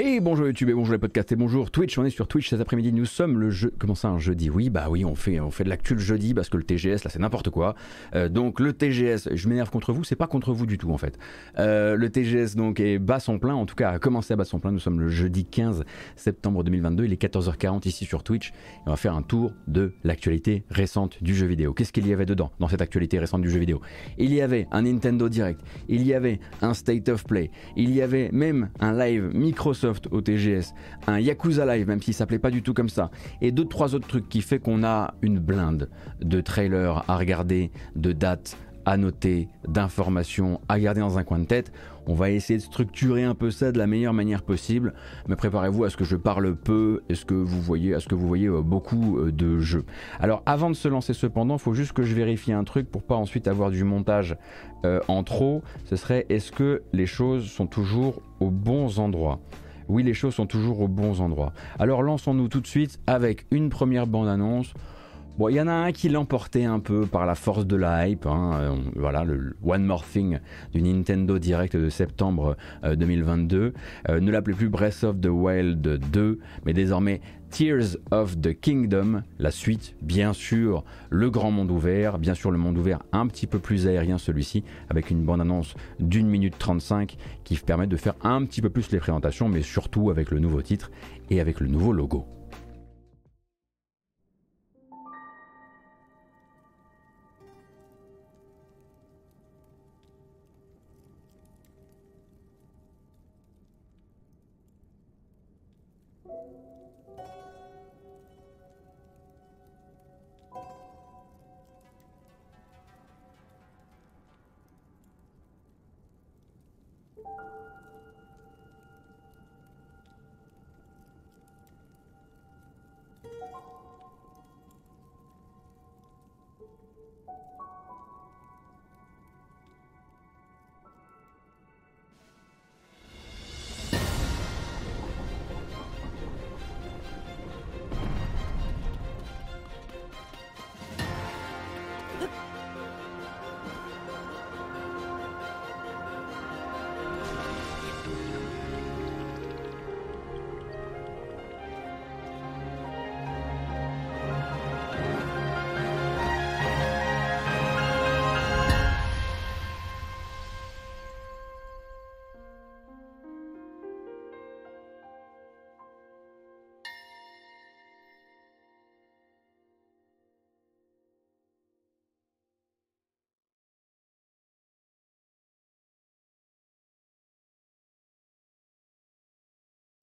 Hey, bonjour YouTube et bonjour les podcasts et bonjour Twitch. On est sur Twitch cet après-midi. Nous sommes le jeu. Comment ça, un jeudi? Oui, bah oui, on fait, on fait de l'actu le jeudi parce que le TGS, là, c'est n'importe quoi. Euh, donc, le TGS, je m'énerve contre vous, c'est pas contre vous du tout en fait. Euh, le TGS, donc, est bas son plein, en tout cas, a commencé à bas son plein. Nous sommes le jeudi 15 septembre 2022. Il est 14h40 ici sur Twitch. Et on va faire un tour de l'actualité récente du jeu vidéo. Qu'est-ce qu'il y avait dedans, dans cette actualité récente du jeu vidéo? Il y avait un Nintendo Direct. Il y avait un State of Play. Il y avait même un live Microsoft au TGS, un Yakuza Live, même s'il s'appelait pas du tout comme ça, et deux, trois autres trucs qui fait qu'on a une blinde de trailers à regarder, de dates à noter, d'informations à garder dans un coin de tête. On va essayer de structurer un peu ça de la meilleure manière possible, mais préparez-vous à ce que je parle peu, est-ce que vous voyez, à ce que vous voyez euh, beaucoup euh, de jeux. Alors avant de se lancer cependant, il faut juste que je vérifie un truc pour pas ensuite avoir du montage euh, en trop. Ce serait est-ce que les choses sont toujours aux bons endroits? Oui, les choses sont toujours aux bons endroits. Alors lançons-nous tout de suite avec une première bande-annonce. Bon, il y en a un qui l'emportait un peu par la force de la hype. Hein. Euh, voilà, le One More Thing du Nintendo Direct de septembre 2022. Euh, euh, ne l'appelez plus Breath of the Wild 2, mais désormais Tears of the Kingdom, la suite, bien sûr, le grand monde ouvert, bien sûr le monde ouvert un petit peu plus aérien celui-ci, avec une bande-annonce d'une minute 35 qui permet de faire un petit peu plus les présentations, mais surtout avec le nouveau titre et avec le nouveau logo.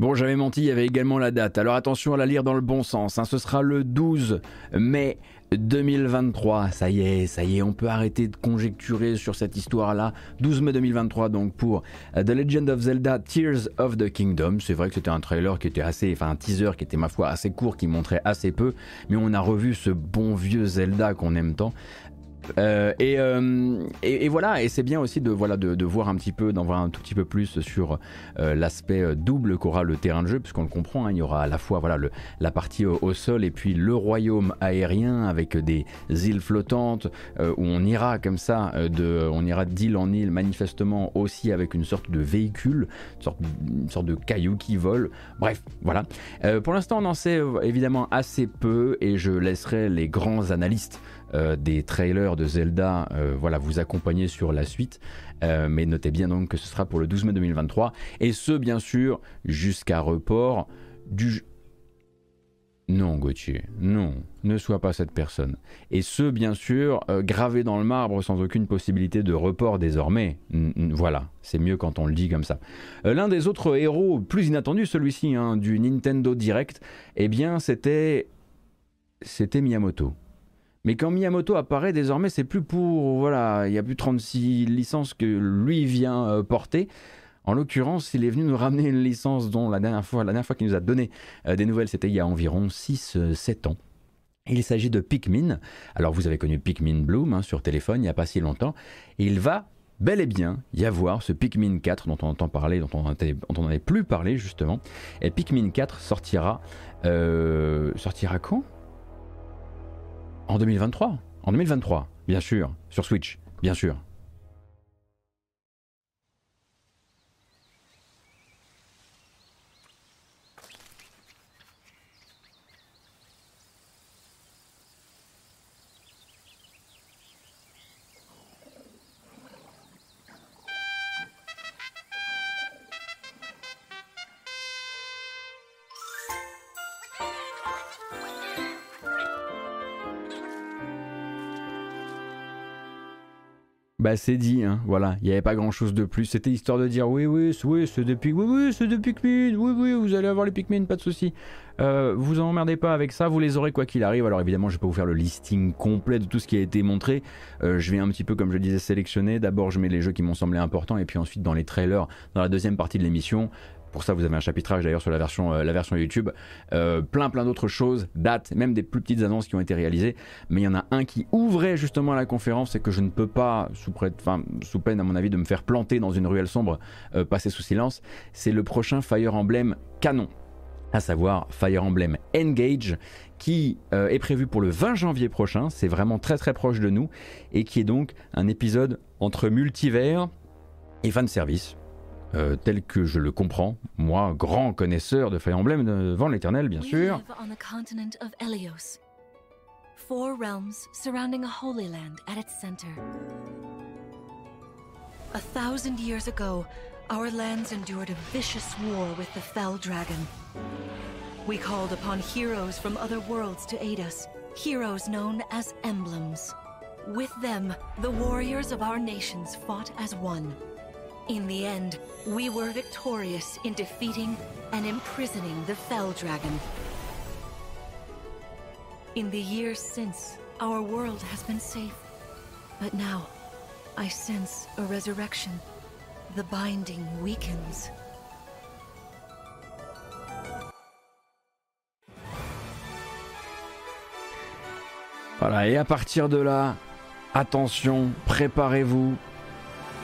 Bon, j'avais menti, il y avait également la date. Alors attention à la lire dans le bon sens. Hein. Ce sera le 12 mai 2023. Ça y est, ça y est, on peut arrêter de conjecturer sur cette histoire-là. 12 mai 2023, donc pour euh, The Legend of Zelda Tears of the Kingdom. C'est vrai que c'était un trailer qui était assez, enfin un teaser qui était ma foi assez court, qui montrait assez peu, mais on a revu ce bon vieux Zelda qu'on aime tant. Euh, euh, et, voilà, et c'est bien aussi de, voir un petit peu, d'en voir un tout petit peu plus sur euh, l'aspect double qu'aura le terrain de jeu, puisqu'on le comprend, hein, il y aura à la fois la partie au, sol et puis le royaume aérien avec des îles flottantes où on ira comme ça, on ira d'île en île, manifestement aussi avec une sorte de véhicule, une sorte de caillou qui vole. Bref, voilà. pour l'instant, on en sait évidemment assez peu et je laisserai les grands analystes euh, des trailers de Zelda euh, voilà, vous accompagner sur la suite. Euh, mais notez bien donc que ce sera pour le 12 mai 2023. Et ce, bien sûr, jusqu'à report du... Non, Gauthier, non, ne sois pas cette personne. Et ce, bien sûr, gravé dans le marbre sans aucune possibilité de report désormais. voilà, c'est mieux quand on le dit comme ça. L'un des autres héros plus inattendus, celui-ci, hein, du Nintendo Direct, eh bien, c'était. C'était Miyamoto. Mais quand Miyamoto apparaît, désormais, c'est plus pour. Voilà, il y a plus 36 licences que lui vient euh, porter. En l'occurrence, il est venu nous ramener une licence dont la dernière fois, fois qu'il nous a donné euh, des nouvelles, c'était il y a environ 6-7 ans. Il s'agit de Pikmin. Alors vous avez connu Pikmin Bloom hein, sur téléphone il n'y a pas si longtemps. Il va bel et bien y avoir ce Pikmin 4 dont on entend parler, dont on n'avait plus parlé justement. Et Pikmin 4 sortira, euh, sortira quand? En 2023 En 2023, bien sûr, sur Switch, bien sûr. Bah c'est dit, hein, voilà, il n'y avait pas grand chose de plus. C'était histoire de dire oui, oui, oui, c'est depuis, oui, oui, c'est des Pikmin, oui, oui, vous allez avoir les Pikmin, pas de souci. Euh, vous en emmerdez pas avec ça, vous les aurez quoi qu'il arrive. Alors évidemment, je vais pas vous faire le listing complet de tout ce qui a été montré. Euh, je vais un petit peu, comme je disais, sélectionner. D'abord, je mets les jeux qui m'ont semblé importants, et puis ensuite dans les trailers, dans la deuxième partie de l'émission, pour ça, vous avez un chapitrage d'ailleurs sur la version, euh, YouTube. Euh, plein, plein d'autres choses, dates, même des plus petites annonces qui ont été réalisées. Mais il y en a un qui ouvrait justement la conférence et que je ne peux pas, sous, sous peine à mon avis, de me faire planter dans une ruelle sombre, euh, passer sous silence. C'est le prochain Fire Emblem canon à savoir Fire Emblem Engage, qui est prévu pour le 20 janvier prochain, c'est vraiment très très proche de nous, et qui est donc un épisode entre multivers et fan service. Euh, tel que je le comprends, moi, grand connaisseur de Fire Emblem devant l'éternel, bien sûr. Four realms surrounding a holy land at its center. A thousand years ago, our lands endured a vicious war with the Fell Dragon. We called upon heroes from other worlds to aid us, heroes known as emblems. With them, the warriors of our nations fought as one. In the end, we were victorious in defeating and imprisoning the Fell Dragon. In the years since, our world has been safe. But now, I sense a resurrection. The binding weakens. Voilà, et à partir de là, attention, préparez-vous,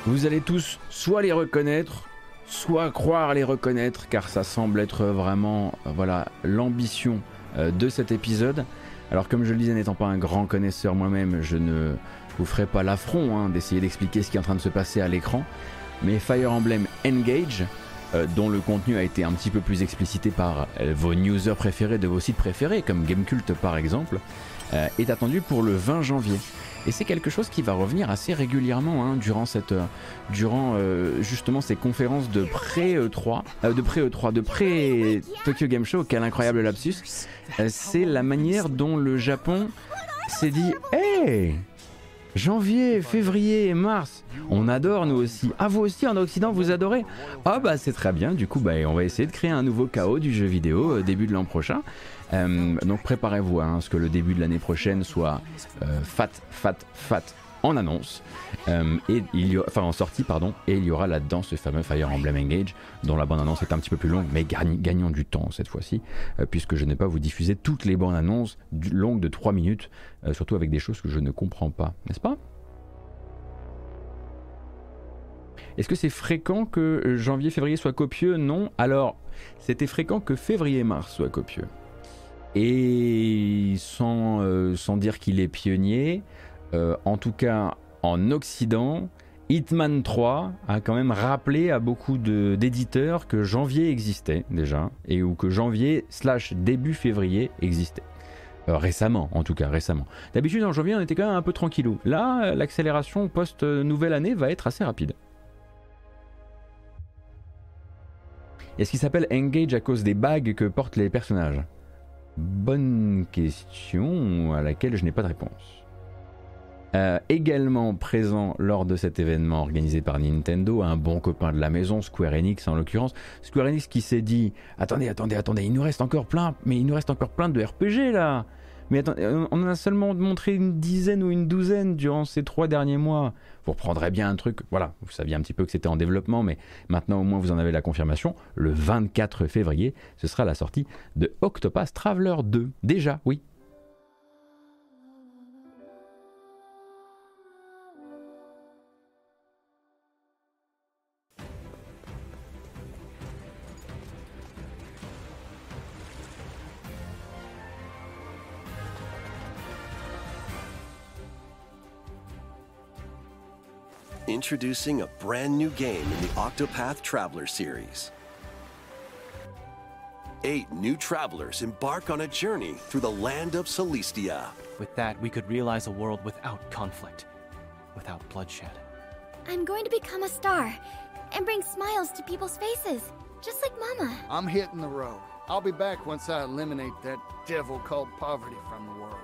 vous allez tous soit les reconnaître, soit croire les reconnaître, car ça semble être vraiment euh, voilà l'ambition euh, de cet épisode. Alors comme je le disais, n'étant pas un grand connaisseur moi-même, je ne vous ferai pas l'affront hein, d'essayer d'expliquer ce qui est en train de se passer à l'écran. Mais Fire Emblem Engage, euh, dont le contenu a été un petit peu plus explicité par vos newsers préférés de vos sites préférés, comme Gamecult par exemple, est attendu pour le 20 janvier. Et c'est quelque chose qui va revenir assez régulièrement hein, durant, cette, euh, durant euh, justement ces conférences de pré-E3, euh, de pré-E3, de pré-Tokyo Game Show, quel incroyable lapsus. c'est la manière dont le Japon s'est dit Hey Janvier, février, mars, on adore nous aussi. Ah vous aussi en Occident vous adorez Ah bah c'est très bien, du coup bah, on va essayer de créer un nouveau chaos du jeu vidéo début de l'an prochain. Euh, donc préparez-vous hein, à ce que le début de l'année prochaine soit euh, fat, fat, fat en annonce, euh, et en sortie pardon, et il y aura là-dedans ce fameux Fire Emblem Engage, dont la bande-annonce est un petit peu plus longue, mais gagnons du temps cette fois-ci, puisque je n'ai pas vous diffuser toutes les bandes-annonces longues de 3 minutes, surtout avec des choses que je ne comprends pas, n'est-ce pas? Est-ce que c'est fréquent que janvier-février soit copieux? Non. Alors, c'était fréquent que février-mars soit copieux. Et sans, euh, sans dire qu'il est pionnier, euh, en tout cas en Occident, Hitman 3 a quand même rappelé à beaucoup d'éditeurs que janvier existait déjà, et ou que janvier slash début février existait. Euh, récemment, en tout cas, récemment. D'habitude, en janvier, on était quand même un peu tranquillou. Là, l'accélération post-nouvelle année va être assez rapide. Est-ce qu'il s'appelle Engage à cause des bagues que portent les personnages Bonne question à laquelle je n'ai pas de réponse. Euh, également présent lors de cet événement organisé par Nintendo, un bon copain de la maison, Square Enix en l'occurrence. Square Enix qui s'est dit Attendez, attendez, attendez, il nous reste encore plein, mais il nous reste encore plein de RPG là mais attendez, on a seulement montré une dizaine ou une douzaine durant ces trois derniers mois. Vous reprendrez bien un truc, voilà, vous saviez un petit peu que c'était en développement, mais maintenant au moins vous en avez la confirmation. Le 24 février, ce sera la sortie de Octopath Traveler 2. Déjà, oui, Introducing a brand new game in the Octopath Traveler series. Eight new travelers embark on a journey through the land of Celestia. With that, we could realize a world without conflict, without bloodshed. I'm going to become a star and bring smiles to people's faces, just like Mama. I'm hitting the road. I'll be back once I eliminate that devil called poverty from the world.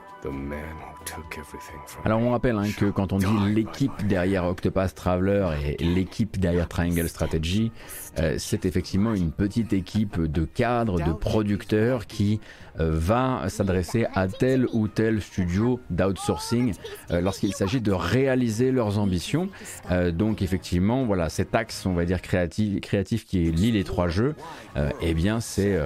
Alors on rappelle hein, que quand on dit l'équipe derrière Octopath Traveler et l'équipe derrière Triangle Strategy, euh, c'est effectivement une petite équipe de cadres, de producteurs qui euh, va s'adresser à tel ou tel studio d'outsourcing euh, lorsqu'il s'agit de réaliser leurs ambitions. donc effectivement, voilà, cet axe, on va dire créatif, créatif qui lie les trois jeux, eh bien c'est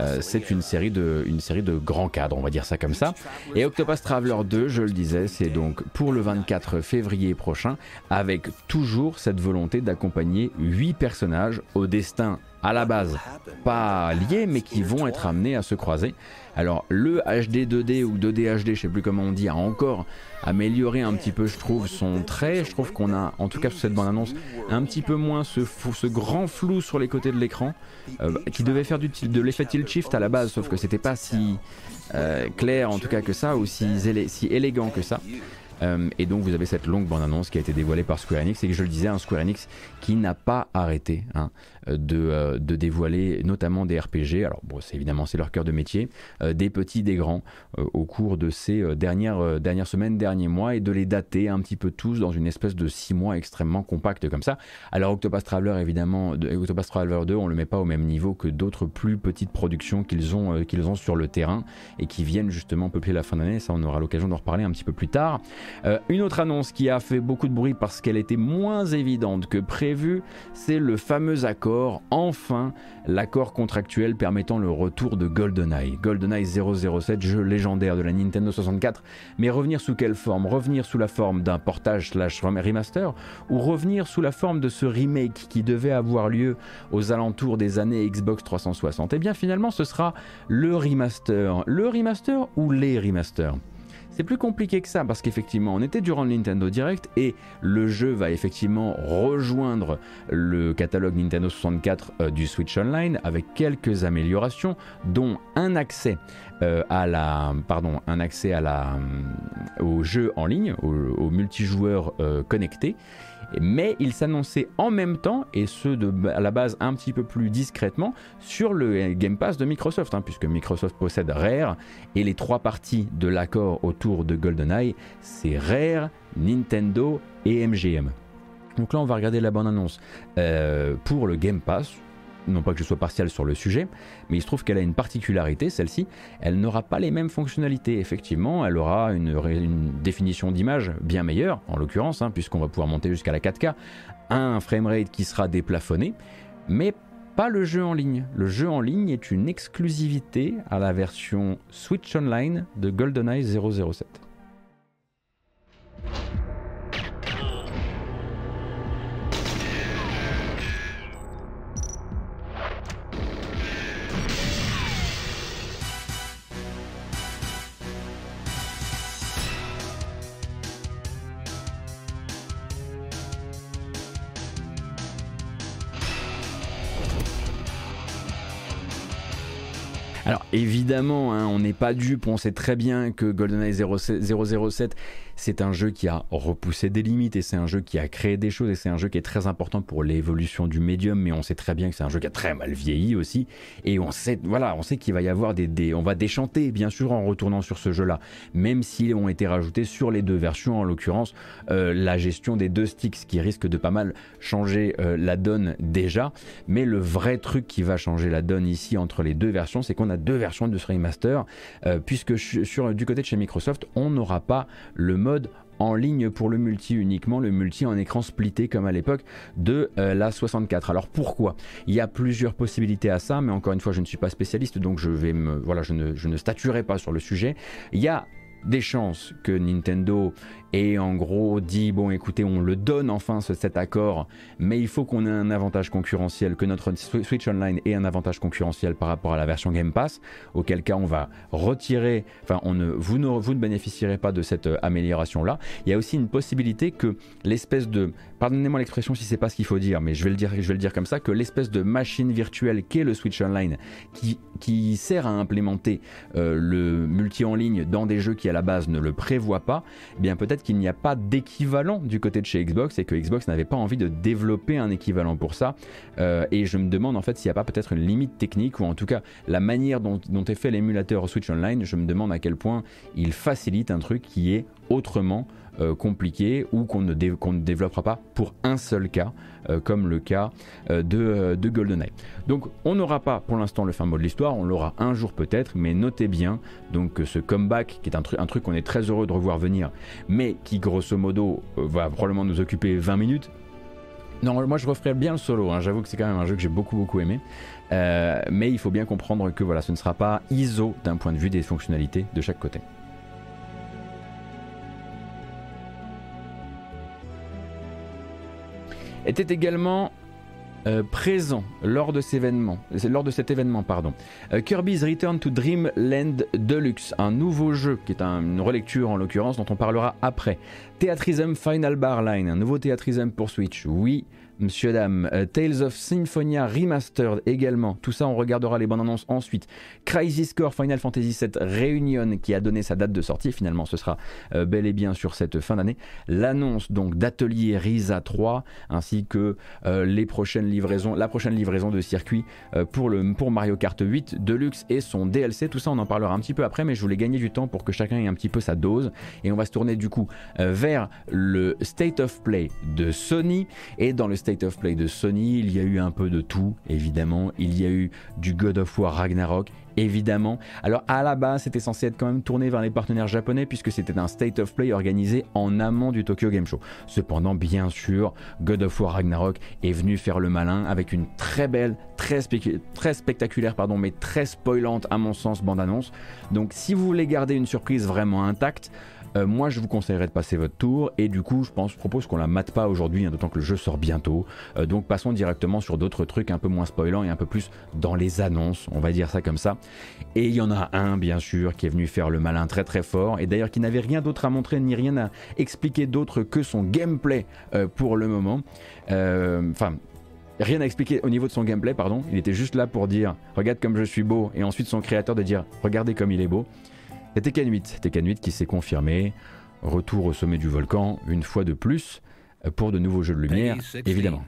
euh, c'est une série de une série de grands cadres, on va dire ça comme ça. Et Octopus Traveler 2, je le disais, c'est donc pour le 24 février prochain, avec toujours cette volonté d'accompagner 8 personnages au destin à la base pas liés, mais qui vont être amenés à se croiser. Alors le HD 2D ou 2D HD, je sais plus comment on dit, a encore amélioré un petit peu, je trouve, son trait. Je trouve qu'on a, en tout cas sur cette bande-annonce, un petit peu moins ce, grand flou sur les côtés de l'écran, euh, qui devait faire de l'effet tilt shift à la base, sauf que c'était pas si euh, clair en tout cas que ça, ou si, élégant que ça. Euh, et donc vous avez cette longue bande-annonce qui a été dévoilée par Square Enix et que je le disais, un Square Enix qui n'a pas arrêté hein, euh, de, dévoiler notamment des RPG. Alors bon, c'est évidemment c'est leur cœur de métier, euh, des petits, des grands, au cours de ces dernières, dernières semaines, derniers mois et de les dater un petit peu tous dans une espèce de six mois extrêmement compacte comme ça. Alors Octopus Traveler évidemment, de, Traveler 2, on le met pas au même niveau que d'autres plus petites productions qu'ils ont, qu'ils ont sur le terrain et qui viennent justement peupler la fin d'année. Ça, on aura l'occasion d'en reparler un petit peu plus tard. Euh, une autre annonce qui a fait beaucoup de bruit parce qu'elle était moins évidente que prévu, c'est le fameux accord, enfin l'accord contractuel permettant le retour de GoldenEye. GoldenEye 007, jeu légendaire de la Nintendo 64, mais revenir sous quelle forme? Revenir sous la forme d'un portage slash remaster? Ou revenir sous la forme de ce remake qui devait avoir lieu aux alentours des années Xbox 360 Eh bien finalement ce sera le remaster. Le remaster ou les remasters? C'est plus compliqué que ça parce qu'effectivement on était durant le Nintendo Direct et le jeu va effectivement rejoindre le catalogue Nintendo 64 euh, du Switch Online avec quelques améliorations dont un accès euh, à la pardon un accès à la euh, au jeu en ligne au, multijoueur connecté mais il s'annonçait en même temps, et ce de, à la base un petit peu plus discrètement, sur le Game Pass de Microsoft, hein, puisque Microsoft possède Rare, et les trois parties de l'accord autour de GoldenEye, c'est Rare, Nintendo et MGM. Donc là, on va regarder la bonne annonce euh, pour le Game Pass non pas que je sois partial sur le sujet, mais il se trouve qu'elle a une particularité, celle-ci, elle n'aura pas les mêmes fonctionnalités. Effectivement, elle aura une, définition d'image bien meilleure, en l'occurrence, hein, puisqu'on va pouvoir monter jusqu'à la 4K, un framerate qui sera déplafonné, mais pas le jeu en ligne. Le jeu en ligne est une exclusivité à la version Switch Online de GoldenEye 007. Alors évidemment, hein, on n'est pas dupe, on sait très bien que GoldenEye 007 c'est un jeu qui a repoussé des limites et c'est un jeu qui a créé des choses et c'est un jeu qui est très important pour l'évolution du médium, mais on sait très bien que c'est un jeu qui a très mal vieilli aussi. Et on sait, voilà, on sait qu'il va y avoir des, on va déchanter bien sûr en retournant sur ce jeu-là, même s'ils ont été rajoutés sur les deux versions, en l'occurrence euh, la gestion des deux sticks qui risque de pas mal changer euh, la donne déjà, mais le vrai truc qui va changer la donne ici entre les deux versions, c'est qu'on a deux versions de ce remaster, euh, puisque sur, du côté de chez Microsoft, on n'aura pas le mode en ligne pour le multi uniquement, le multi en écran splitté comme à l'époque de euh, la 64. Alors pourquoi? Il y a plusieurs possibilités à ça, mais encore une fois, je ne suis pas spécialiste, donc je vais me, voilà, je ne, je ne statuerai pas sur le sujet. Il y a des chances que Nintendo ait en gros dit bon écoutez on le donne enfin cet accord mais il faut qu'on ait un avantage concurrentiel que notre Switch Online ait un avantage concurrentiel par rapport à la version Game Pass auquel cas on va retirer enfin on ne vous ne vous ne bénéficierez pas de cette euh, amélioration là il y a aussi une possibilité que l'espèce de pardonnez-moi l'expression si c'est pas ce qu'il faut dire mais je vais le dire je vais le dire comme ça que l'espèce de machine virtuelle qu'est le Switch Online qui, qui sert à implémenter euh, le multi en ligne dans des jeux qui la base ne le prévoit pas, eh bien peut-être qu'il n'y a pas d'équivalent du côté de chez Xbox et que Xbox n'avait pas envie de développer un équivalent pour ça. Euh, et je me demande en fait s'il n'y a pas peut-être une limite technique ou en tout cas la manière dont, dont est fait l'émulateur Switch Online, je me demande à quel point il facilite un truc qui est autrement euh, compliqué ou qu'on ne, développera pas pour un seul cas, euh, comme le cas euh, de, de, GoldenEye. Donc on n'aura pas pour l'instant le fin mot de l'histoire, on l'aura un jour peut-être, mais notez bien donc que ce comeback, qui est un, tru un truc qu'on est très heureux de revoir venir, mais qui grosso modo va probablement nous occuper 20 minutes. Non, moi je referai bien le solo, hein. j'avoue que c'est quand même un jeu que j'ai beaucoup beaucoup aimé. Mais il faut bien comprendre que voilà, ce ne sera pas ISO d'un point de vue des fonctionnalités de chaque côté. Était également euh, présent lors de, cet événement, lors de cet événement. Pardon. Euh, Kirby's Return to Dreamland Deluxe, un nouveau jeu qui est un, une relecture en l'occurrence dont on parlera après. Theatrism Final Bar Line, un nouveau Theatrism pour Switch. Oui, Monsieur Dame, euh, Tales of Symphonia Remastered également, tout ça on regardera les bandes annonces ensuite. Crisis Core Final Fantasy VII Reunion qui a donné sa date de sortie, finalement ce sera euh, bel et bien sur cette fin d'année. L'annonce donc d'Atelier Risa 3 ainsi que euh, les prochaines livraisons, la prochaine livraison de circuit pour, le, pour Mario Kart 8 Deluxe et son DLC, tout ça on en parlera un petit peu après mais je voulais gagner du temps pour que chacun ait un petit peu sa dose. Et on va se tourner du coup vers le State of Play de Sony. Et dans le State of Play de Sony, il y a eu un peu de tout, évidemment. Il y a eu du God of War Ragnarok, évidemment. Alors à la base, c'était censé être quand même tourné vers les partenaires japonais puisque c'était un State of Play organisé en amont du Tokyo Game Show. Cependant, bien sûr, God of War Ragnarok est venu faire le malin avec une très belle, très, très spectaculaire, pardon, mais très spoilante à mon sens bande-annonce. Donc si vous voulez garder une surprise vraiment intacte, euh, moi, je vous conseillerais de passer votre tour et du coup, je pense, propose qu'on la mate pas aujourd'hui, hein, d'autant que le jeu sort bientôt. Euh, donc, passons directement sur d'autres trucs un peu moins spoilants et un peu plus dans les annonces, on va dire ça comme ça. Et il y en a un, bien sûr, qui est venu faire le malin très très fort et d'ailleurs qui n'avait rien d'autre à montrer ni rien à expliquer d'autre que son gameplay euh, pour le moment. Enfin. Rien à expliquer au niveau de son gameplay, pardon. Il était juste là pour dire regarde comme je suis beau et ensuite son créateur de dire regardez comme il est beau. Et Tekken 8, Tekken 8 qui s'est confirmé, retour au sommet du volcan une fois de plus pour de nouveaux jeux de lumière, évidemment.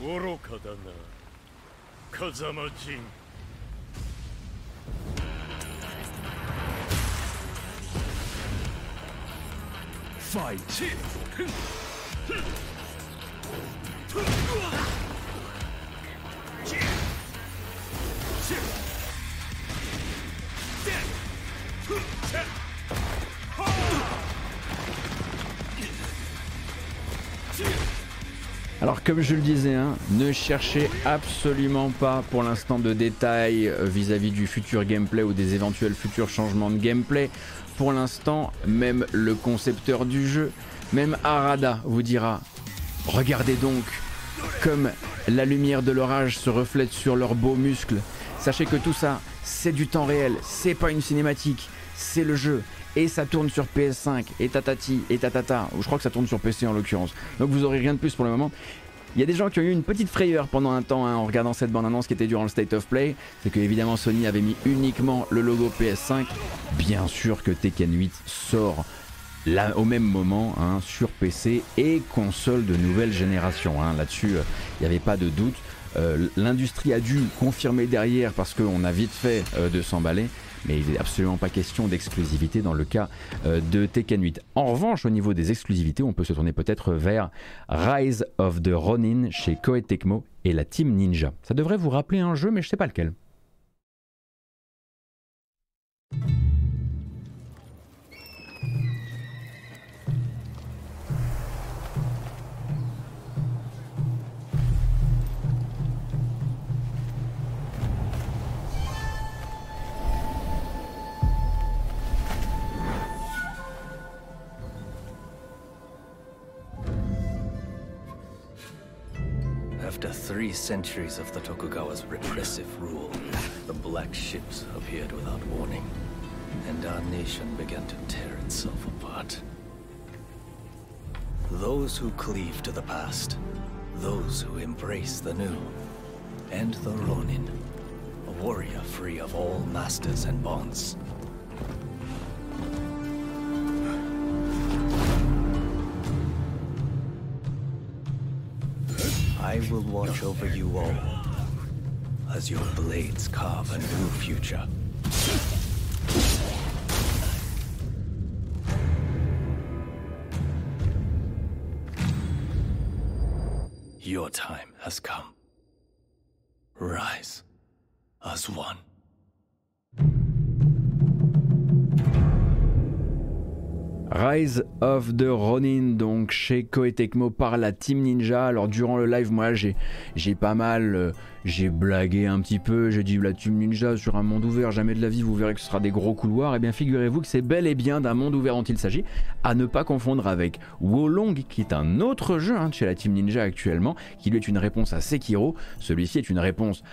愚かだな。風間陣ファイチ Alors comme je le disais, hein, ne cherchez absolument pas pour l'instant de détails euh, vis-à-vis du futur gameplay ou des éventuels futurs changements de gameplay. Pour l'instant, même le concepteur du jeu, même Arada vous dira, regardez donc comme la lumière de l'orage se reflète sur leurs beaux muscles. Sachez que tout ça, c'est du temps réel, c'est pas une cinématique, c'est le jeu et ça tourne sur PS5 et tatati et tatata, ou je crois que ça tourne sur PC en l'occurrence. Donc vous aurez rien de plus pour le moment. Il y a des gens qui ont eu une petite frayeur pendant un temps hein, en regardant cette bande-annonce qui était durant le State of Play. C'est que évidemment Sony avait mis uniquement le logo PS5. Bien sûr que Tekken 8 sort au même moment hein, sur PC et console de nouvelle génération. Hein. Là-dessus, euh, il n'y avait pas de doute. Euh, l'industrie a dû confirmer derrière parce qu'on a vite fait euh, de s'emballer mais il n'est absolument pas question d'exclusivité dans le cas euh, de Tekken 8. En revanche, au niveau des exclusivités, on peut se tourner peut-être vers Rise of the Ronin chez Koei Tecmo et la Team Ninja. Ça devrait vous rappeler un jeu, mais je sais pas lequel. Three centuries of the Tokugawa's repressive rule, the black ships appeared without warning, and our nation began to tear itself apart. Those who cleave to the past, those who embrace the new, and the Ronin, a warrior free of all masters and bonds. I will watch over you all as your blades carve a new future. Your time has come. Rise as one. Rise of the Ronin, donc chez Koei par la Team Ninja. Alors durant le live, moi j'ai j'ai pas mal, euh, j'ai blagué un petit peu, j'ai dit la Team Ninja sur un monde ouvert, jamais de la vie, vous verrez que ce sera des gros couloirs. Et eh bien figurez-vous que c'est bel et bien d'un monde ouvert dont il s'agit, à ne pas confondre avec Wolong, qui est un autre jeu hein, chez la Team Ninja actuellement, qui lui est une réponse à Sekiro. Celui-ci est une réponse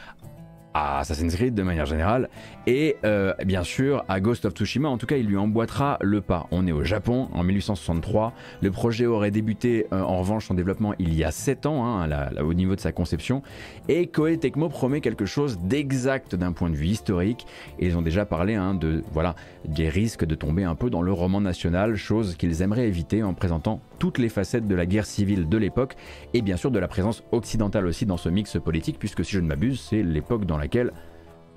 à Assassin's Creed de manière générale. Et euh, bien sûr à Ghost of Tsushima en tout cas il lui emboîtera le pas. On est au Japon en 1863 le projet aurait débuté euh, en revanche son développement il y a 7 ans hein, au niveau de sa conception et Koei Tecmo promet quelque chose d'exact d'un point de vue historique. Et ils ont déjà parlé hein, de voilà des risques de tomber un peu dans le roman national chose qu'ils aimeraient éviter en présentant toutes les facettes de la guerre civile de l'époque et bien sûr de la présence occidentale aussi dans ce mix politique puisque si je ne m'abuse c'est l'époque dans laquelle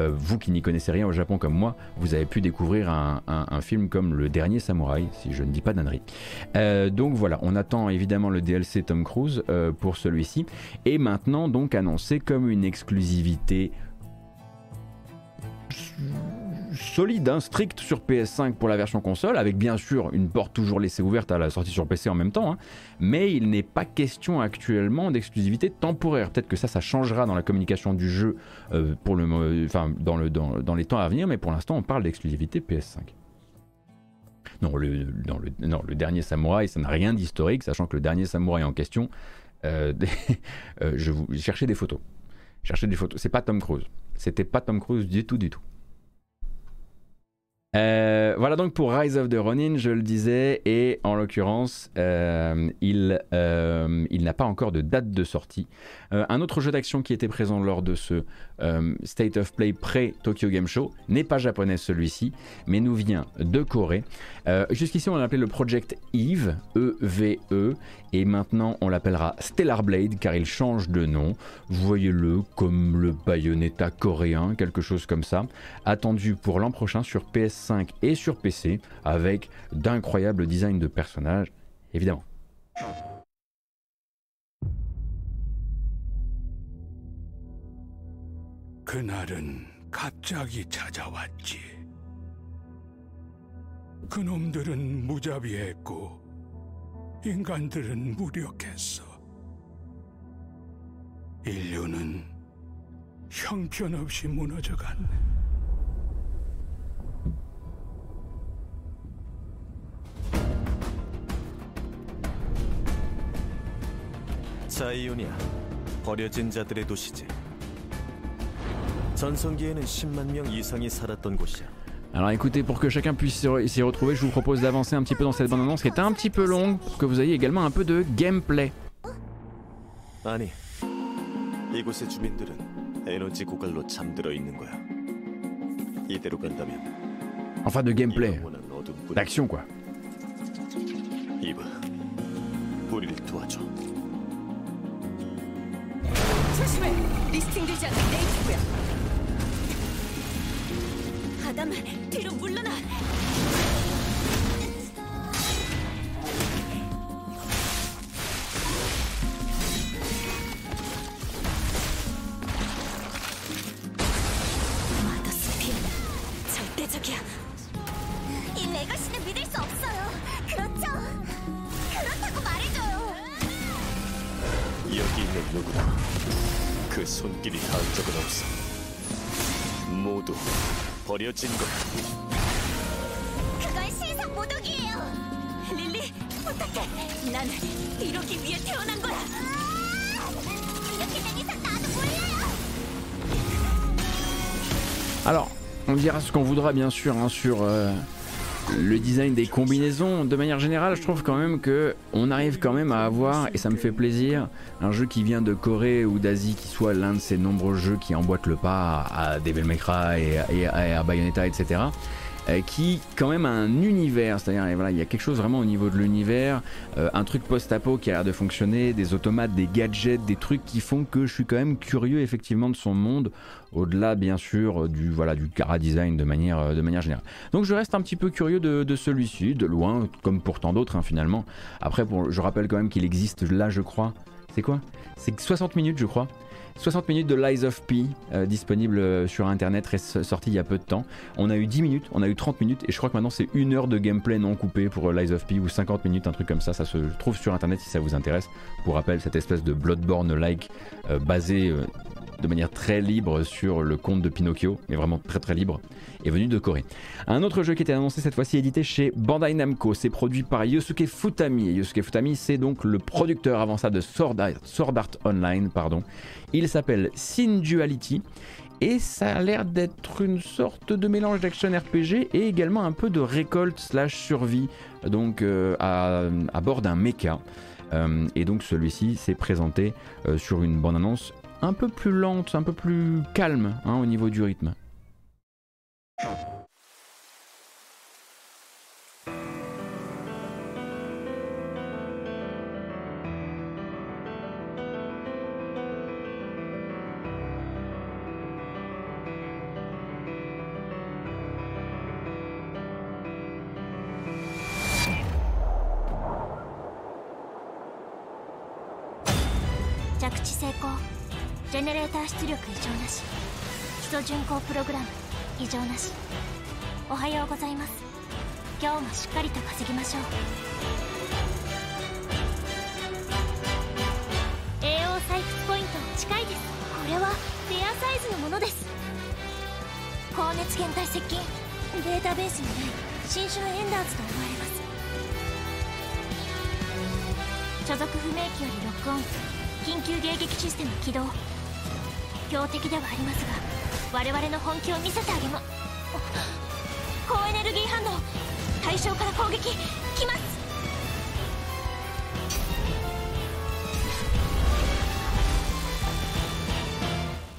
euh, vous qui n'y connaissez rien au Japon comme moi, vous avez pu découvrir un, film comme Le Dernier Samouraï, si je ne dis pas d'annerie. Euh, donc voilà, on attend évidemment le DLC Tom Cruise euh, pour celui-ci, et maintenant donc annoncé comme une exclusivité solide, hein, strict sur PS5 pour la version console, avec bien sûr une porte toujours laissée ouverte à la sortie sur PC en même temps, hein. mais il n'est pas question actuellement d'exclusivité temporaire. Peut-être que ça, ça changera dans la communication du jeu euh, pour dans, le, dans, les temps à venir, mais pour l'instant, on parle d'exclusivité PS5. Non le, dernier samouraï, ça n'a rien d'historique, sachant que le dernier samouraï en question, euh, euh, je vous cherchais des photos. Cherchez des photos. C'est pas Tom Cruise. C'était pas Tom Cruise du tout, du tout. Euh, voilà donc pour Rise of the Ronin, je le disais, et en l'occurrence, euh, euh, il n'a pas encore de date de sortie. un autre jeu d'action qui était présent lors de ce State of Play pré-Tokyo Game Show n'est pas japonais celui-ci, mais nous vient de Corée. Jusqu'ici, on l'appelait le Project Eve, E-V-E, -E, et maintenant on l'appellera Stellar Blade car il change de nom. Voyez-le comme le Bayonetta coréen, quelque chose comme ça. Attendu pour l'an prochain sur PS5 et sur PC avec d'incroyables designs de personnages, évidemment. 그날은 갑자기 찾아왔지. 그놈들은 무자비했고 인간들은 무력했어. 인류는 형편없이 무너져간 자이오니아 버려진 자들의 도시지. Alors écoutez, pour que chacun puisse s'y retrouver, je vous propose d'avancer un petit peu dans cette bande-annonce qui est un petit peu longue pour que vous ayez également un peu de gameplay. 아니, 이곳의 주민들은 에너지 고갈로 잠들어 있는 거야. 이대로 간다면 Enfin de gameplay, d'action quoi. 이브, 우리를 도와줘. 조심해! 리스팅되지 않는 네이티브야! 아담, 뒤로 물러나! Bien sûr hein, sur euh, le design des combinaisons. De manière générale, je trouve quand même que on arrive quand même à avoir, et ça me fait plaisir, un jeu qui vient de Corée ou d'Asie, qui soit l'un de ces nombreux jeux qui emboîtent le pas à Devil May Cry et, et- et à Bayonetta, etc. euh, qui quand même a un univers, c'est-à-dire voilà, il y a quelque chose vraiment au niveau de l'univers, euh, un truc post-apo qui a l'air de fonctionner, des automates, des gadgets, des trucs qui font que je suis quand même curieux effectivement de son monde, au-delà bien sûr du voilà du cara design de manière euh, de manière générale. Donc je reste un petit peu curieux de, celui-ci, de loin, comme pour tant d'autres hein, finalement. Après, je rappelle quand même qu'il existe là, je crois. C'est quoi? C'est 60 minutes, je crois. 60 minutes de Lies of P euh, disponible euh, sur internet, sorti il y a peu de temps. On a eu 10 minutes, on a eu 30 minutes et je crois que maintenant c'est une heure de gameplay non coupé pour euh, Lies of P ou 50 minutes, un truc comme ça. Ça se trouve sur internet si ça vous intéresse. Pour rappel, cette espèce de Bloodborne-like basé de manière très libre sur le conte de Pinocchio, mais vraiment très très libre, est venu de Corée. Un autre jeu qui était annoncé cette fois-ci édité chez Bandai Namco, c'est produit par Yosuke Futami. Yosuke Futami, c'est donc le producteur avant ça de Sword Art, Online, pardon. Il s'appelle Sin Duality. Et ça a l'air d'être une sorte de mélange d'action RPG et également un peu de récolte slash survie, donc euh, à, à bord d'un mecha. Euh, et donc celui-ci s'est présenté euh, sur une bande-annonce un peu plus lente, un peu plus calme hein, au niveau du rythme. しっかりと稼ぎましょう AO 採掘ポイント近いです。これはレアサイズのものです。高熱源体接近データベースにない新種のエンダーズと思われます。所属不明機よりロックオン緊急迎撃システム起動標的ではあります。が我々の本気を見せてあげま高エネルギー反応 対象から攻撃来ます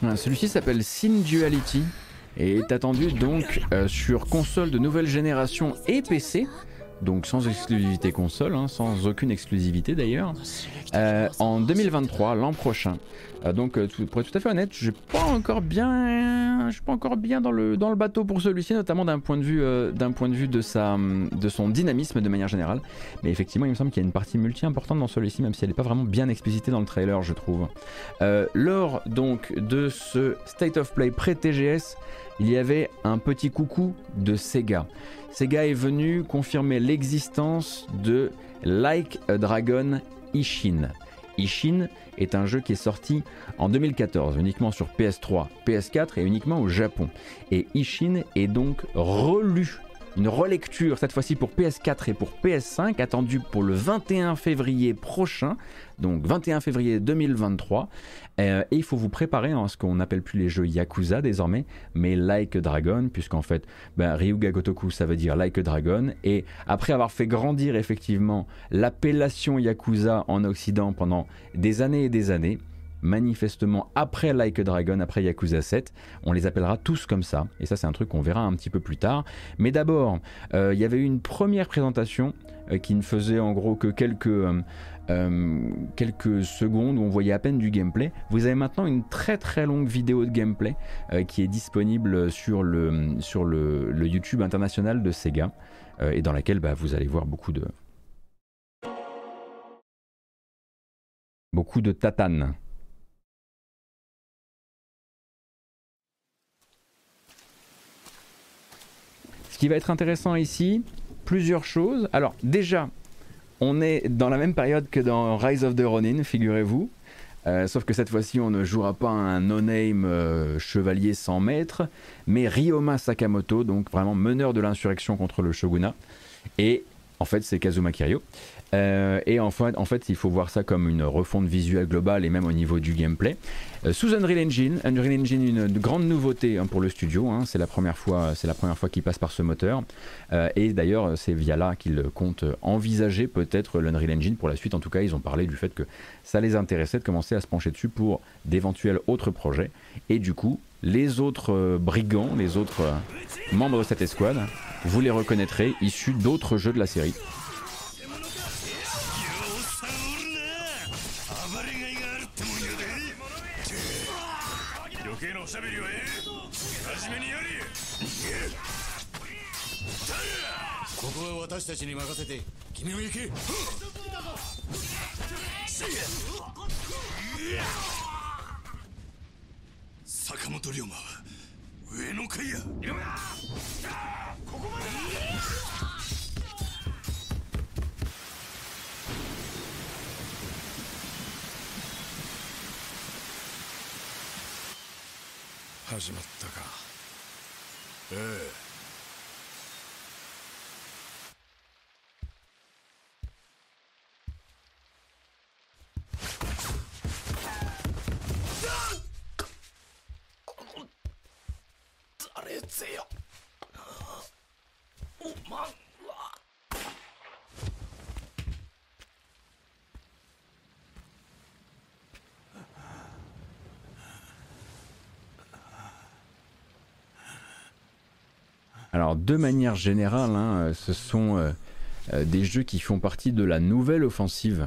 Voilà, Celui-ci s'appelle Sin Duality et est attendu donc euh, sur console de nouvelle génération et PC, donc sans exclusivité console, hein, sans aucune exclusivité d'ailleurs, euh, en 2023, l'an prochain. Euh, donc euh, tout- pour être tout à fait honnête, je pas encore bien, je suis pas encore bien dans le dans le bateau pour celui-ci, notamment d'un point de vue d'un point de vue de sa de son dynamisme de manière générale. Mais effectivement, il me semble qu'il y a une partie multi importante dans celui-ci, même si elle n'est pas vraiment bien explicitée dans le trailer, je trouve. Lors donc de ce State of Play pré-TGS, il y avait un petit coucou de Sega. Sega est venu confirmer l'existence de Like a Dragon Ishin. Ishin est un jeu qui est sorti en 2014, uniquement sur PS3, PS4 et uniquement au Japon. Et Ishin est donc relu une relecture cette fois-ci pour PS4 et pour PS5 attendue pour le 21 février prochain, donc 21 février 2023. Euh, et il faut vous préparer à ce qu'on n'appelle plus les jeux Yakuza désormais, mais Like Dragon, puisqu'en fait, ben, Ryuga Gotoku ça veut dire Like Dragon. Et après avoir fait grandir effectivement l'appellation Yakuza en Occident pendant des années et des années, manifestement après Like Dragon, après Yakuza 7, on les appellera tous comme ça. Et ça, c'est un truc qu'on verra un petit peu plus tard. Mais d'abord, euh, il y avait eu une première présentation euh, qui ne faisait en gros que quelques, euh, quelques secondes où on voyait à peine du gameplay. Vous avez maintenant une très très longue vidéo de gameplay euh, qui est disponible sur le, sur le, YouTube international de Sega euh, et dans laquelle bah, vous allez voir beaucoup de beaucoup de tatanes. Ce qui va être intéressant ici, plusieurs choses. Alors déjà, on est dans la même période que dans Rise of the Ronin, figurez-vous. Euh, sauf que cette fois-ci, on ne jouera pas un no-name euh, chevalier sans maître, mais Ryoma Sakamoto, donc vraiment meneur de l'insurrection contre le shogunat. Et en fait, c'est Kazuma Kiryu. Euh, et en fait, en fait, il faut voir ça comme une refonte visuelle globale et même au niveau du gameplay. Euh, sous Unreal Engine, Unreal Engine une, grande nouveauté hein, pour le studio. hein. c'est la première fois, c'est la première fois qu'il passe par ce moteur. Euh, et d'ailleurs, c'est via là qu'ils comptent envisager peut-être l'Unreal Engine pour la suite. En tout cas, ils ont parlé du fait que ça les intéressait de commencer à se pencher dessus pour d'éventuels autres projets. Et du coup, les autres brigands, les autres membres de cette escouade, vous les reconnaîtrez issus d'autres jeux de la série. 私たちに任せて君も行け。坂本龍馬は上の階や。始まったか。ええ。誰ぜよおまんは Alors, de manière générale, hein, euh, ce sont euh, euh, des jeux qui font partie de la nouvelle offensive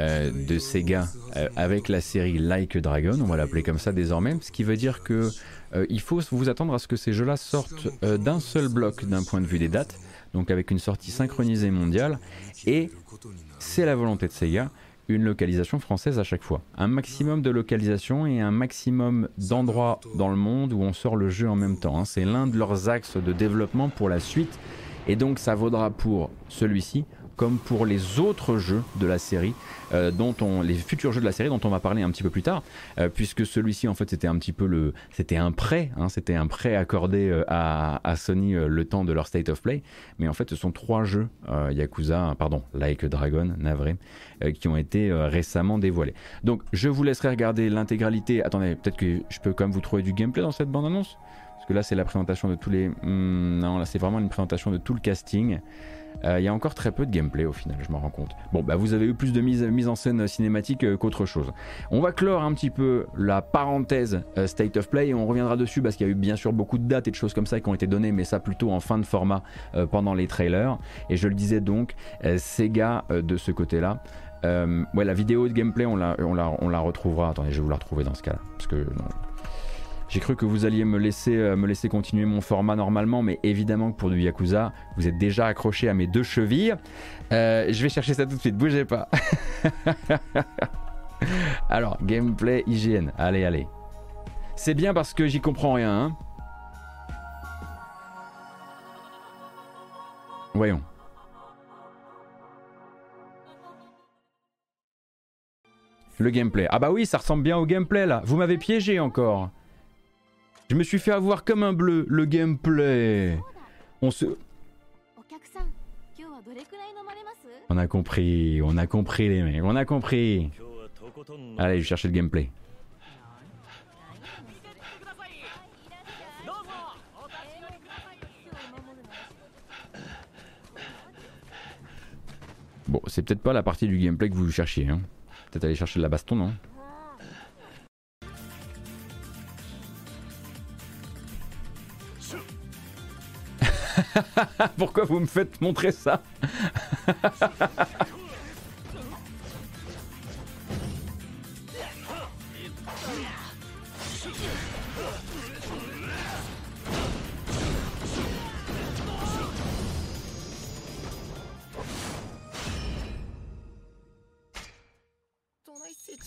euh, de Sega euh, avec la série Like Dragon, on va l'appeler comme ça désormais, ce qui veut dire que euh, il faut vous attendre à ce que ces jeux-là sortent d'un seul bloc d'un point de vue des dates, donc avec une sortie synchronisée mondiale, et c'est la volonté de Sega, une localisation française à chaque fois. Un maximum de localisation et un maximum d'endroits dans le monde où on sort le jeu en même temps. hein. C'est l'un de leurs axes de développement pour la suite. Et donc ça vaudra pour celui-ci comme pour les autres jeux de la série, euh, dont on, les futurs jeux de la série dont on va parler un petit peu plus tard, euh, puisque celui-ci en fait c'était un petit peu le, c'était un prêt, hein, c'était un prêt accordé euh, à, Sony le temps de leur state of play, mais en fait ce sont trois jeux Yakuza, pardon, Like Dragon, navré, qui ont été récemment dévoilés. Donc je vous laisserai regarder l'intégralité. Attendez, peut-être que je peux quand même vous trouver du gameplay dans cette bande-annonce? Parce que là c'est la présentation de tous les... Hmm, non, là c'est vraiment une présentation de tout le casting. Euh, Il y a encore très peu de gameplay au final, je m'en rends compte. Bon, bah vous avez eu plus de mise, en scène cinématique euh, qu'autre chose. On va clore un petit peu la parenthèse euh, State of Play et on reviendra dessus parce qu'il y a eu bien sûr beaucoup de dates et de choses comme ça qui ont été données, mais ça plutôt en fin de format euh, pendant les trailers. Et je le disais donc, euh, Sega euh, de ce côté-là. Euh, ouais, la vidéo de gameplay, on la, on, la, on la retrouvera. Attendez, je vais vous la retrouver dans ce cas-là. Parce que non, j'ai cru que vous alliez me laisser, euh, me laisser continuer mon format normalement, mais évidemment que pour du Yakuza, vous êtes déjà accroché à mes deux chevilles. Euh, je vais chercher ça tout de suite, bougez pas. Alors, gameplay, hygiène, allez, allez. C'est bien parce que j'y comprends rien. hein. Voyons. Le gameplay. Ah bah oui, ça ressemble bien au gameplay là. Vous m'avez piégé encore. Je me suis fait avoir comme un bleu, le gameplay. On se... On a compris, on a compris les mecs, on a compris. Allez, je vais chercher le gameplay. Bon, c'est peut-être pas la partie du gameplay que vous cherchiez. Hein. Peut-être aller chercher la baston, non? Pourquoi vous me faites montrer ça?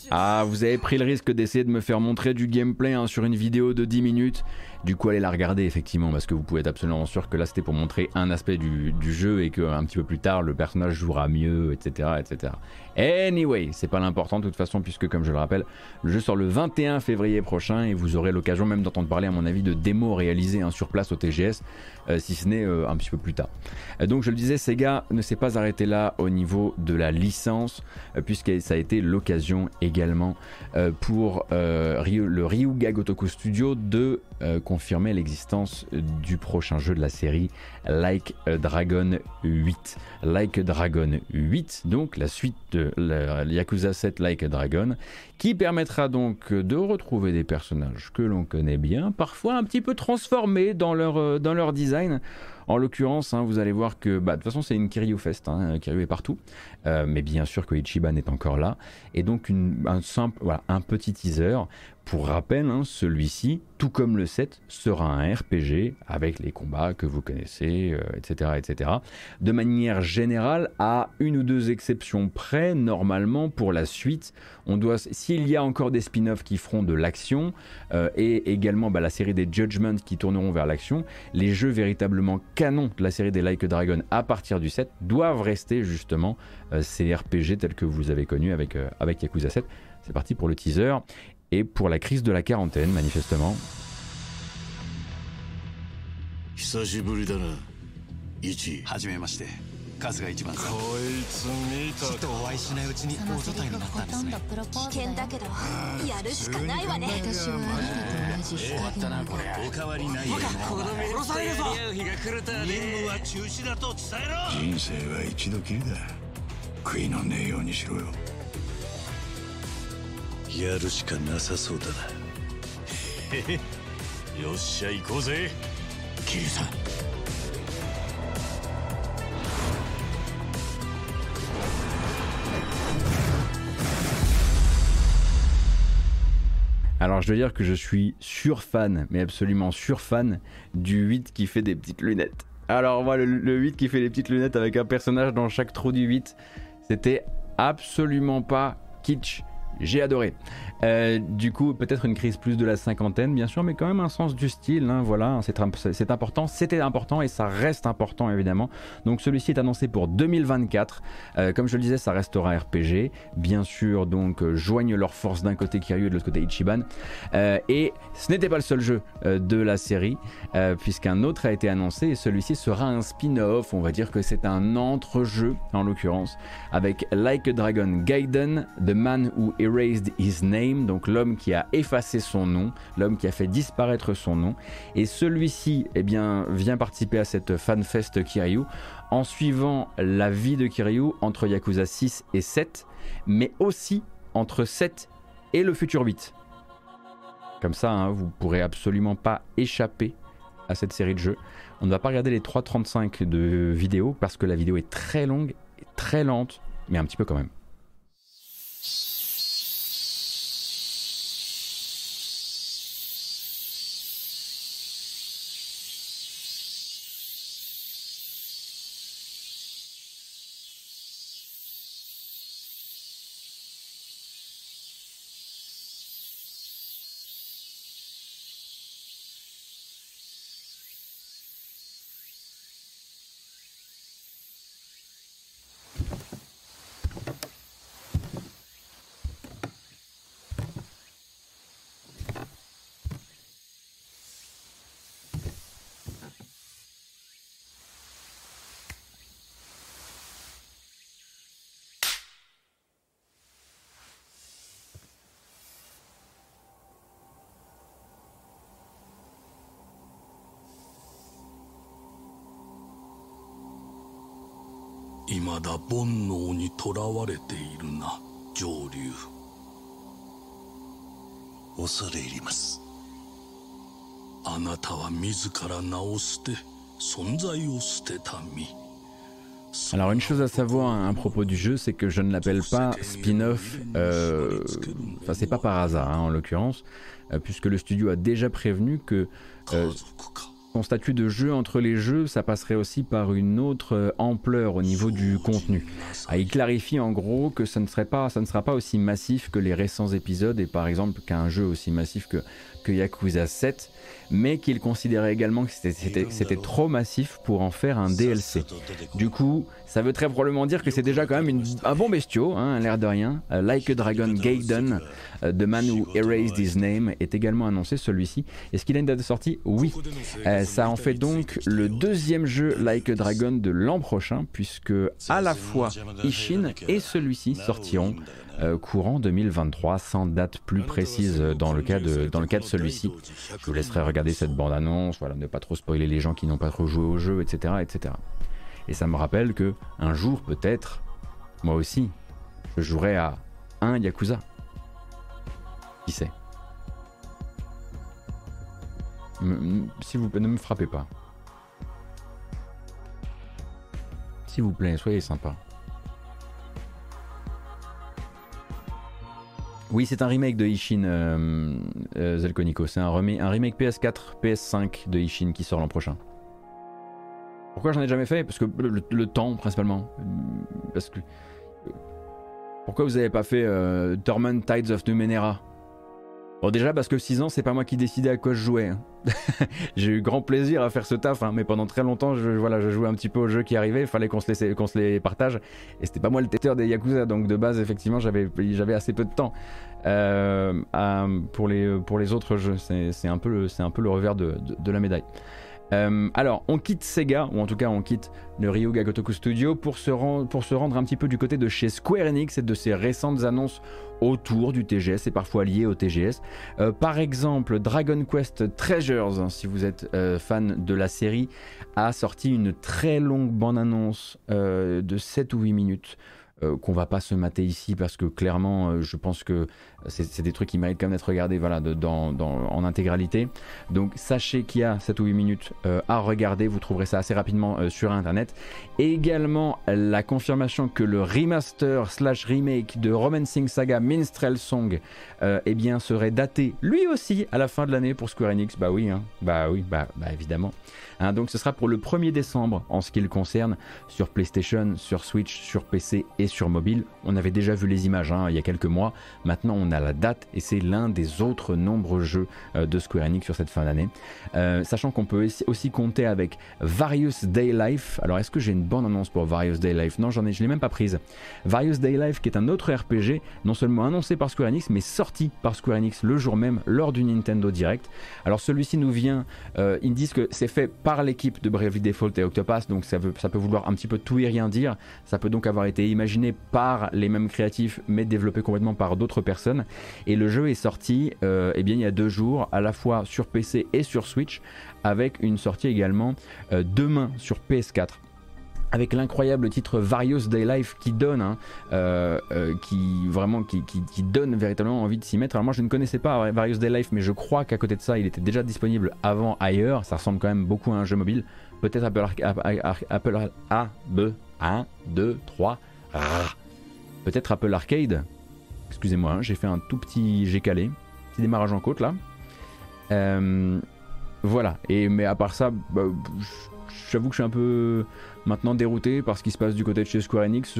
Ah, vous avez pris le risque d'essayer de me faire montrer du gameplay hein, sur une vidéo de 10 minutes. Du coup, allez la regarder, effectivement, parce que vous pouvez être absolument sûr que là, c'était pour montrer un aspect du, jeu et qu'un petit peu plus tard, le personnage jouera mieux, etc. etc. Anyway, c'est pas l'important, de toute façon, puisque, comme je le rappelle, le jeu sort le 21 février prochain et vous aurez l'occasion même d'entendre parler, à mon avis, de démos réalisées hein, sur place au TGS, euh, si ce n'est euh, un petit peu plus tard. Euh, donc, je le disais, Sega ne s'est pas arrêté là au niveau de la licence, puisque ça a été l'occasion également pour le Ryuga Gotoku Studio de confirmer l'existence du prochain jeu de la série Like Dragon 8. Like Dragon 8, donc la suite de la Yakuza 7 Like Dragon, qui permettra donc de retrouver des personnages que l'on connaît bien, parfois un petit peu transformés dans leur, euh, dans leur design. En l'occurrence, hein, vous allez voir que bah, de toute façon c'est une Kiryu Fest, hein, Kiryu est partout, euh, mais bien sûr que Ichiban est encore là, et donc un simple, un petit teaser pour rappel, hein, celui-ci, tout comme le 7, sera un RPG avec les combats que vous connaissez, etc., euh, etc. De manière générale, à une ou deux exceptions près, normalement pour la suite, on doit, s'il y a encore des spin-offs qui feront de l'action euh, et également bah, la série des Judgments qui tourneront vers l'action, les jeux véritablement canons de la série des Like a Dragon à partir du 7 doivent rester justement euh, ces RPG tels que vous avez connus avec, avec Yakuza 7. C'est parti pour le teaser et pour la crise de la quarantaine, manifestement. やるしかないわね私はあなたと同じ終わったなこりゃおかわりないよな殺されるぞ日が来ると任務は中止だと伝えろ人生は一度きりだ悔いのねえようにしろよやるしかなさそうだなへへよっしゃ行こうぜキリさん Alors je dois dire que je suis sur-fan, mais absolument sur-fan du 8 qui fait des petites lunettes. Alors moi le, le 8 qui fait des petites lunettes avec un personnage dans chaque trou du 8, c'était absolument pas kitsch. J'ai adoré. Euh, du coup, peut-être une crise plus de la cinquantaine, bien sûr, mais quand même un sens du style. Hein, voilà, c'est important. C'était important et ça reste important, évidemment. Donc, celui-ci est annoncé pour 2024. Euh, comme je le disais, ça restera RPG. Bien sûr, donc, euh, joignent leurs forces d'un côté Kiryu et de l'autre côté Ichiban. Et ce n'était pas le seul jeu de la série, puisqu'un autre a été annoncé et celui-ci sera un spin-off. On va dire que c'est un entre-jeu, en l'occurrence, avec Like a Dragon Gaiden, The Man Who Erased His Name donc l'homme qui a effacé son nom, l'homme qui a fait disparaître son nom. Et celui-ci eh vient participer à cette fanfest Kiryu en suivant la vie de Kiryu entre Yakuza 6 et 7, mais aussi entre 7 et le futur 8. Comme ça, hein, vous pourrez absolument pas échapper à cette série de jeux. On ne va pas regarder les 3.35 de vidéo parce que la vidéo est très longue très lente, mais un petit peu quand même. Imada 煩悩にとらわれているな上流恐れ入りますあなたは自ら名を捨て存在を捨てた身 Alors une chose à savoir à propos du jeu, c'est que je ne l'appelle pas spin-off, euh, enfin c'est pas par hasard hein, en l'occurrence, euh, puisque le studio a déjà prévenu que euh, son statut de jeu entre les jeux, ça passerait aussi par une autre euh, ampleur au niveau du contenu. Ah, il clarifie en gros que ça ne, sera pas aussi massif que les récents épisodes et par exemple qu'un jeu aussi massif que, que Yakuza 7 mais qu'il considérait également que c'était trop massif pour en faire un DLC. Du coup, ça veut très probablement dire que c'est déjà quand même un bon bestiau, hein, l'air de rien. Euh, like a Dragon Gaiden, uh, The Man Who Erased His Name, est également annoncé celui-ci. Est-ce qu'il a une date de sortie? Oui. Euh, ça en fait donc le deuxième jeu Like a Dragon de l'an prochain, puisque à la fois Ishin et celui-ci sortiront euh, courant 2023, sans date plus précise dans le cas de, celui-ci. Je vous laisserai regarder cette bande-annonce, voilà, ne pas trop spoiler les gens qui n'ont pas trop joué au jeu, etc., etc. Et ça me rappelle que un jour peut-être, moi aussi, je jouerai à un Yakuza. Qui sait? Vous ne me frappez pas. S'il vous plaît, soyez sympa. Oui, c'est un remake de Ishin euh, euh. C'est un, remake PS4, PS5 de Ishin qui sort l'an prochain. Pourquoi j'en ai jamais fait? Parce que le, temps, principalement. Parce que. Pourquoi vous avez pas fait euh, Torment Tides of Numenera? Bon, déjà parce que 6 ans, c'est pas moi qui décidais à quoi je jouais. Hein. J'ai eu grand plaisir à faire ce taf, hein, mais pendant très longtemps, je, voilà, je jouais un petit peu aux jeux qui arrivaient, il fallait qu'on se, les, partage. Et c'était pas moi le testeur des Yakuza, donc de base, effectivement, j'avais assez peu de temps euh, pour, les, pour les autres jeux. C'est un, peu le, revers de, de la médaille. Euh, alors, on quitte Sega, ou en tout cas on quitte le Ryuga Gotoku Studio pour se, pour se rendre un petit peu du côté de chez Square Enix et de ses récentes annonces autour du TGS et parfois liées au TGS. Euh, par exemple, Dragon Quest Treasures, si vous êtes euh, fan de la série, a sorti une très longue bande-annonce de 7 ou 8 minutes euh, qu'on va pas se mater ici parce que clairement, euh, je pense que c'est des trucs qui méritent quand même d'être regardés voilà, dans, en intégralité. Donc sachez qu'il y a 7 ou 8 minutes euh, à regarder, vous trouverez ça assez rapidement sur internet. Et également la confirmation que le remaster slash remake de Romancing Saga Minstrel Song eh bien, serait daté lui aussi à la fin de l'année pour Square Enix. Bah oui, hein. bah oui, bah, bah évidemment. Hein, donc ce sera pour le 1er décembre en ce qui le concerne sur PlayStation, sur Switch, sur PC et sur mobile. On avait déjà vu les images hein, il y a quelques mois. Maintenant on a la date et c'est l'un des autres nombreux jeux euh, de Square Enix sur cette fin d'année. Euh, sachant qu'on peut aussi compter avec Various Day Life. Alors est-ce que j'ai une bonne annonce pour Various Day Life? Non, j'en ai, je l'ai même pas prise. Various Day Life qui est un autre RPG, non seulement annoncé par Square Enix, mais sorti par Square Enix le jour même lors du Nintendo Direct. Alors celui-ci nous vient, euh, ils disent que c'est fait par l'équipe de Bravely Default et Octopath, donc ça peut vouloir un petit peu tout et rien dire. Ça peut donc avoir été imaginé par les mêmes créatifs, mais développé complètement par d'autres personnes. Et le jeu est sorti euh, eh bien, il y a deux jours, à la fois sur PC et sur Switch, avec une sortie également euh, demain sur PS4 avec l'incroyable titre Various Day Life qui donne, hein, euh, qui donne véritablement envie de s'y mettre. Alors moi je ne connaissais pas Various Day Life, mais je crois qu'à côté de ça, il était déjà disponible avant ailleurs. Ça ressemble quand même beaucoup à un jeu mobile. Peut-être Apple, Apple, A, B, 1, 2, 3. Peut-être Apple Arcade. Excusez-moi, hein, j'ai fait un tout petit j'ai calé, petit démarrage en côte là. Euh, voilà. Et mais à part ça, bah, j'avoue que je suis un peu maintenant dérouté par ce qui se passe du côté de chez Square Enix.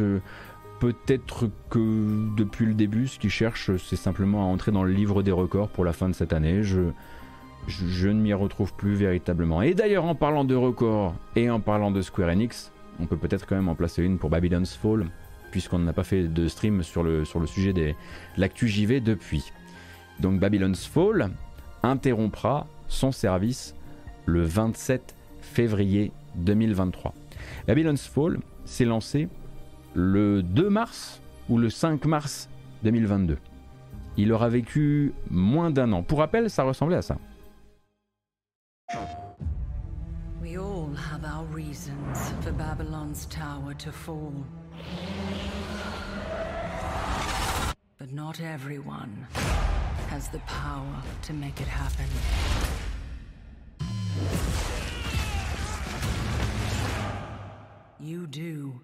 Peut-être que depuis le début, ce qu'ils cherchent, c'est simplement à entrer dans le livre des records pour la fin de cette année. Je, ne m'y retrouve plus véritablement. Et d'ailleurs, en parlant de records et en parlant de Square Enix, on peut peut-être quand même en placer une pour Babylon's Fall, puisqu'on n'a pas fait de stream sur le, sujet de l'actu JV depuis. Donc Babylon's Fall interrompra son service le 27 février 2023. Babylon's Fall s'est lancé le 2 mars ou le 5 mars 2022. Il aura vécu moins d'un an. Pour rappel, ça ressemblait à ça. We all have our reasons for Babylon's tower to fall. But not everyone has the power to make it happen. You do.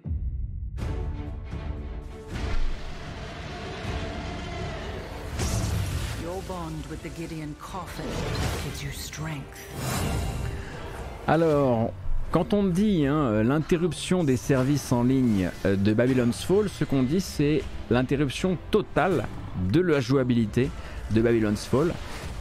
Your bond with the Gideon coffin gives you strength. Alors, quand on dit hein, l'interruption des services en ligne euh, de Babylon's Fall, ce qu'on dit c'est l'interruption totale de la jouabilité de Babylon's Fall.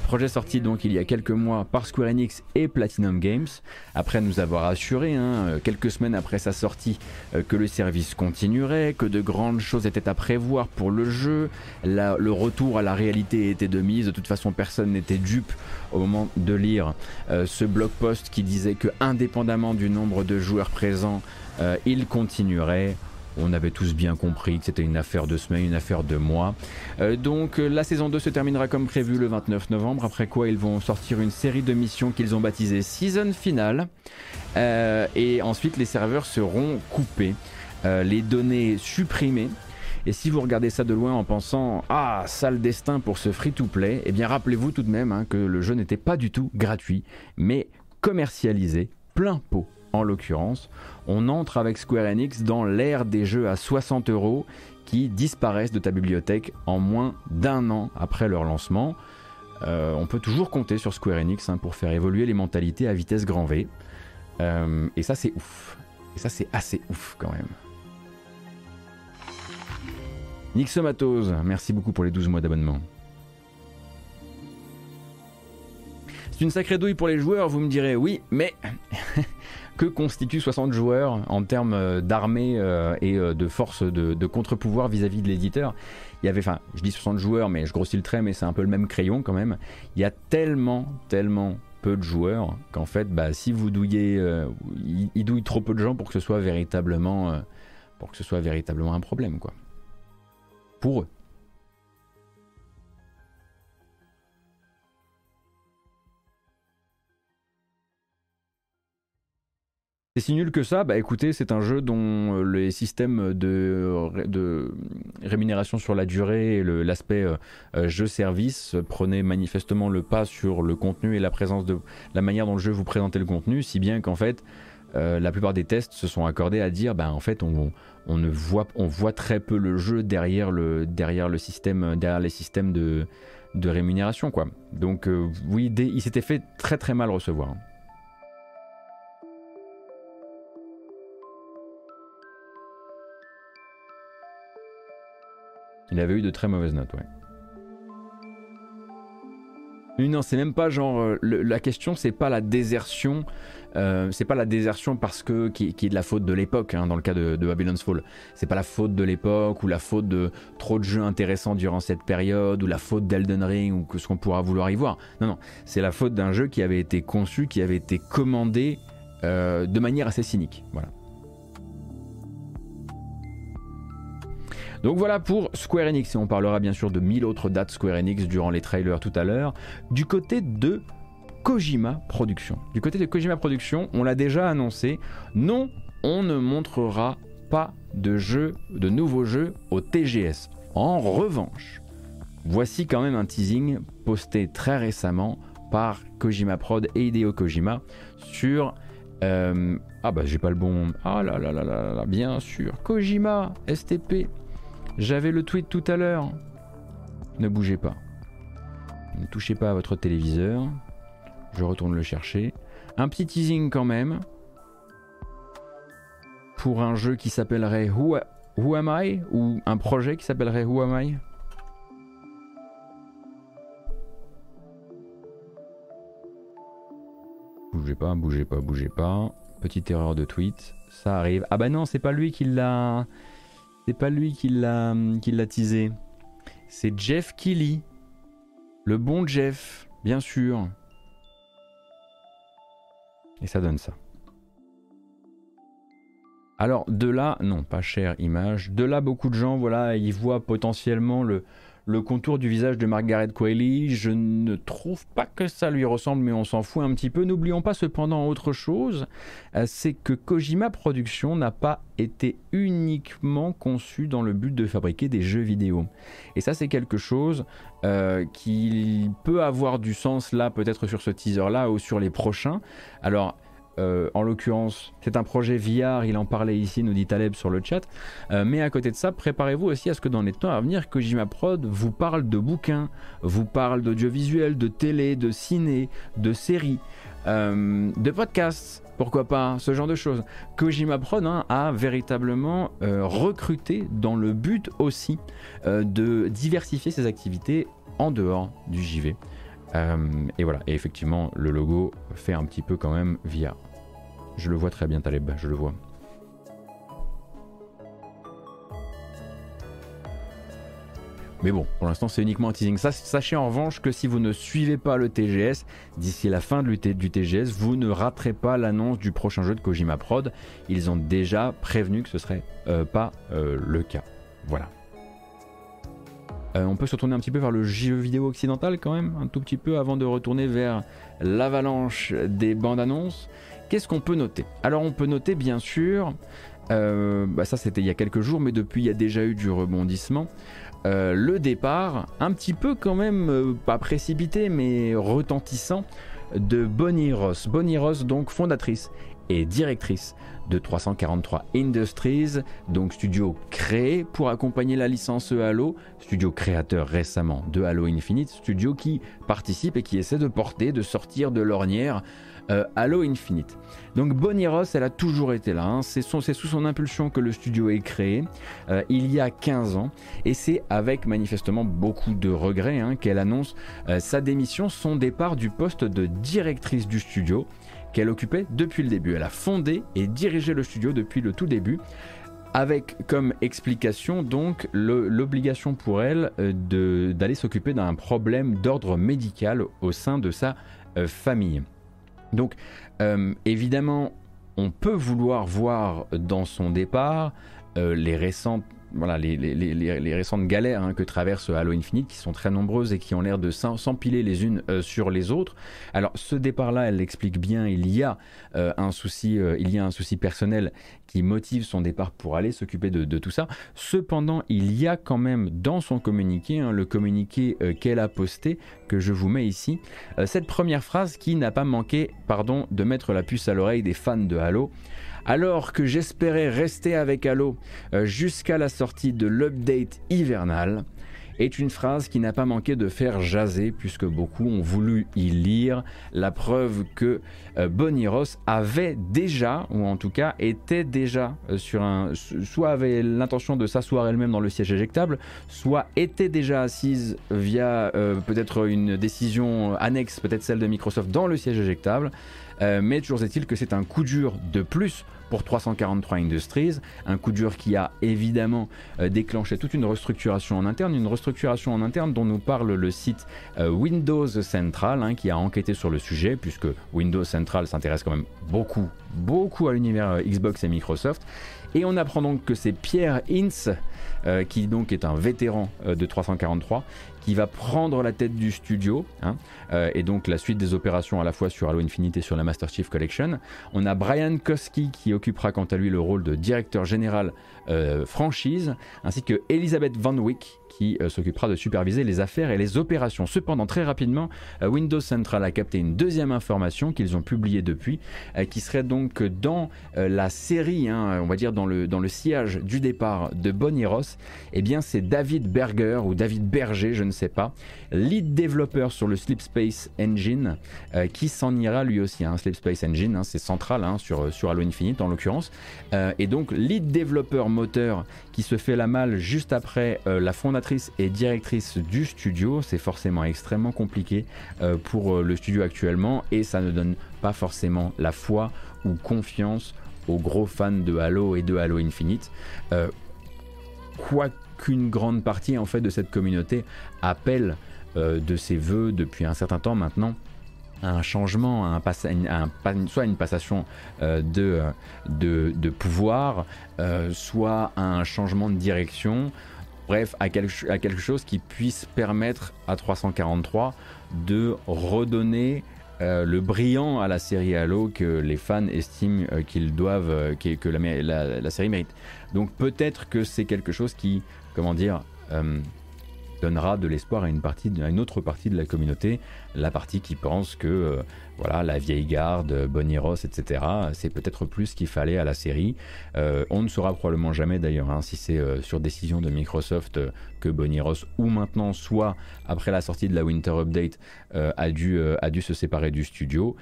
Projet sorti donc il y a quelques mois par Square Enix et Platinum Games. Après nous avoir assuré, hein, euh, quelques semaines après sa sortie, euh, que le service continuerait, que de grandes choses étaient à prévoir pour le jeu. le retour à la réalité était de mise. De toute façon, personne n'était dupe au moment de lire euh, ce blog post qui disait que, indépendamment du nombre de joueurs présents, il continuerait. On avait tous bien compris que c'était une affaire de semaines, une affaire de mois. Euh, donc euh, la saison 2 se terminera comme prévu le 29 novembre, après quoi ils vont sortir une série de missions qu'ils ont baptisées Season Finale. Euh, et ensuite les serveurs seront coupés, les données supprimées. Et si vous regardez ça de loin en pensant Ah, sale destin pour ce free-to-play, eh bien rappelez-vous tout de même hein, que le jeu n'était pas du tout gratuit, mais commercialisé plein pot en l'occurrence, on entre avec Square Enix dans l'ère des jeux à 60 euros qui disparaissent de ta bibliothèque en moins d'un an après leur lancement. Euh, on peut toujours compter sur Square Enix hein, pour faire évoluer les mentalités à vitesse grand V. Euh, et ça c'est ouf. Et ça c'est assez ouf quand même. Nixomatose, merci beaucoup pour les 12 mois d'abonnement. C'est une sacrée douille pour les joueurs, vous me direz, oui, mais que constituent 60 joueurs en termes euh, d'armée euh, et euh, de force de, contre-pouvoir vis-à-vis de l'éditeur. Il y avait, enfin, je dis 60 joueurs, mais je grossis le trait, mais c'est un peu le même crayon quand même. Il y a tellement, tellement peu de joueurs qu'en fait, bah, si vous douillez, il, douille trop peu de gens pour que ce soit véritablement, pour que ce soit véritablement un problème, quoi. Pour eux. C'est si nul que ça, bah écoutez, c'est un jeu dont euh, les systèmes de, rémunération sur la durée et l'aspect euh, euh, jeu-service prenaient manifestement le pas sur le contenu et la présence de la manière dont le jeu vous présentait le contenu, si bien qu'en fait, la plupart des tests se sont accordés à dire, bah en fait, on, ne voit, on voit très peu le jeu derrière le, système, derrière les systèmes de, rémunération. Donc oui, il s'était fait très très mal recevoir. Il avait eu de très mauvaises notes, ouais. non, c'est même pas genre. Euh, la question, c'est pas la désertion. Euh, c'est pas la désertion parce que qui, est de la faute de l'époque hein, dans le cas de, Babylon's Fall. C'est pas la faute de l'époque ou la faute de trop de jeux intéressants durant cette période ou la faute d'Elden Ring ou que ce qu'on pourra vouloir y voir. Non, non, c'est la faute d'un jeu qui avait été conçu, qui avait été commandé euh, de manière assez cynique. Voilà. Donc voilà pour Square Enix, et on parlera bien sûr de mille autres dates Square Enix durant les trailers tout à l'heure. Du côté de Kojima Productions. Du côté de Kojima Productions, on l'a déjà annoncé, non, on ne montrera pas de jeux, de nouveaux jeux au TGS. En revanche, voici quand même un teasing posté très récemment par Kojima Prod et Hideo Kojima sur euh, ah bah j'ai pas le bon ah là là là là là bien sûr Kojima STP j'avais le tweet tout à l'heure. Ne bougez pas. Ne touchez pas à votre téléviseur. Je retourne le chercher. Un petit teasing quand même. Pour un jeu qui s'appellerait Who, Am I? Ou un projet qui s'appellerait Who Am I? Bougez pas, bougez pas, bougez pas. Petite erreur de tweet. Ça arrive. Ah bah non, c'est pas lui qui l'a. C'est pas lui qui l'a teasé. C'est Jeff Kelly. Le bon Jeff, bien sûr. Et ça donne ça. Alors de là, non, pas cher image. De là, beaucoup de gens, voilà, ils voient potentiellement le, le contour du visage de Margaret Qualley, je ne trouve pas que ça lui ressemble, mais on s'en fout un petit peu. N'oublions pas cependant autre chose, euh, c'est que Kojima Productions n'a pas été uniquement conçu dans le but de fabriquer des jeux vidéo. Et ça, c'est quelque chose euh, qui peut avoir du sens là, peut-être sur ce teaser-là ou sur les prochains. Alors, euh, en l'occurrence, c'est un projet VR, il en parlait ici, nous dit Taleb sur le chat. Euh, mais à côté de ça, préparez-vous aussi à ce que dans les temps à venir, Kojima Prod vous parle de bouquins, vous parle d'audiovisuel, de télé, de ciné, de séries, euh, de podcasts, pourquoi pas, ce genre de choses. Kojima Prod hein, a véritablement recruté dans le but aussi de diversifier ses activités en dehors du JV. Et voilà, et effectivement, le logo fait un petit peu quand même VR. Je le vois très bien, Taleb, je le vois. Mais bon, pour l'instant, c'est uniquement un teasing. Sachez en revanche que si vous ne suivez pas le TGS, d'ici la fin du TGS, vous ne raterez pas l'annonce du prochain jeu de Kojima Prod. Ils ont déjà prévenu que ce serait euh, pas euh, le cas. Voilà. Euh, on peut se retourner un petit peu vers le jeu vidéo occidental quand même, un tout petit peu avant de retourner vers l'avalanche des bandes annonces. Qu'est-ce qu'on peut noter? Alors on peut noter bien sûr, euh, bah ça c'était il y a quelques jours, mais depuis il y a déjà eu du rebondissement. Euh, le départ, un petit peu quand même, pas précipité, mais retentissant, de Bonnie Ross. Bonnie Ross, donc fondatrice et directrice de 343 Industries, donc studio créé pour accompagner la licence Halo, studio créateur récemment de Halo Infinite, studio qui participe et qui essaie de porter, de sortir de l'ornière euh, Halo Infinite. Donc Bonnie Ross, elle a toujours été là. Hein. C'est sous son impulsion que le studio est créé euh, il y a 15 ans. Et c'est avec manifestement beaucoup de regrets hein, qu'elle annonce euh, sa démission, son départ du poste de directrice du studio qu'elle occupait depuis le début. Elle a fondé et dirigé le studio depuis le tout début avec comme explication donc l'obligation pour elle d'aller s'occuper d'un problème d'ordre médical au sein de sa famille. Donc, euh, évidemment, on peut vouloir voir dans son départ euh, les récentes voilà, les, récentes galères hein, que traverse Halo Infinite, qui sont très nombreuses et qui ont l'air de s'empiler les unes euh, sur les autres. Alors ce départ-là, elle l'explique bien, il y a euh, un souci, euh, il y a un souci personnel qui motive son départ pour aller s'occuper de, tout ça. Cependant, il y a quand même dans son communiqué, hein, le communiqué qu'elle a posté, que je vous mets ici, cette première phrase qui n'a pas manqué, pardon, de mettre la puce à l'oreille des fans de Halo. Alors que j'espérais rester avec Halo euh, jusqu'à la sortie de l'update hivernal, est une phrase qui n'a pas manqué de faire jaser puisque beaucoup ont voulu y lire la preuve que euh, Bonnie Ross avait déjà, ou en tout cas était déjà euh, sur un, soit avait l'intention de s'asseoir elle-même dans le siège éjectable, soit était déjà assise via peut-être une décision annexe, peut-être celle de Microsoft dans le siège éjectable. mais toujours est-il que c'est un coup dur de plus pour 343 Industries, un coup dur qui a évidemment euh, déclenché toute une restructuration en interne, une restructuration en interne dont nous parle le site euh, Windows Central, hein, qui a enquêté sur le sujet, puisque Windows Central s'intéresse quand même beaucoup, beaucoup à l'univers euh, Xbox et Microsoft. Et on apprend donc que c'est Pierre Ince, qui donc est un vétéran de 343, qui va prendre la tête du studio, hein, euh, et donc la suite des opérations à la fois sur Halo Infinite et sur la Master Chief Collection. On a Brian Koski qui occupera quant à lui le rôle de directeur général franchise, ainsi que Elizabeth Van Wyck qui euh, s'occupera de superviser les affaires et les opérations. Cependant, très rapidement, Windows Central a capté une deuxième information qu'ils ont publiée depuis, qui serait donc dans la série, hein, on va dire dans le, dans le sillage du départ de Bonnie Ross, eh bien c'est David Berger ou David Berger, je ne sais pas, lead développeur sur le Sleep Space Engine, euh, qui s'en ira lui aussi. Hein, Sleep Space Engine, hein, c'est central hein, sur, sur Halo Infinite en l'occurrence. Euh, et donc, lead développeur qui se fait la malle juste après euh, la fondatrice et directrice du studio. C'est forcément extrêmement compliqué pour le studio actuellement et ça ne donne pas forcément la foi ou confiance aux gros fans de Halo et de Halo Infinite. quoi qu'une grande partie en fait de cette communauté appelle euh, de ses voeux depuis un certain temps maintenant un changement, soit une passation euh, de, de, pouvoir, euh, soit un changement de direction, bref, à quelque, à quelque chose qui puisse permettre à 343 de redonner le brillant à la série Halo que les fans estiment qu'ils doivent, que la, la, série mérite. Donc peut-être que c'est quelque chose qui comment dire, euh, donnera de l'espoir à à une autre partie de la communauté. La partie qui pense que voilà, la vieille garde, Bonnie Ross, etc. C'est peut-être plus qu'il fallait à la série. Euh, on ne saura probablement jamais d'ailleurs hein, si c'est euh, sur décision de Microsoft euh, que Bonnie Ross ou maintenant soit après la sortie de la Winter Update a, dû, a dû se séparer du studio.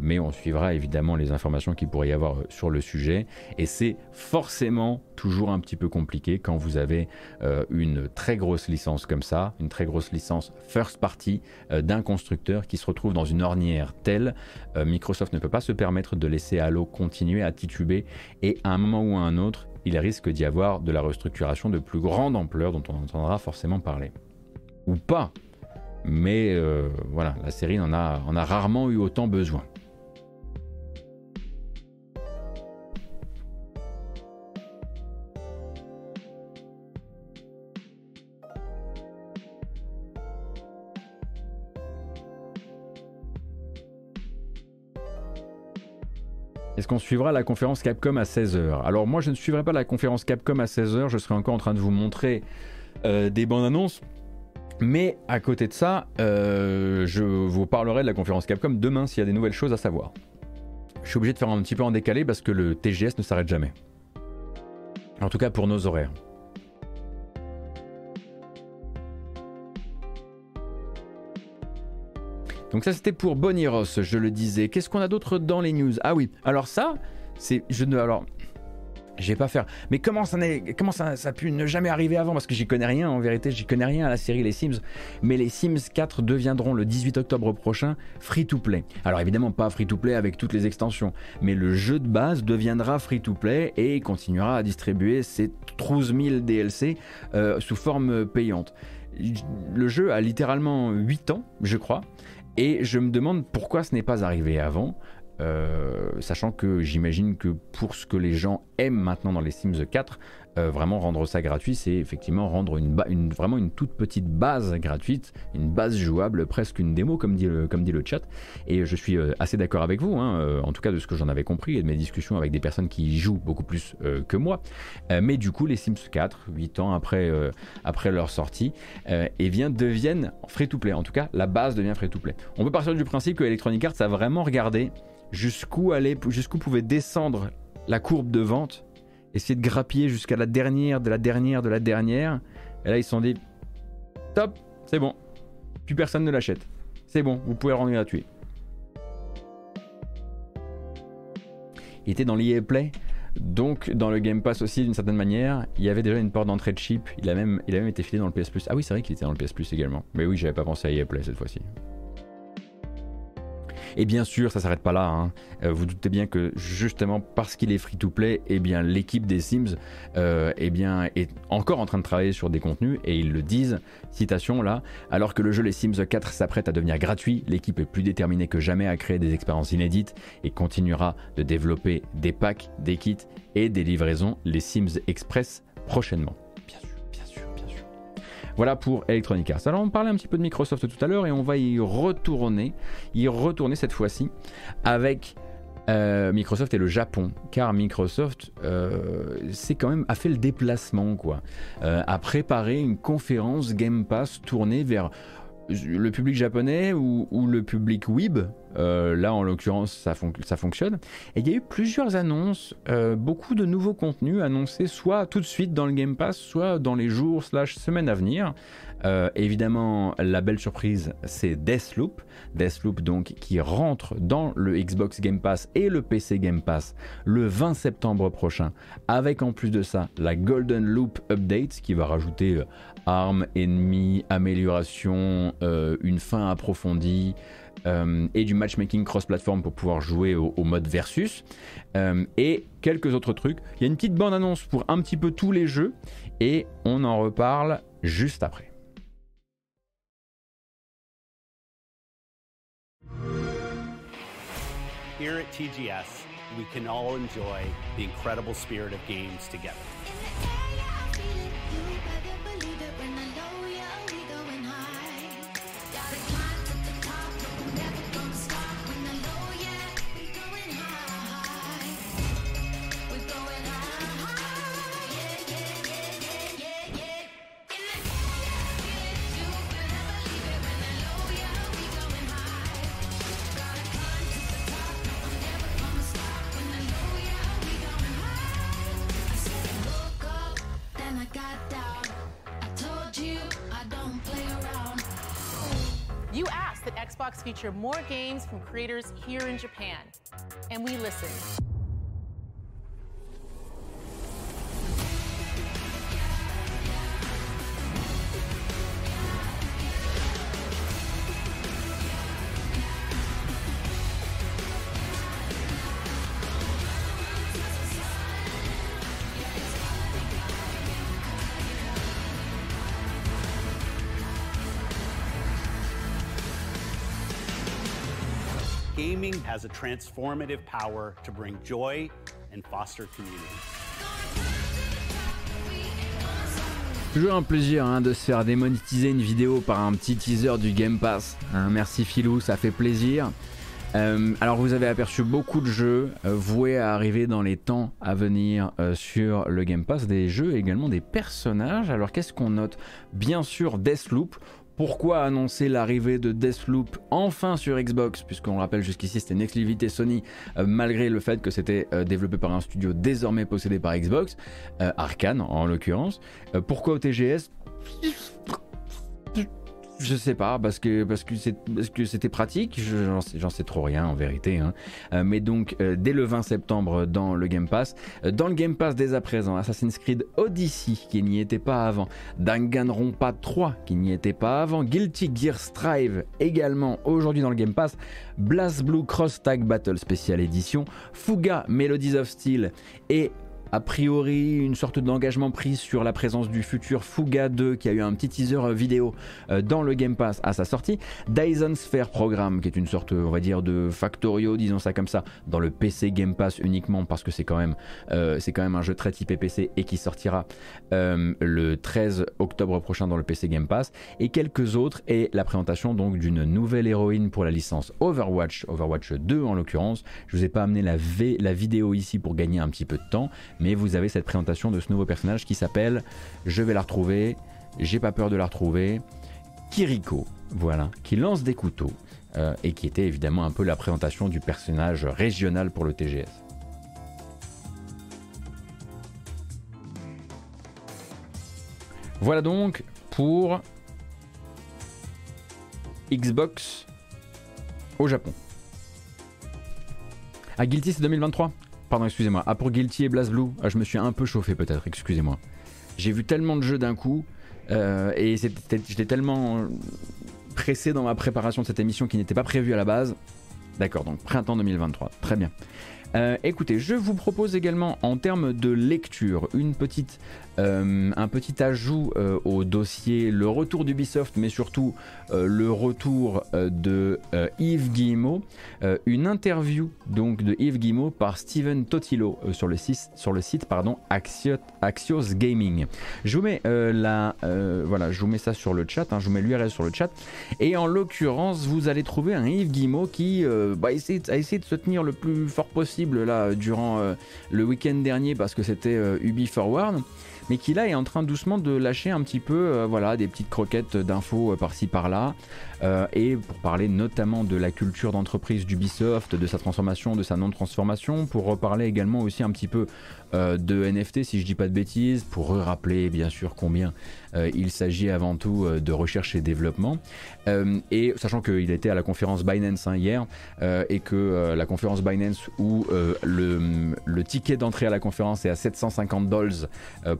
mais on suivra évidemment les informations qu'il pourrait y avoir sur le sujet. Et c'est forcément toujours un petit peu compliqué quand vous avez une très grosse licence comme ça, une très grosse licence first party d'un constructeur qui se retrouve dans une ornière telle, euh, Microsoft ne peut pas se permettre de laisser Halo continuer à tituber et à un moment ou à un autre, il risque d'y avoir de la restructuration de plus grande ampleur dont on entendra forcément parler. Ou pas, mais euh, voilà, la série en a, en a rarement eu autant besoin. Est-ce qu'on suivra la conférence Capcom à 16h Alors moi je ne suivrai pas la conférence Capcom à 16h, je serai encore en train de vous montrer euh, des bandes annonces. Mais à côté de ça, euh, je vous parlerai de la conférence Capcom demain s'il y a des nouvelles choses à savoir. Je suis obligé de faire un petit peu en décalé parce que le TGS ne s'arrête jamais. En tout cas pour nos horaires. Donc ça c'était pour Bonnie Ross, je le disais. Qu'est-ce qu'on a d'autre dans les news? Ah oui, alors ça, c'est je ne alors je vais pas faire. Mais comment ça, comment ça, a pu ne jamais arriver avant? Parce que j'y connais rien en vérité, j'y connais rien à la série Les Sims. Mais les Sims 4 deviendront le 18 octobre prochain free to play. Alors évidemment pas free to play avec toutes les extensions, mais le jeu de base deviendra free to play et continuera à distribuer ses 12 000 DLC sous forme payante. Le jeu a littéralement 8 ans, je crois, et je me demande pourquoi ce n'est pas arrivé avant, euh, sachant que j'imagine que pour ce que les gens aiment maintenant dans les Sims 4, euh, vraiment rendre ça gratuit, c'est effectivement rendre une, vraiment une toute petite base gratuite, une base jouable, presque une démo comme dit le, chat. Et je suis euh, assez d'accord avec vous, hein, euh, en tout cas de ce que j'en avais compris et de mes discussions avec des personnes qui jouent beaucoup plus que moi. mais du coup, les Sims 4, 8 ans après, après leur sortie, eh bien, deviennent free-to-play. En tout cas, la base devient free-to-play. On peut partir du principe que Electronic Arts a vraiment regardé jusqu'où jusqu'où pouvait descendre la courbe de vente essayer de grappiller jusqu'à la dernière, de la dernière, de la dernière. Et là, ils se sont dit Top, c'est bon. Plus personne ne l'achète. C'est bon, vous pouvez le rendre gratuit. Il était dans l'EA Play, donc dans le Game Pass aussi d'une certaine manière. Il y avait déjà une porte d'entrée de chip. Il a, même, été filé dans le PS Plus. Ah oui, c'est vrai qu'il était dans le PS Plus également. Mais oui, j'avais pas pensé à EA Play cette fois-ci. Et bien sûr, ça s'arrête pas là. Hein. Euh, vous doutez bien que justement parce qu'il est free-to-play, eh bien l'équipe des Sims euh, eh est encore en train de travailler sur des contenus et ils le disent, citation là, alors que le jeu Les Sims 4 s'apprête à devenir gratuit, l'équipe est plus déterminée que jamais à créer des expériences inédites et continuera de développer des packs, des kits et des livraisons Les Sims Express prochainement. Voilà pour Electronic Arts. Alors on parlait un petit peu de Microsoft tout à l'heure et on va y retourner, y retourner cette fois-ci avec euh, Microsoft et le Japon, car Microsoft euh, quand même a fait le déplacement quoi, euh, a préparé une conférence Game Pass tournée vers le public japonais ou, le public web, euh, là en l'occurrence ça, fonctionne. Et il y a eu plusieurs annonces, euh, beaucoup de nouveaux contenus annoncés soit tout de suite dans le Game Pass, soit dans les jours slash semaines à venir. Euh, évidemment, la belle surprise, c'est Deathloop. Deathloop, donc, qui rentre dans le Xbox Game Pass et le PC Game Pass le 20 septembre prochain, avec en plus de ça la Golden Loop Update, qui va rajouter armes, ennemis, améliorations, une fin approfondie. Et du matchmaking cross-platform pour pouvoir jouer au, mode versus et quelques autres trucs. Il y a une petite bande annonce pour un petit peu tous les jeux et on en reparle juste après. Here at TGS, we can all enjoy the incredible spirit of games together. Feature more games from creators here in Japan. And we listened. Has a transformative power to bring joy and foster community. Toujours un plaisir hein, de se faire démonétiser une vidéo par un petit teaser du Game Pass. Hein, merci Philou, ça fait plaisir. Euh, alors vous avez aperçu beaucoup de jeux euh, voués à arriver dans les temps à venir euh, sur le Game Pass, des jeux également des personnages. Alors qu'est-ce qu'on note? Bien sûr Deathloop, pourquoi annoncer l'arrivée de Deathloop enfin sur Xbox Puisqu'on rappelle jusqu'ici c'était une exclusivité Sony euh, malgré le fait que c'était euh, développé par un studio désormais possédé par Xbox, euh, Arkane en l'occurrence. pourquoi au TGS je sais pas, parce que parce que c'était pratique. J'en sais, sais, trop rien en vérité. Hein. Euh, mais donc euh, dès le 20 septembre dans le Game Pass, euh, dans le Game Pass dès à présent, Assassin's Creed Odyssey qui n'y était pas avant, Danganronpa 3 qui n'y était pas avant, Guilty Gear Strive également aujourd'hui dans le Game Pass, Blast Blue Cross Tag Battle Special Edition, Fuga Melodies of Steel et a priori une sorte d'engagement pris sur la présence du futur Fuga 2 qui a eu un petit teaser euh, vidéo euh, dans le Game Pass à sa sortie, Dyson Sphere Programme qui est une sorte on va dire de Factorio disons ça comme ça dans le PC Game Pass uniquement parce que c'est quand même euh, quand même un jeu très typé PC et qui sortira le 13 octobre prochain dans le PC Game Pass. Et quelques autres et la présentation donc d'une nouvelle héroïne pour la licence Overwatch Overwatch 2 en l'occurrence. Je vous ai pas amené la vidéo ici pour gagner un petit peu de temps mais vous avez cette présentation de ce nouveau personnage qui s'appelle, je vais la retrouver, j'ai pas peur de la retrouver, Kiriko, voilà, qui lance des couteaux, euh, et qui était évidemment un peu la présentation du personnage régional pour le TGS. Voilà donc pour Xbox au Japon. À Guilty c'est 2023 Pardon, excusez-moi. Ah, pour Guilty et BlazBlue, ah, je me suis un peu chauffé peut-être, excusez-moi. J'ai vu tellement de jeux d'un coup, euh, et j'étais tellement pressé dans ma préparation de cette émission qui n'était pas prévue à la base. D'accord, donc printemps 2023, très bien. Euh, écoutez, je vous propose également en termes de lecture une petite euh, un petit ajout euh, au dossier, le retour d'Ubisoft, mais surtout euh, le retour de Yves Guillemot, une interview donc de Yves Guillemot par Steven Totilo sur le site, pardon, Axios, Gaming. Je vous mets la, voilà, je vous mets ça sur le chat, hein, je vous mets l'URL sur le chat, et en l'occurrence, vous allez trouver un Yves Guillemot qui bah, a essayé de se tenir le plus fort possible là durant le week-end dernier parce que c'était Ubi Forward mais qui là est en train doucement de lâcher un petit peu euh, voilà, des petites croquettes d'infos euh, par-ci par-là. Euh, et pour parler notamment de la culture d'entreprise d'Ubisoft, de sa transformation, de sa non-transformation, pour reparler également aussi un petit peu de NFT si je dis pas de bêtises, pour rappeler bien sûr combien il s'agit avant tout de recherche et développement. et sachant qu'il était à la conférence Binance hein, hier, et que la conférence Binance où le, le, ticket d'entrée à la conférence est à 750 dollars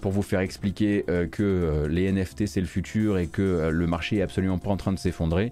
pour vous faire expliquer euh, que euh, les NFT c'est le futur et que euh, le marché est absolument pas en train de s'effondrer.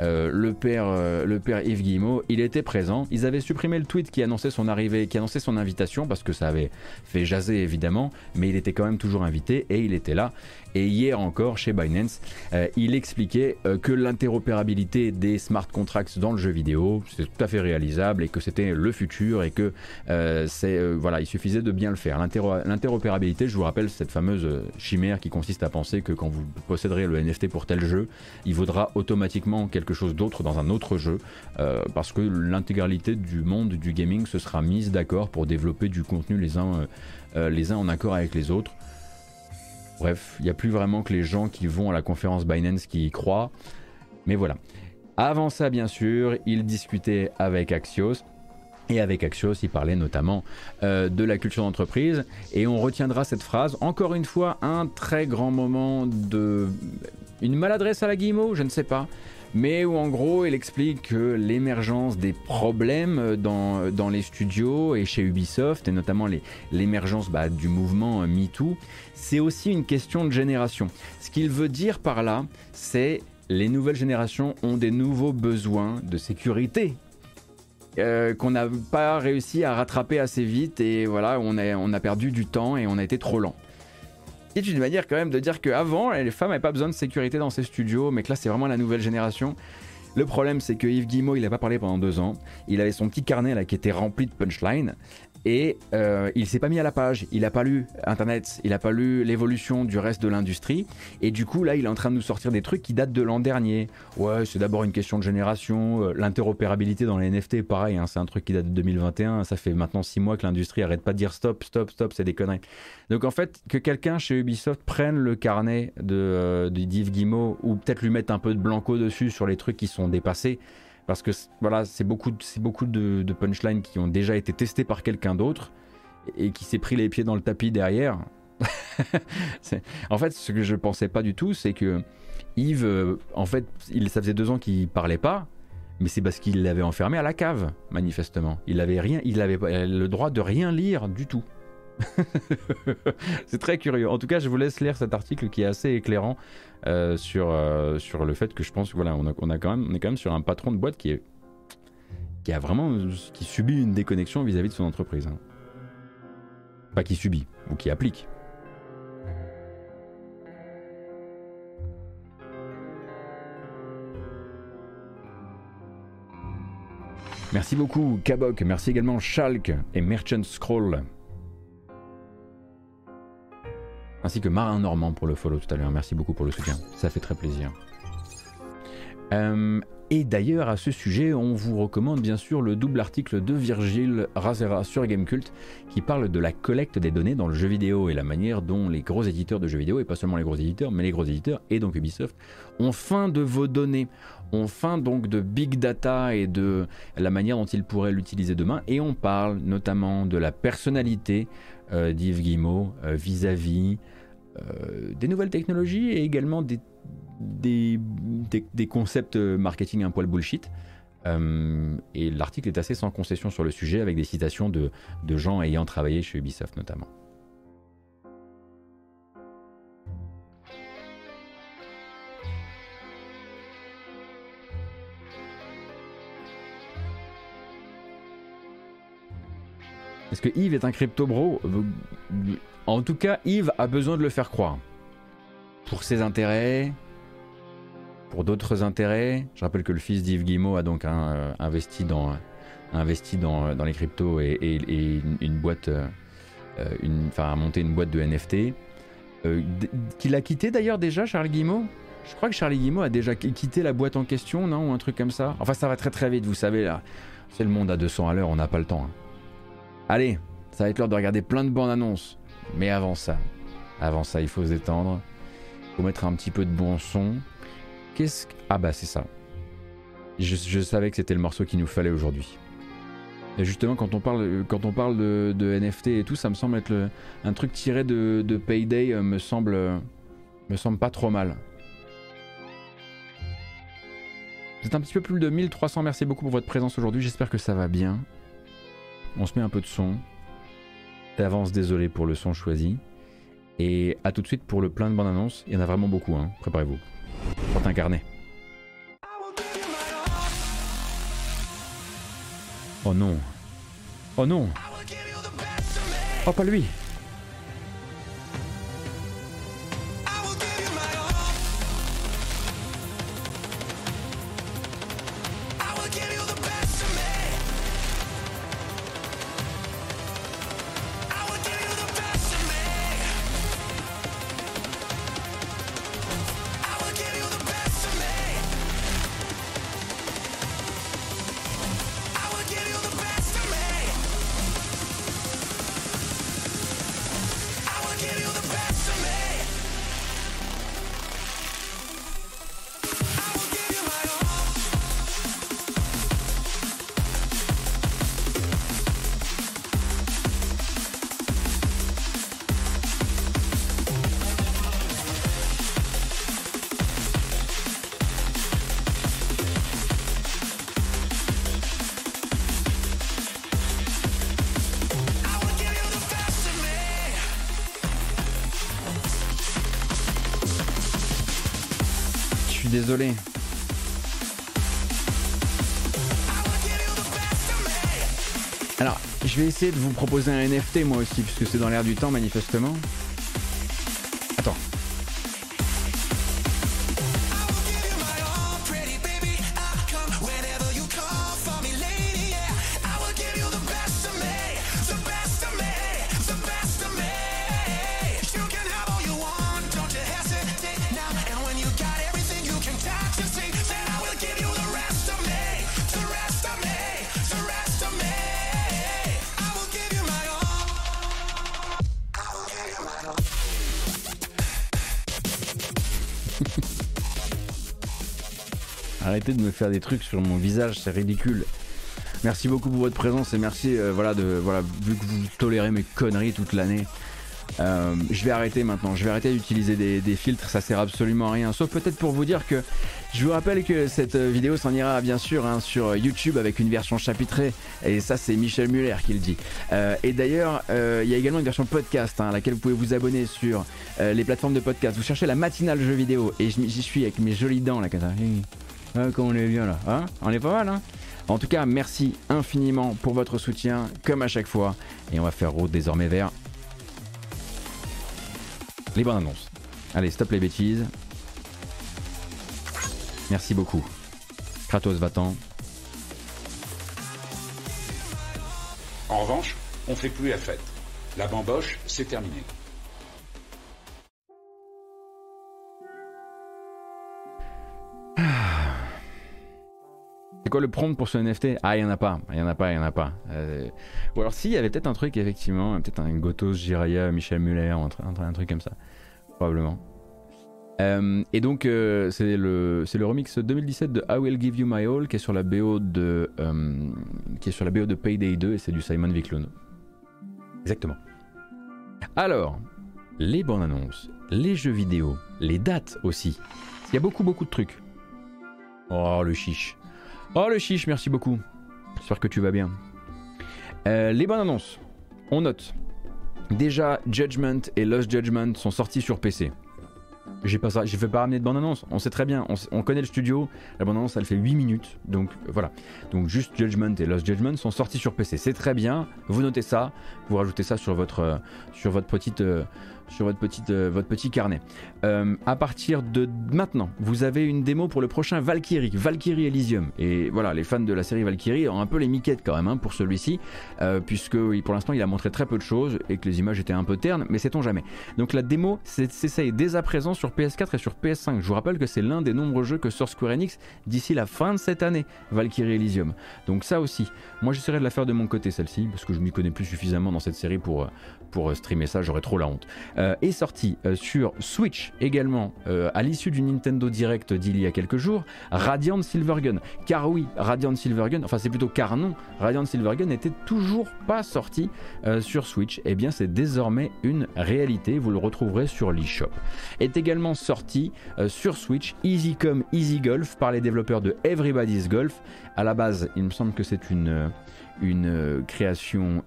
le, père, le père Yves Guillemot, il était présent. Ils avaient supprimé le tweet qui annonçait son arrivée, qui annonçait son invitation parce que ça avait fait jaser évidemment, mais il était quand même toujours invité et il était là. Et hier encore, chez Binance, euh, il expliquait euh, que l'interopérabilité des smart contracts dans le jeu vidéo, c'est tout à fait réalisable et que c'était le futur et que euh, c'est voilà, il suffisait de bien le faire. L'interopérabilité, je vous rappelle, cette fameuse chimère qui consiste à penser que quand vous posséderez le NFT pour tel jeu, il vaudra automatiquement quelque chose d'autre dans un autre jeu, parce que l'intégralité du monde du gaming se sera mise d'accord pour développer du contenu les uns, les uns en accord avec les autres. Bref, il n'y a plus vraiment que les gens qui vont à la conférence Binance qui y croient. Mais voilà. Avant ça, bien sûr, il discutait avec Axios. Et avec Axios, il parlait notamment euh, de la culture d'entreprise. Et on retiendra cette phrase. Encore une fois, un très grand moment de. Une maladresse à la guillemot, je ne sais pas. Mais où en gros il explique que l'émergence des problèmes dans, dans, les studios et chez Ubisoft, et notamment l'émergence bah, du mouvement euh, MeToo, c'est aussi une question de génération. Ce qu'il veut dire par là, c'est les nouvelles générations ont des nouveaux besoins de sécurité euh, qu'on n'a pas réussi à rattraper assez vite et voilà, on a, on a perdu du temps et on a été trop lent. C'est une manière quand même de dire qu'avant, les femmes n'avaient pas besoin de sécurité dans ces studios, mais que là c'est vraiment la nouvelle génération. Le problème c'est que Yves Guillemot, il n'a pas parlé pendant deux ans. Il avait son petit carnet là qui était rempli de punchlines et euh, il s'est pas mis à la page, il a pas lu Internet, il a pas lu l'évolution du reste de l'industrie, et du coup là il est en train de nous sortir des trucs qui datent de l'an dernier. Ouais, c'est d'abord une question de génération, euh, l'interopérabilité dans les NFT, pareil, hein, c'est un truc qui date de 2021, ça fait maintenant six mois que l'industrie arrête pas de dire stop, stop, stop, c'est des conneries. Donc en fait, que quelqu'un chez Ubisoft prenne le carnet de, euh, de Guillemot, ou peut-être lui mettre un peu de blanco dessus sur les trucs qui sont dépassés, parce que voilà, c'est beaucoup, beaucoup de, punchlines qui ont déjà été testés par quelqu'un d'autre et qui s'est pris les pieds dans le tapis derrière. en fait, ce que je pensais pas du tout, c'est que Yves, euh, en fait, ça faisait deux ans qu'il parlait pas, mais c'est parce qu'il l'avait enfermé à la cave, manifestement. Il avait rien, il avait le droit de rien lire du tout. c'est très curieux. En tout cas, je vous laisse lire cet article qui est assez éclairant euh, sur, euh, sur le fait que je pense que voilà, on, a, quand même, on est quand même sur un patron de boîte qui est qui a vraiment qui subit une déconnexion vis-à-vis de son entreprise. Hein. Pas qui subit ou qui applique. Merci beaucoup Kabok, merci également Schalk et Merchant Scroll ainsi que Marin Normand pour le follow tout à l'heure. Merci beaucoup pour le soutien, ça fait très plaisir. Euh, et d'ailleurs, à ce sujet, on vous recommande bien sûr le double article de Virgile Razera sur Gamecult qui parle de la collecte des données dans le jeu vidéo et la manière dont les gros éditeurs de jeux vidéo, et pas seulement les gros éditeurs, mais les gros éditeurs et donc Ubisoft, ont faim de vos données, ont faim donc de big data et de la manière dont ils pourraient l'utiliser demain. Et on parle notamment de la personnalité euh, d'Yves Guillemot euh, vis-à-vis des nouvelles technologies et également des, concepts marketing un poil bullshit. Euh, et l'article est assez sans concession sur le sujet avec des citations de gens ayant travaillé chez Ubisoft notamment. Est-ce que Yves est un crypto bro en tout cas, Yves a besoin de le faire croire. Pour ses intérêts, pour d'autres intérêts. Je rappelle que le fils d'Yves Guillemot a donc euh, investi, dans, investi dans, dans les cryptos et, une, boîte, euh, a monté une boîte de NFT. Euh, qu'il a quitté d'ailleurs déjà, Charles Guillemot? Je crois que Charlie Guillemot a déjà quitté la boîte en question, non? Ou un truc comme ça? Enfin, ça va très très vite, vous savez, là. C'est le monde à 200 à l'heure, on n'a pas le temps. Hein. Allez, ça va être l'heure de regarder plein de bandes annonces. Mais avant ça, avant ça, il faut se détendre. Il faut mettre un petit peu de bon son. Qu'est-ce que... Ah bah c'est ça. Je, savais que c'était le morceau qu'il nous fallait aujourd'hui. Et justement, quand on parle, quand on parle de, NFT et tout, ça me semble être un truc tiré de, Payday, euh, me semble, me semble pas trop mal. Vous êtes un petit peu plus de 1300, merci beaucoup pour votre présence aujourd'hui, j'espère que ça va bien. On se met un peu de son. D'avance, désolé pour le son choisi. Et à tout de suite pour le plein de bonnes annonces. Il y en a vraiment beaucoup, hein. préparez-vous. Porte un carnet. Oh non. Oh non. Oh pas lui. Essayer de vous proposer un NFT moi aussi, puisque c'est dans l'air du temps manifestement. De me faire des trucs sur mon visage, c'est ridicule. Merci beaucoup pour votre présence et merci euh, voilà de voilà vu que vous tolérez mes conneries toute l'année. Euh, je vais arrêter maintenant, je vais arrêter d'utiliser des, filtres, ça sert absolument à rien. Sauf peut-être pour vous dire que je vous rappelle que cette vidéo s'en ira bien sûr hein, sur YouTube avec une version chapitrée et ça c'est Michel Muller qui le dit. Euh, et d'ailleurs euh, il y a également une version podcast hein, à laquelle vous pouvez vous abonner sur euh, les plateformes de podcast. Vous cherchez la matinale jeu vidéo et j'y suis avec mes jolies dents là comme. Ah, comme on est bien là, hein? On est pas mal hein? En tout cas merci infiniment pour votre soutien comme à chaque fois et on va faire route désormais vers les bonnes annonces. Allez, stop les bêtises. Merci beaucoup. Kratos va-t'en. En revanche, on fait plus la fête. La bamboche, c'est terminé. C'est quoi le prompt pour ce NFT Ah, il y en a pas, il y en a pas, il y en a pas. Euh, Ou alors si, il y avait peut-être un truc effectivement, peut-être un Gotos, Jiraya, Michel Muller, un, un truc comme ça, probablement. Euh, et donc euh, c'est le le remix 2017 de I Will Give You My All qui est sur la BO de euh, qui est sur la BO de Payday 2 et c'est du Simon Viklund. Exactement. Alors, les bandes annonces, les jeux vidéo, les dates aussi. Il y a beaucoup beaucoup de trucs. Oh le chiche. Oh le chiche, merci beaucoup. J'espère que tu vas bien. Euh, les bandes annonces, on note. Déjà, Judgment et Lost Judgment sont sortis sur PC. J'ai pas ça, j'ai fait pas ramener de bande annonce. On sait très bien, on, connaît le studio. La bande annonce, elle fait 8 minutes. Donc euh, voilà. Donc juste Judgment et Lost Judgment sont sortis sur PC. C'est très bien. Vous notez ça. Vous rajoutez ça sur votre euh, petite sur votre petite euh, votre petit carnet. Euh, à partir de maintenant, vous avez une démo pour le prochain Valkyrie, Valkyrie Elysium. Et voilà, les fans de la série Valkyrie ont un peu les miquettes quand même hein, pour celui-ci, euh, puisque pour l'instant il a montré très peu de choses et que les images étaient un peu ternes, mais sait-on jamais. Donc la démo s'essaye dès à présent sur PS4 et sur PS5. Je vous rappelle que c'est l'un des nombreux jeux que sort Square Enix d'ici la fin de cette année, Valkyrie Elysium. Donc ça aussi, moi j'essaierai de la faire de mon côté celle-ci, parce que je m'y connais plus suffisamment dans cette série pour, euh, pour euh, streamer ça, j'aurais trop la honte. Euh, est sorti euh, sur Switch également à l'issue du Nintendo Direct d'il y a quelques jours, Radiant Silvergun. Car oui, Radiant Silvergun, enfin c'est plutôt car non, Radiant Silvergun n'était toujours pas sorti sur Switch. Et bien c'est désormais une réalité, vous le retrouverez sur l'eShop. Est également sorti sur Switch Easy Come Easy Golf par les développeurs de Everybody's Golf. À la base, il me semble que c'est une, une création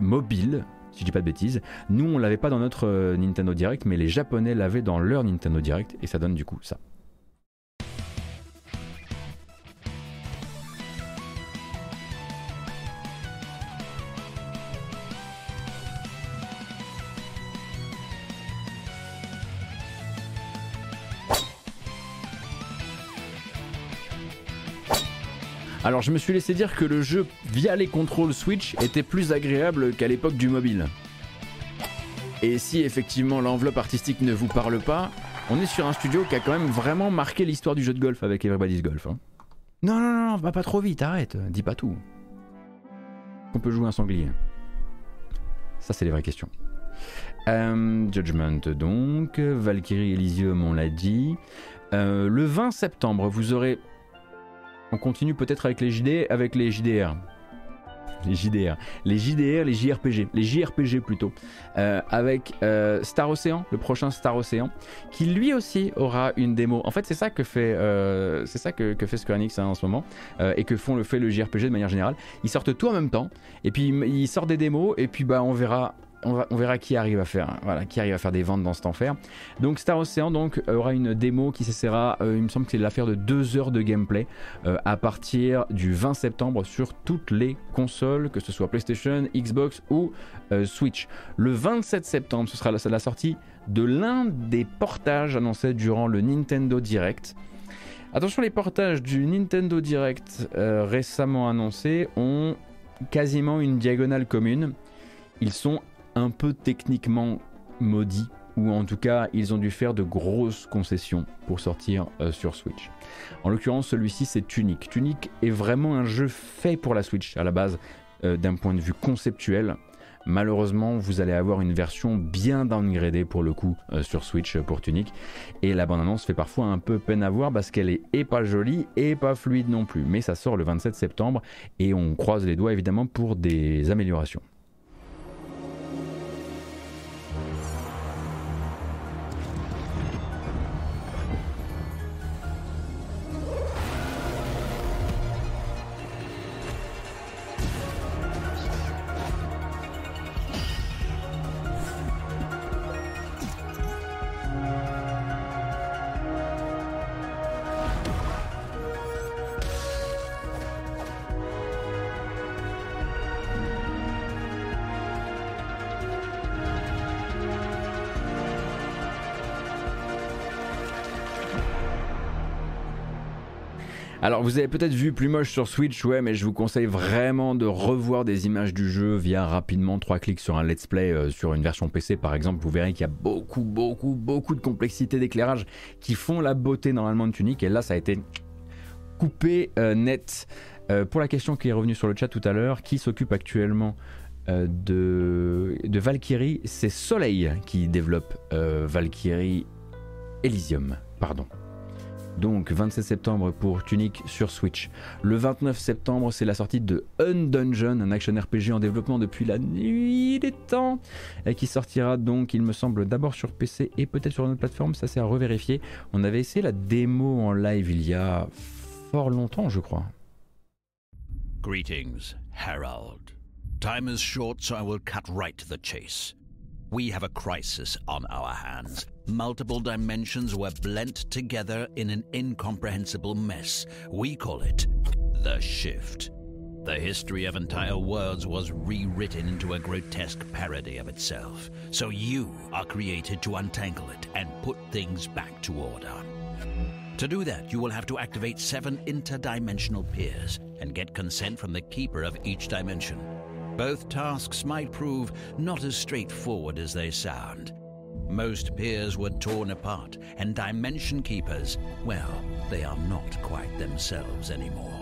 mobile, si je dis pas de bêtises. Nous, on l'avait pas dans notre euh, Nintendo Direct, mais les Japonais l'avaient dans leur Nintendo Direct, et ça donne du coup ça. Alors je me suis laissé dire que le jeu via les contrôles Switch était plus agréable qu'à l'époque du mobile. Et si effectivement l'enveloppe artistique ne vous parle pas, on est sur un studio qui a quand même vraiment marqué l'histoire du jeu de golf avec Everybody's Golf. hein. Non, non, non, va pas trop vite, arrête, dis pas tout. On peut jouer un sanglier. Ça, c'est les vraies questions. Euh, Judgment donc, Valkyrie Elysium, on l'a dit. Euh, le 20 septembre, vous aurez on continue peut-être avec les JD, avec les JDR. Les JDR. Les JDR, les JRPG. Les JRPG plutôt. Euh, avec euh, Star Ocean, le prochain Star Ocean, qui lui aussi aura une démo. En fait, c'est ça que fait, euh, c'est ça que, fait Square Enix hein, en ce moment, et que font le fait le JRPG de manière générale. Ils sortent tout en même temps, et puis ils sortent des démos, et puis bah on verra on, verra qui arrive à faire, des ventes dans cet enfer. Donc Star Ocean donc aura une démo qui s'essaiera, euh, il me semble que c'est l'affaire de deux heures de gameplay euh, à partir du 20 septembre sur toutes les consoles, que ce soit PlayStation, Xbox ou euh, Switch. Le 27 septembre, ce sera la sortie de l'un des portages annoncés durant le Nintendo Direct. Attention, les portages du Nintendo Direct récemment annoncés ont quasiment une diagonale commune. Ils sont un peu techniquement maudits, ou en tout cas ils ont dû faire de grosses concessions pour sortir euh, sur Switch. En l'occurrence celui-ci c'est Tunic. Tunic est vraiment un jeu fait pour la Switch à la base euh, d'un point de vue conceptuel. Malheureusement, vous allez avoir une version bien downgradée pour le coup euh, sur Switch pour Tunic. Et la bande-annonce fait parfois un peu peine à voir parce qu'elle est et pas jolie et pas fluide non plus. Mais ça sort le 27 septembre et on croise les doigts évidemment pour des améliorations. Vous avez peut-être vu plus moche sur Switch, ouais, mais je vous conseille vraiment de revoir des images du jeu via rapidement trois clics sur un let's play euh, sur une version PC par exemple. Vous verrez qu'il y a beaucoup, beaucoup, beaucoup de complexité d'éclairage qui font la beauté normalement de Tunic. Et là, ça a été coupé euh, net. Euh, pour la question qui est revenue sur le chat tout à l'heure, qui s'occupe actuellement de, de Valkyrie? C'est Soleil qui développe Valkyrie Elysium, pardon. Donc 27 septembre pour Tunic sur Switch. Le 29 septembre, c'est la sortie de Undungeon, un action RPG en développement depuis la nuit des temps, et qui sortira donc, il me semble, d'abord sur PC et peut-être sur une autre plateforme, ça c'est à revérifier. On avait essayé la démo en live il y a fort longtemps, je crois. Greetings, Harold. Time is short, so I will cut right the chase. We have a crisis on our hands. Multiple dimensions were blent together in an incomprehensible mess. We call it the Shift. The history of entire worlds was rewritten into a grotesque parody of itself. So you are created to untangle it and put things back to order. To do that, you will have to activate seven interdimensional peers and get consent from the keeper of each dimension. Both tasks might prove not as straightforward as they sound. Most peers were torn apart, and Dimension Keepers, well, they are not quite themselves anymore.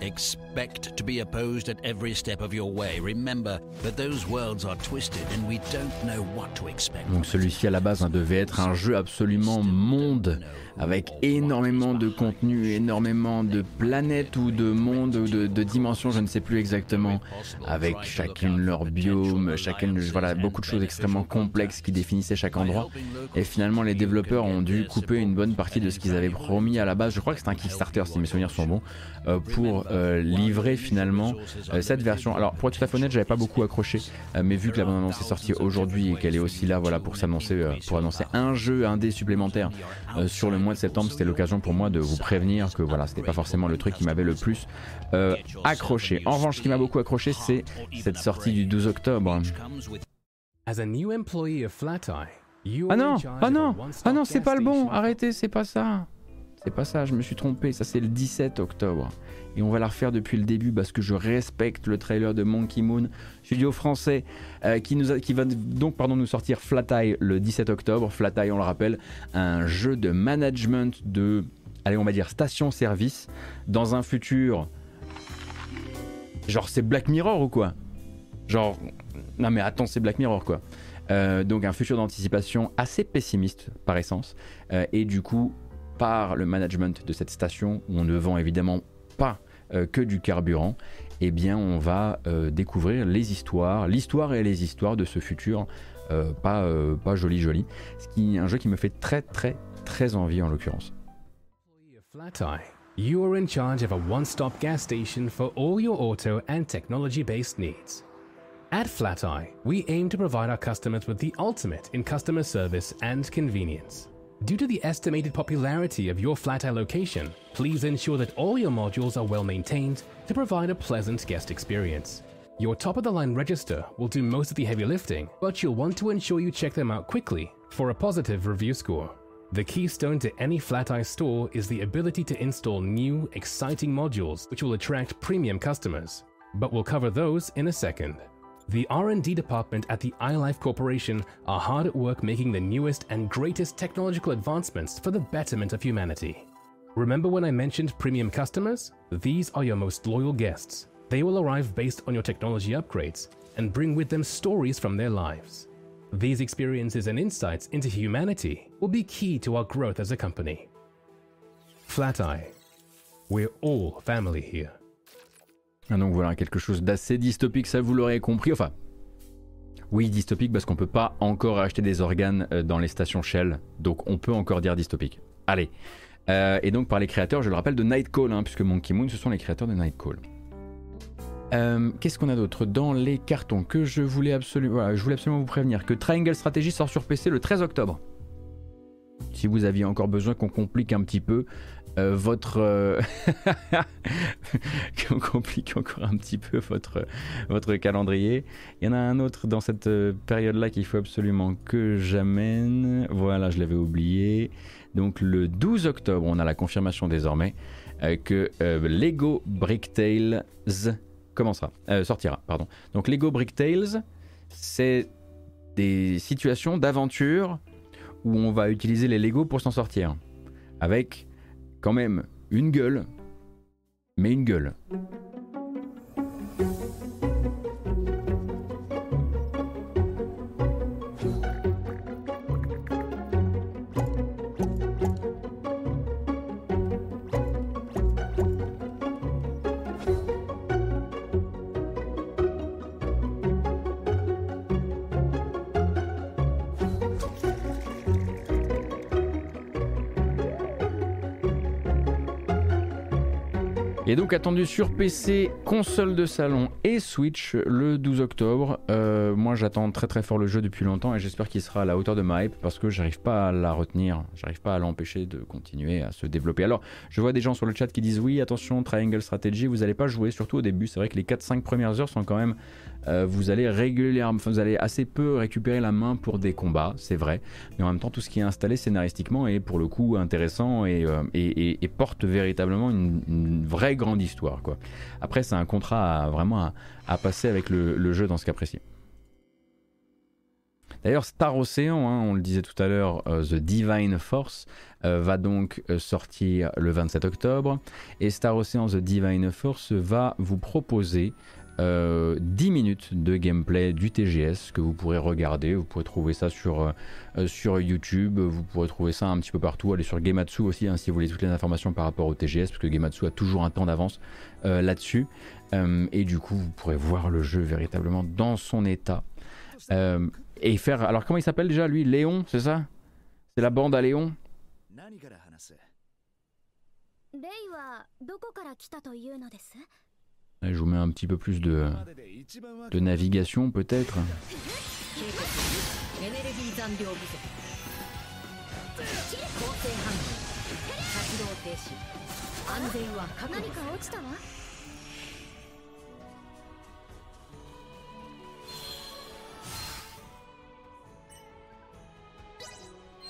Expect to be opposed at every step of your way. Remember that those worlds are twisted and we don't know what to expect. Donc celui-ci à la base hein, devait être un jeu absolument monde avec énormément de contenu, énormément de planètes ou de mondes ou de, dimensions, je ne sais plus exactement, avec chacune leur biome, chacune, voilà, beaucoup de choses extrêmement complexes qui définissaient chaque endroit. Et finalement, les développeurs ont dû couper une bonne partie de ce qu'ils avaient promis à la base. Je crois que c'est un Kickstarter, si mes souvenirs sont bons, euh, pour euh, livrer finalement euh, cette version. Alors, pour être tout à fait honnête, j'avais pas beaucoup accroché, mais vu que la bande annonce est sortie aujourd'hui et qu'elle est aussi là, voilà, pour s'annoncer, pour annoncer un jeu indé supplémentaire sur le mois de septembre, c'était l'occasion pour moi de vous prévenir que voilà, c'était pas forcément le truc qui m'avait le plus euh, accroché. En revanche, ce qui m'a beaucoup accroché, c'est cette sortie du 12 octobre. Ah non, ah non, ah non, c'est pas le bon, arrêtez, c'est pas ça. C'est pas ça, je me suis trompé, ça c'est le 17 octobre. Et on va la refaire depuis le début parce que je respecte le trailer de Monkey Moon, studio français, euh, qui, nous qui va donc pardon, nous sortir Flat Eye le 17 octobre. Flat Eye, on le rappelle, un jeu de management de, allez on va dire, station-service dans un futur... Genre c'est Black Mirror ou quoi? Genre... Non mais attends, c'est Black Mirror quoi. Euh, donc un futur d'anticipation assez pessimiste par essence. Euh, et du coup, par le management de cette station, où on ne vend évidemment pas que du carburant, eh bien on va euh, découvrir les histoires, l'histoire et les histoires de ce futur euh, pas, pas joli joli. Ce qui est un jeu qui me fait très très très envie en l'occurrence. You are in charge of a one-stop gas station for all your auto and technology-based needs. At FlatEye, we aim to provide our customers with the ultimate in customer service and convenience. Due to the estimated popularity of your FlatEye location, please ensure that all your modules are well maintained to provide a pleasant guest experience. Your top of the line register will do most of the heavy lifting, but you'll want to ensure you check them out quickly for a positive review score. The keystone to any FlatEye store is the ability to install new, exciting modules which will attract premium customers. But we'll cover those in a second. The R&D department at the iLife Corporation are hard at work making the newest and greatest technological advancements for the betterment of humanity. Remember when I mentioned premium customers? These are your most loyal guests. They will arrive based on your technology upgrades and bring with them stories from their lives. These experiences and insights into humanity will be key to our growth as a company. Flat Eye. we're all family here. Ah, donc voilà, quelque chose d'assez dystopique, ça vous l'aurez compris. Enfin, oui, dystopique parce qu'on peut pas encore acheter des organes euh, dans les stations Shell, donc on peut encore dire dystopique. Allez. Euh, et donc par les créateurs, je le rappelle, de Nightcall, hein, puisque Monkey Moon, ce sont les créateurs de Nightcall. Euh, Qu'est-ce qu'on a d'autre dans les cartons que je voulais absolument, je voulais absolument vous prévenir que Triangle Strategy sort sur PC le 13 octobre. Si vous aviez encore besoin qu'on complique un petit peu euh, votre, euh, qu'on complique encore un petit peu votre votre calendrier. Il y en a un autre dans cette euh, période-là qu'il faut absolument que j'amène. Voilà, je l'avais oublié. Donc le 12 octobre, on a la confirmation désormais euh, que Lego Brick Tales commencera, sortira. Pardon. Donc Lego Brick Tales, c'est des situations d'aventure où on va utiliser les Lego pour s'en sortir. Avec quand même une gueule, mais une gueule. Et attendu sur PC, console de salon et Switch le 12 octobre. Euh, moi j'attends très très fort le jeu depuis longtemps et j'espère qu'il sera à la hauteur de ma hype parce que j'arrive pas à la retenir, j'arrive pas à l'empêcher de continuer à se développer. Alors je vois des gens sur le chat qui disent oui attention Triangle Strategy vous allez pas jouer surtout au début, c'est vrai que les 4-5 premières heures sont quand même euh, vous allez régulièrement, vous allez assez peu récupérer la main pour des combats, c'est vrai, mais en même temps tout ce qui est installé scénaristiquement est pour le coup intéressant et, euh, porte véritablement une vraie grande histoire. Quoi. Après c'est un contrat vraiment à, passer avec le, le jeu dans ce cas précis. D'ailleurs, Star Ocean, hein, on le disait tout à l'heure, euh, The Divine Force euh, va donc euh, sortir le 27 octobre. Et Star Ocean The Divine Force va vous proposer euh, 10 minutes de gameplay du TGS que vous pourrez regarder. Vous pourrez trouver ça sur, euh, euh, sur YouTube, vous pourrez trouver ça un petit peu partout. Allez sur Gematsu aussi hein, si vous voulez toutes les informations par rapport au TGS, parce que Gematsu a toujours un temps d'avance euh, là-dessus. Euh, et du coup, vous pourrez voir le jeu véritablement dans son état. Euh, et faire. Alors, comment il s'appelle déjà lui? Léon, c'est ça? C'est la bande à Léon? Je vous mets un petit peu plus de, de navigation peut-être.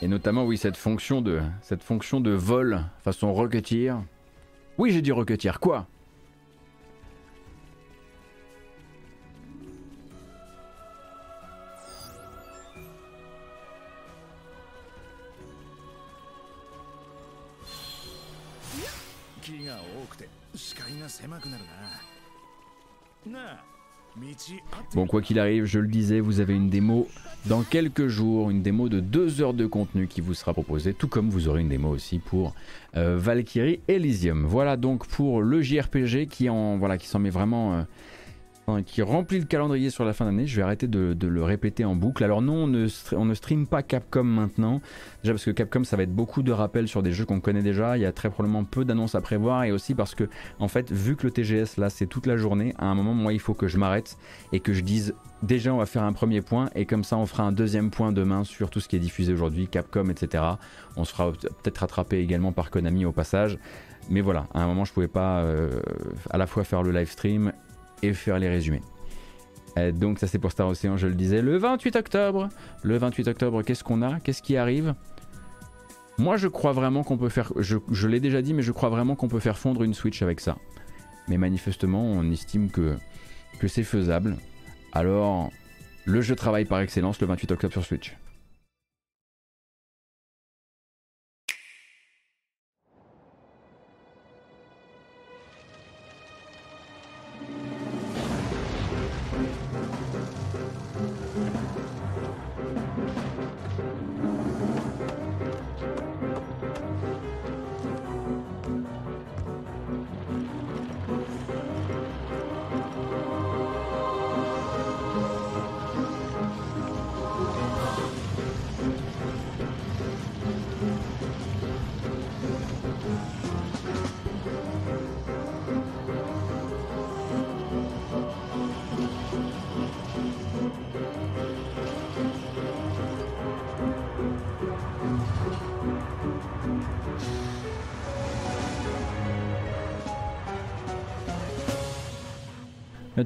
Et notamment, oui, cette fonction de, cette fonction de vol façon rocketeer. Oui, j'ai dit rocketeer, quoi? Bon, quoi qu'il arrive, je le disais, vous avez une démo dans quelques jours, une démo de deux heures de contenu qui vous sera proposée, tout comme vous aurez une démo aussi pour euh, Valkyrie Elysium. Voilà donc pour le JRPG qui en voilà qui s'en met vraiment euh, qui remplit le calendrier sur la fin d'année. Je vais arrêter de, le répéter en boucle. Alors non, on ne, on ne stream pas Capcom maintenant. Déjà parce que Capcom, ça va être beaucoup de rappels sur des jeux qu'on connaît déjà. Il y a très probablement peu d'annonces à prévoir. Et aussi parce que, en fait, vu que le TGS, là, c'est toute la journée, à un moment, moi, il faut que je m'arrête et que je dise, déjà, on va faire un premier point. Et comme ça, on fera un deuxième point demain sur tout ce qui est diffusé aujourd'hui, Capcom, etc. On se fera peut-être rattraper également par Konami au passage. Mais voilà, à un moment, je pouvais pas euh, à la fois faire le live stream et faire les résumés. Euh, donc ça c'est pour Star Ocean, je le disais. Le 28 octobre, le 28 octobre, qu'est-ce qu'on a? Qu'est-ce qui arrive? Moi je crois vraiment qu'on peut faire, je, l'ai déjà dit, mais je crois vraiment qu'on peut faire fondre une Switch avec ça. Mais manifestement, on estime que, que c'est faisable. Alors, le jeu travaille par excellence le 28 octobre sur Switch.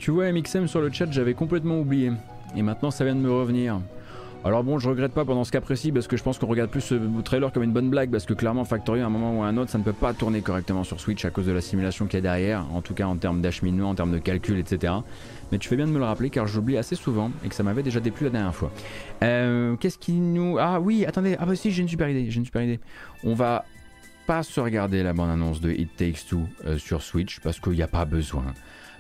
Tu vois MXM sur le chat, j'avais complètement oublié. Et maintenant ça vient de me revenir. Alors bon, je regrette pas pendant ce cas précis parce que je pense qu'on regarde plus ce trailer comme une bonne blague parce que clairement Factory à un moment ou à un autre ça ne peut pas tourner correctement sur Switch à cause de la simulation qu'il y a derrière, en tout cas en termes d'acheminement, en termes de calcul, etc. Mais tu fais bien de me le rappeler car j'oublie assez souvent et que ça m'avait déjà déplu la dernière fois. Euh, Qu'est-ce qui nous... Ah oui, attendez, ah bah si j'ai une super idée, j'ai une super idée. On va pas se regarder la bande-annonce de It Takes Two euh, sur Switch parce qu'il n'y a pas besoin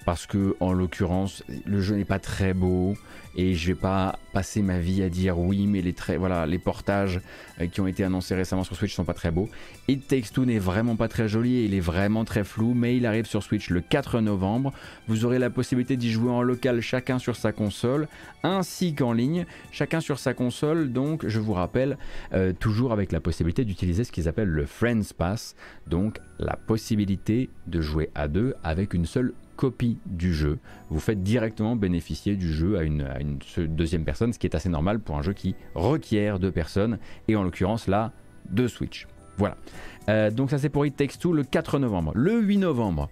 parce que en l'occurrence le jeu n'est pas très beau et je vais pas passer ma vie à dire oui mais les voilà les portages euh, qui ont été annoncés récemment sur Switch sont pas très beaux. It Takes Two n'est vraiment pas très joli et il est vraiment très flou mais il arrive sur Switch le 4 novembre. Vous aurez la possibilité d'y jouer en local chacun sur sa console ainsi qu'en ligne chacun sur sa console donc je vous rappelle euh, toujours avec la possibilité d'utiliser ce qu'ils appellent le Friends Pass donc la possibilité de jouer à deux avec une seule copie du jeu. Vous faites directement bénéficier du jeu à une, deuxième personne, ce qui est assez normal pour un jeu qui requiert deux personnes, et en l'occurrence là, deux Switch. Voilà. Euh, donc ça c'est pour It Takes Two le 4 novembre. Le 8 novembre,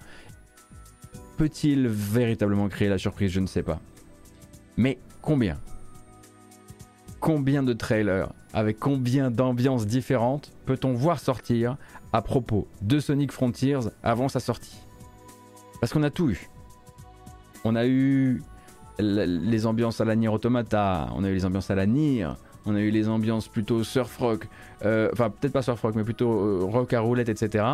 peut-il véritablement créer la surprise? Je ne sais pas. Mais combien? Combien de trailers? Avec combien d'ambiances différentes? Peut-on voir sortir à propos de Sonic Frontiers avant sa sortie? Parce qu'on a tout eu. On a eu les ambiances à la Nier Automata, on a eu les ambiances à la Nier, on a eu les ambiances plutôt surf rock, euh, enfin peut-être pas surf rock, mais plutôt euh, rock à roulette, etc.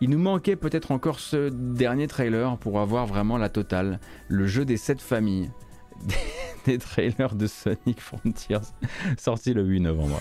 Il nous manquait peut-être encore ce dernier trailer pour avoir vraiment la totale, le jeu des sept familles, des trailers de Sonic Frontiers, sorti le 8 novembre.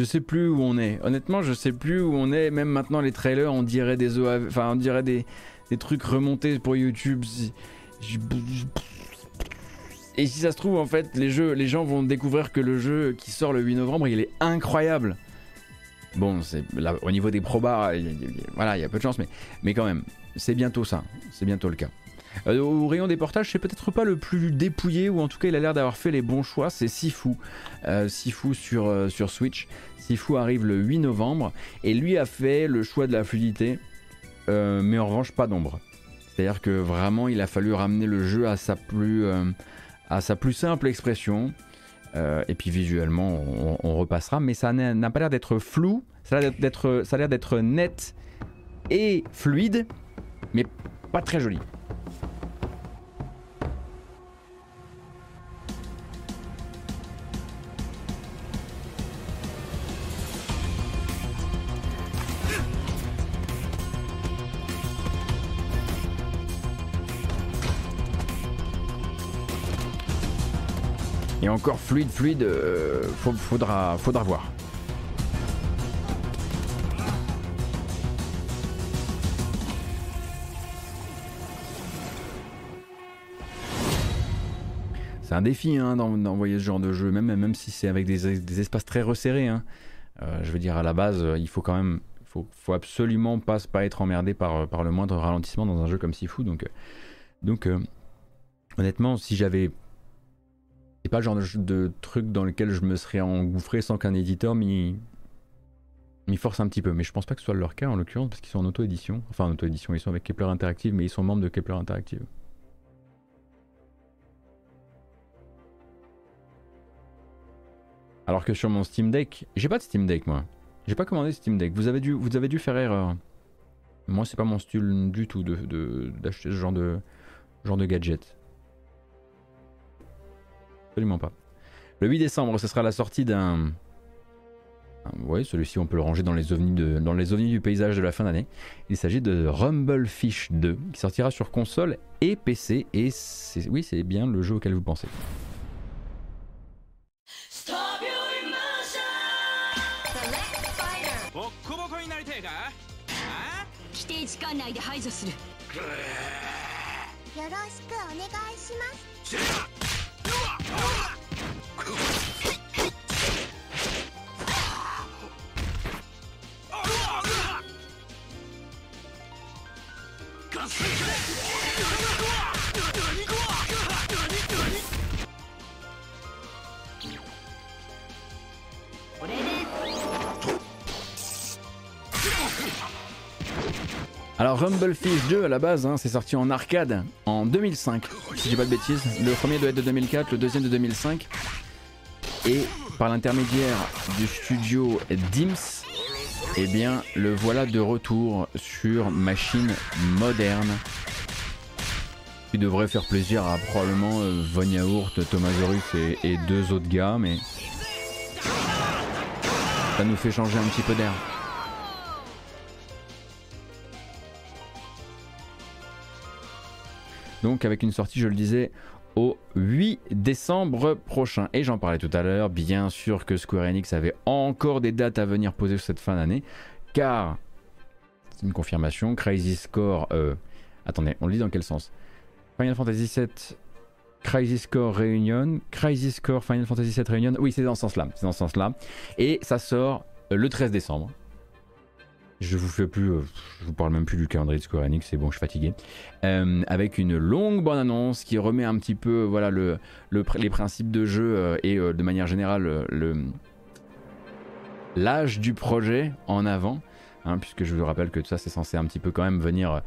Je sais plus où on est. Honnêtement, je sais plus où on est. Même maintenant, les trailers, on dirait des enfin, on dirait des, trucs remontés pour YouTube. Et si ça se trouve, en fait, les, jeux, les gens vont découvrir que le jeu qui sort le 8 novembre, il est incroyable. Bon, c'est au niveau des probas, voilà, il y a peu de chance, mais quand même, c'est bientôt ça. C'est bientôt le cas. Euh, au rayon des portages, c'est peut-être pas le plus dépouillé, ou en tout cas, il a l'air d'avoir fait les bons choix. C'est Sifu. Euh, Sifu sur, euh, sur Switch. Sifu arrive le 8 novembre, et lui a fait le choix de la fluidité, mais en revanche, pas d'ombre. C'est-à-dire que vraiment, il a fallu ramener le jeu à sa plus, simple expression. et puis visuellement, on repassera, mais ça n'a pas l'air d'être flou, ça a l'air d'être net et fluide, mais pas très joli. Encore fluide, fluide, euh, faudra, faudra voir. C'est un défi hein, d'envoyer ce genre de jeu, même, même si c'est avec des, espaces très resserrés. Hein. Euh, je veux dire, à la base, il faut quand même, faut, faut absolument pas, pas être emmerdé par, le moindre ralentissement dans un jeu comme Sifu. Donc, donc euh, honnêtement, si j'avais c'est pas le genre de, truc dans lequel je me serais engouffré sans qu'un éditeur m'y force un petit peu. Mais je pense pas que ce soit leur cas en l'occurrence parce qu'ils sont en auto-édition. Enfin en auto-édition, ils sont avec Kepler Interactive, mais ils sont membres de Kepler Interactive. Alors que sur mon Steam Deck, j'ai pas de Steam Deck moi. J'ai pas commandé Steam Deck. Vous avez dû, vous avez dû faire erreur. Moi, c'est pas mon style du tout d'acheter de, ce genre de, genre de gadget. Absolument pas. Le 8 décembre, ce sera la sortie d'un. Oui, celui-ci, on peut le ranger dans les, ovnis de... dans les ovnis du paysage de la fin d'année. Il s'agit de Rumblefish 2, qui sortira sur console et PC. Et oui, c'est bien le jeu auquel vous pensez. ガス Alors Rumblefish 2 à la base, hein, c'est sorti en arcade en 2005, si je dis pas de bêtises. Le premier doit être de 2004, le deuxième de 2005. Et par l'intermédiaire du studio Dims, eh bien le voilà de retour sur machine moderne. Qui devrait faire plaisir à probablement euh, Von Yaourt, Thomas et, et deux autres gars, mais ça nous fait changer un petit peu d'air. Donc avec une sortie, je le disais, au 8 décembre prochain. Et j'en parlais tout à l'heure, bien sûr que Square Enix avait encore des dates à venir poser cette fin d'année, car, c'est une confirmation, Crazy Score... Euh, attendez, on le lit dans quel sens? Final Fantasy VII Crazy Score Reunion, Crazy Score Final Fantasy VII Reunion, oui c'est dans ce sens-là, c'est dans ce sens-là, et ça sort le 13 décembre. Je vous fais plus, euh, je vous parle même plus du calendrier de Square Enix, c'est bon, je suis fatigué. Euh, avec une longue bande annonce qui remet un petit peu, voilà, le, les principes de jeu euh, et de manière générale le l'âge du projet en avant. Hein, puisque je vous rappelle que tout ça c'est censé un petit peu quand même venir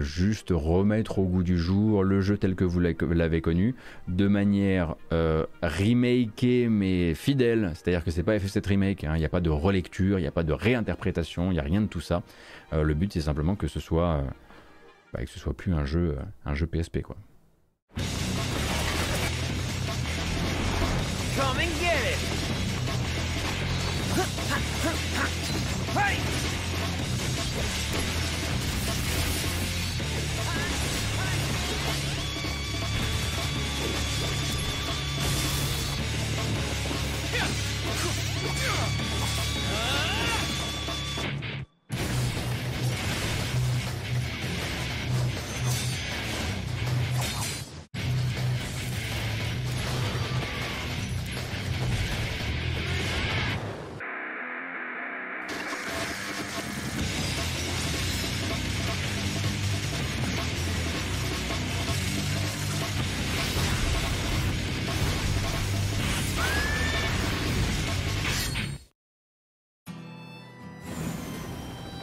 juste remettre au goût du jour le jeu tel que vous l'avez connu, de manière remakée mais fidèle, c'est-à-dire que c'est pas FF7 Remake, hein, il n'y a pas de relecture, il n'y a pas de réinterprétation, il n'y a rien de tout ça. le but c'est simplement que ce soit, bah, que ce soit plus un jeu, un jeu PSP quoi.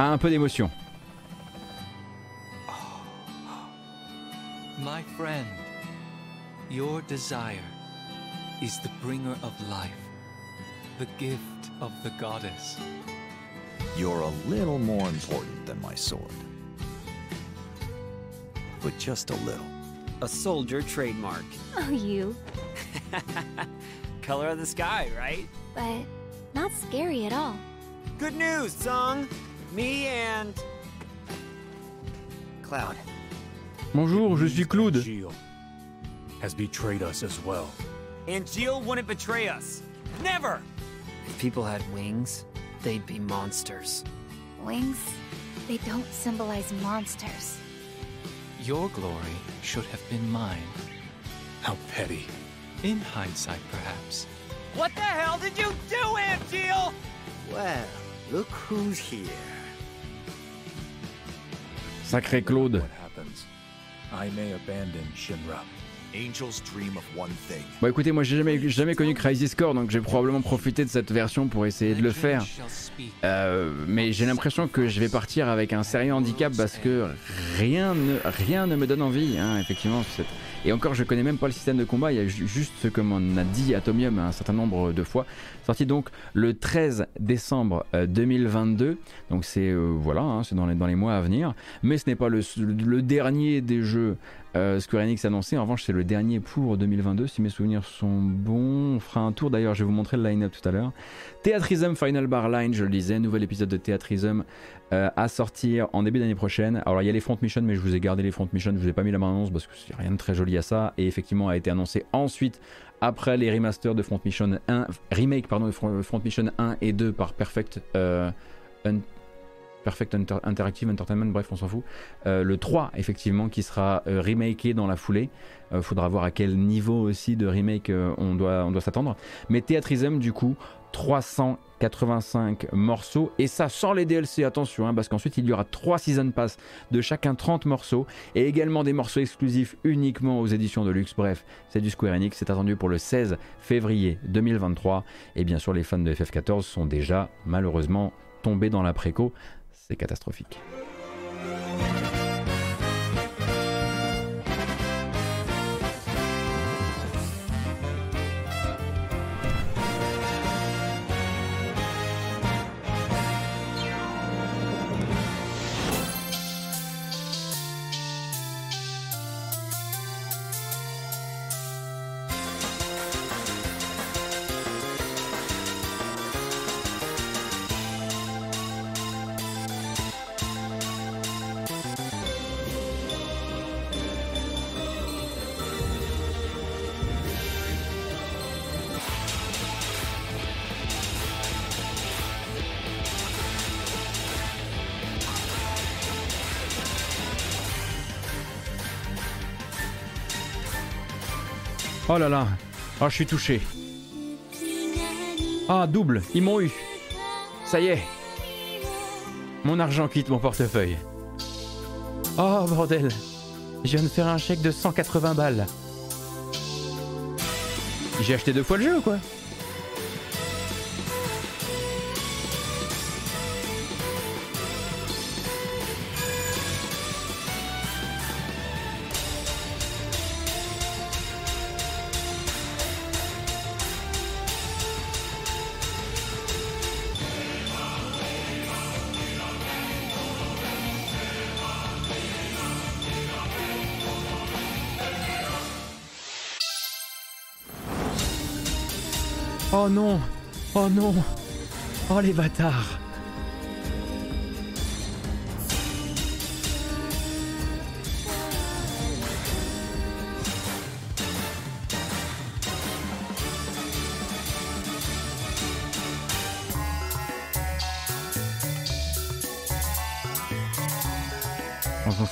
Ah, un peu d'émotion. My friend, your desire is the bringer of life, the gift of the goddess. You're a little more important than my sword. But just a little. A soldier trademark. Oh, you. Color of the sky, right? But not scary at all. Good news, Song. Me and Cloud. Bonjour, je suis Claude. Gilles has betrayed us as well. And Jill wouldn't betray us. Never! If people had wings, they'd be monsters. Wings, they don't symbolize monsters. Your glory should have been mine. How petty. In hindsight, perhaps. What the hell did you do, Aunt Jill? Well, look who's here. One thing. Bon écoutez, moi j'ai jamais, j'ai jamais connu Crisis Core, donc j'ai probablement profité de cette version pour essayer de le faire. Euh, mais j'ai l'impression que je vais partir avec un sérieux handicap parce que rien ne, rien ne me donne envie, hein, effectivement. cette- Et encore, je connais même pas le système de combat, il y a ju- juste ce que m'en a dit Atomium un certain nombre de fois. Sorti donc le 13 décembre euh, 2022, donc c'est euh, voilà, hein, c'est dans les, mois à venir. Mais ce n'est pas le dernier des jeux euh, Square Enix annoncé. En revanche, c'est le dernier pour 2022, si mes souvenirs sont bons. On fera un tour d'ailleurs, je vais vous montrer le line-up tout à l'heure. Theatrism Final Bar Line, je le disais, nouvel épisode de Theatrism euh, à sortir en début d'année prochaine. Alors il y a les front missions, mais je vous ai gardé les front missions, je vous ai pas mis la main annonce parce que c'est rien de très joli à ça. Et effectivement, a été annoncé ensuite après les remasters de Front Mission 1, remake pardon de Front Mission 1 et 2 par Perfect. euh, Perfect Inter- Interactive Entertainment, bref, on s'en fout. Euh, le 3, effectivement, qui sera euh, dans la foulée. Euh, faudra voir à quel niveau aussi de remake euh, on doit, on doit s'attendre. Mais Theatrism, du coup, 385 morceaux. Et ça sans les DLC, attention, hein, parce qu'ensuite il y aura 3 Season Pass de chacun 30 morceaux. Et également des morceaux exclusifs uniquement aux éditions de luxe. Bref, c'est du Square Enix. C'est attendu pour le 16 février 2023. Et bien sûr, les fans de FF14 sont déjà malheureusement tombés dans la préco. C'est catastrophique. Oh là là, oh, je suis touché. Ah, double, ils m'ont eu. Ça y est. Mon argent quitte mon portefeuille. Oh bordel, je viens de faire un chèque de 180 balles. J'ai acheté deux fois le jeu ou quoi? Non. Oh non. Oh les bâtards.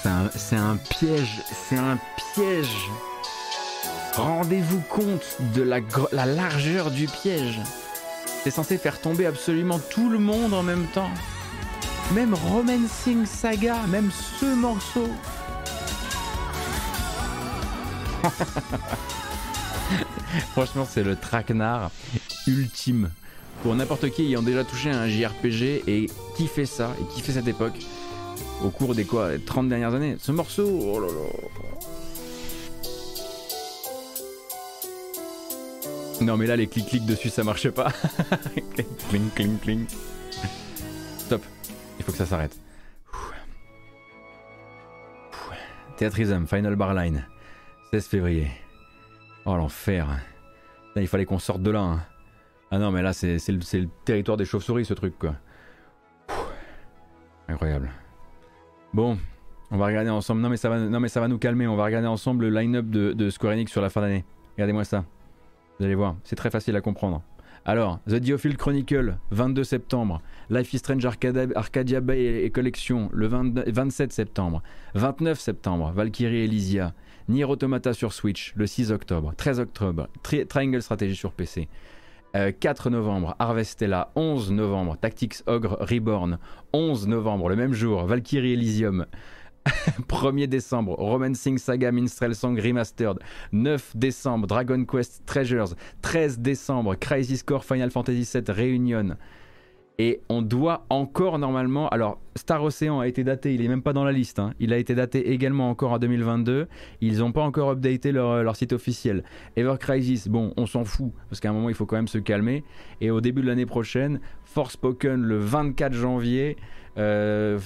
C'est un, c'est un piège, c'est un piège. Rendez-vous compte de la, largeur du piège. C'est censé faire tomber absolument tout le monde en même temps. Même Romancing Saga, même ce morceau. Franchement, c'est le traquenard ultime. pour n'importe qui ayant déjà touché un JRPG et qui fait ça et qui fait cette époque au cours des quoi 30 dernières années. Ce morceau, oh là. Non mais là les clics-clics dessus ça marche pas. cling cling cling. Stop. Il faut que ça s'arrête. Théâtrisme, Final Bar Line. 16 février. Oh l'enfer. Il fallait qu'on sorte de là. Hein. Ah non mais là c'est le, territoire des chauves-souris ce truc quoi. Incroyable. Bon, on va regarder ensemble. Non mais ça va, va nous calmer. On va regarder ensemble le line-up de, de Square Enix sur la fin d'année. Regardez-moi ça. Vous allez voir, c'est très facile à comprendre. Alors, The Diophile Chronicle, 22 septembre. Life is Strange Arcadia, Bay et, Collection, le 27 septembre. 29 septembre, Valkyrie Elysia. Nier Automata sur Switch, le 6 octobre. 13 octobre, Triangle Strategy sur PC. 4 euh, novembre, Harvestella. 11 novembre, Tactics Ogre Reborn. 11 novembre, le même jour, Valkyrie Elysium. 1er décembre, Romancing Saga Minstrel Song Remastered. 9 décembre, Dragon Quest Treasures. 13 décembre, Crisis Core Final Fantasy VII Reunion. Et on doit encore normalement. Alors, Star Ocean a été daté, il est même pas dans la liste. Hein. Il a été daté également encore en 2022. Ils n'ont pas encore updaté leur, leur, site officiel. Ever Crisis, bon, on s'en fout, parce qu'à un moment, il faut quand même se calmer. Et au début de l'année prochaine, Forspoken le 24 janvier. Euh,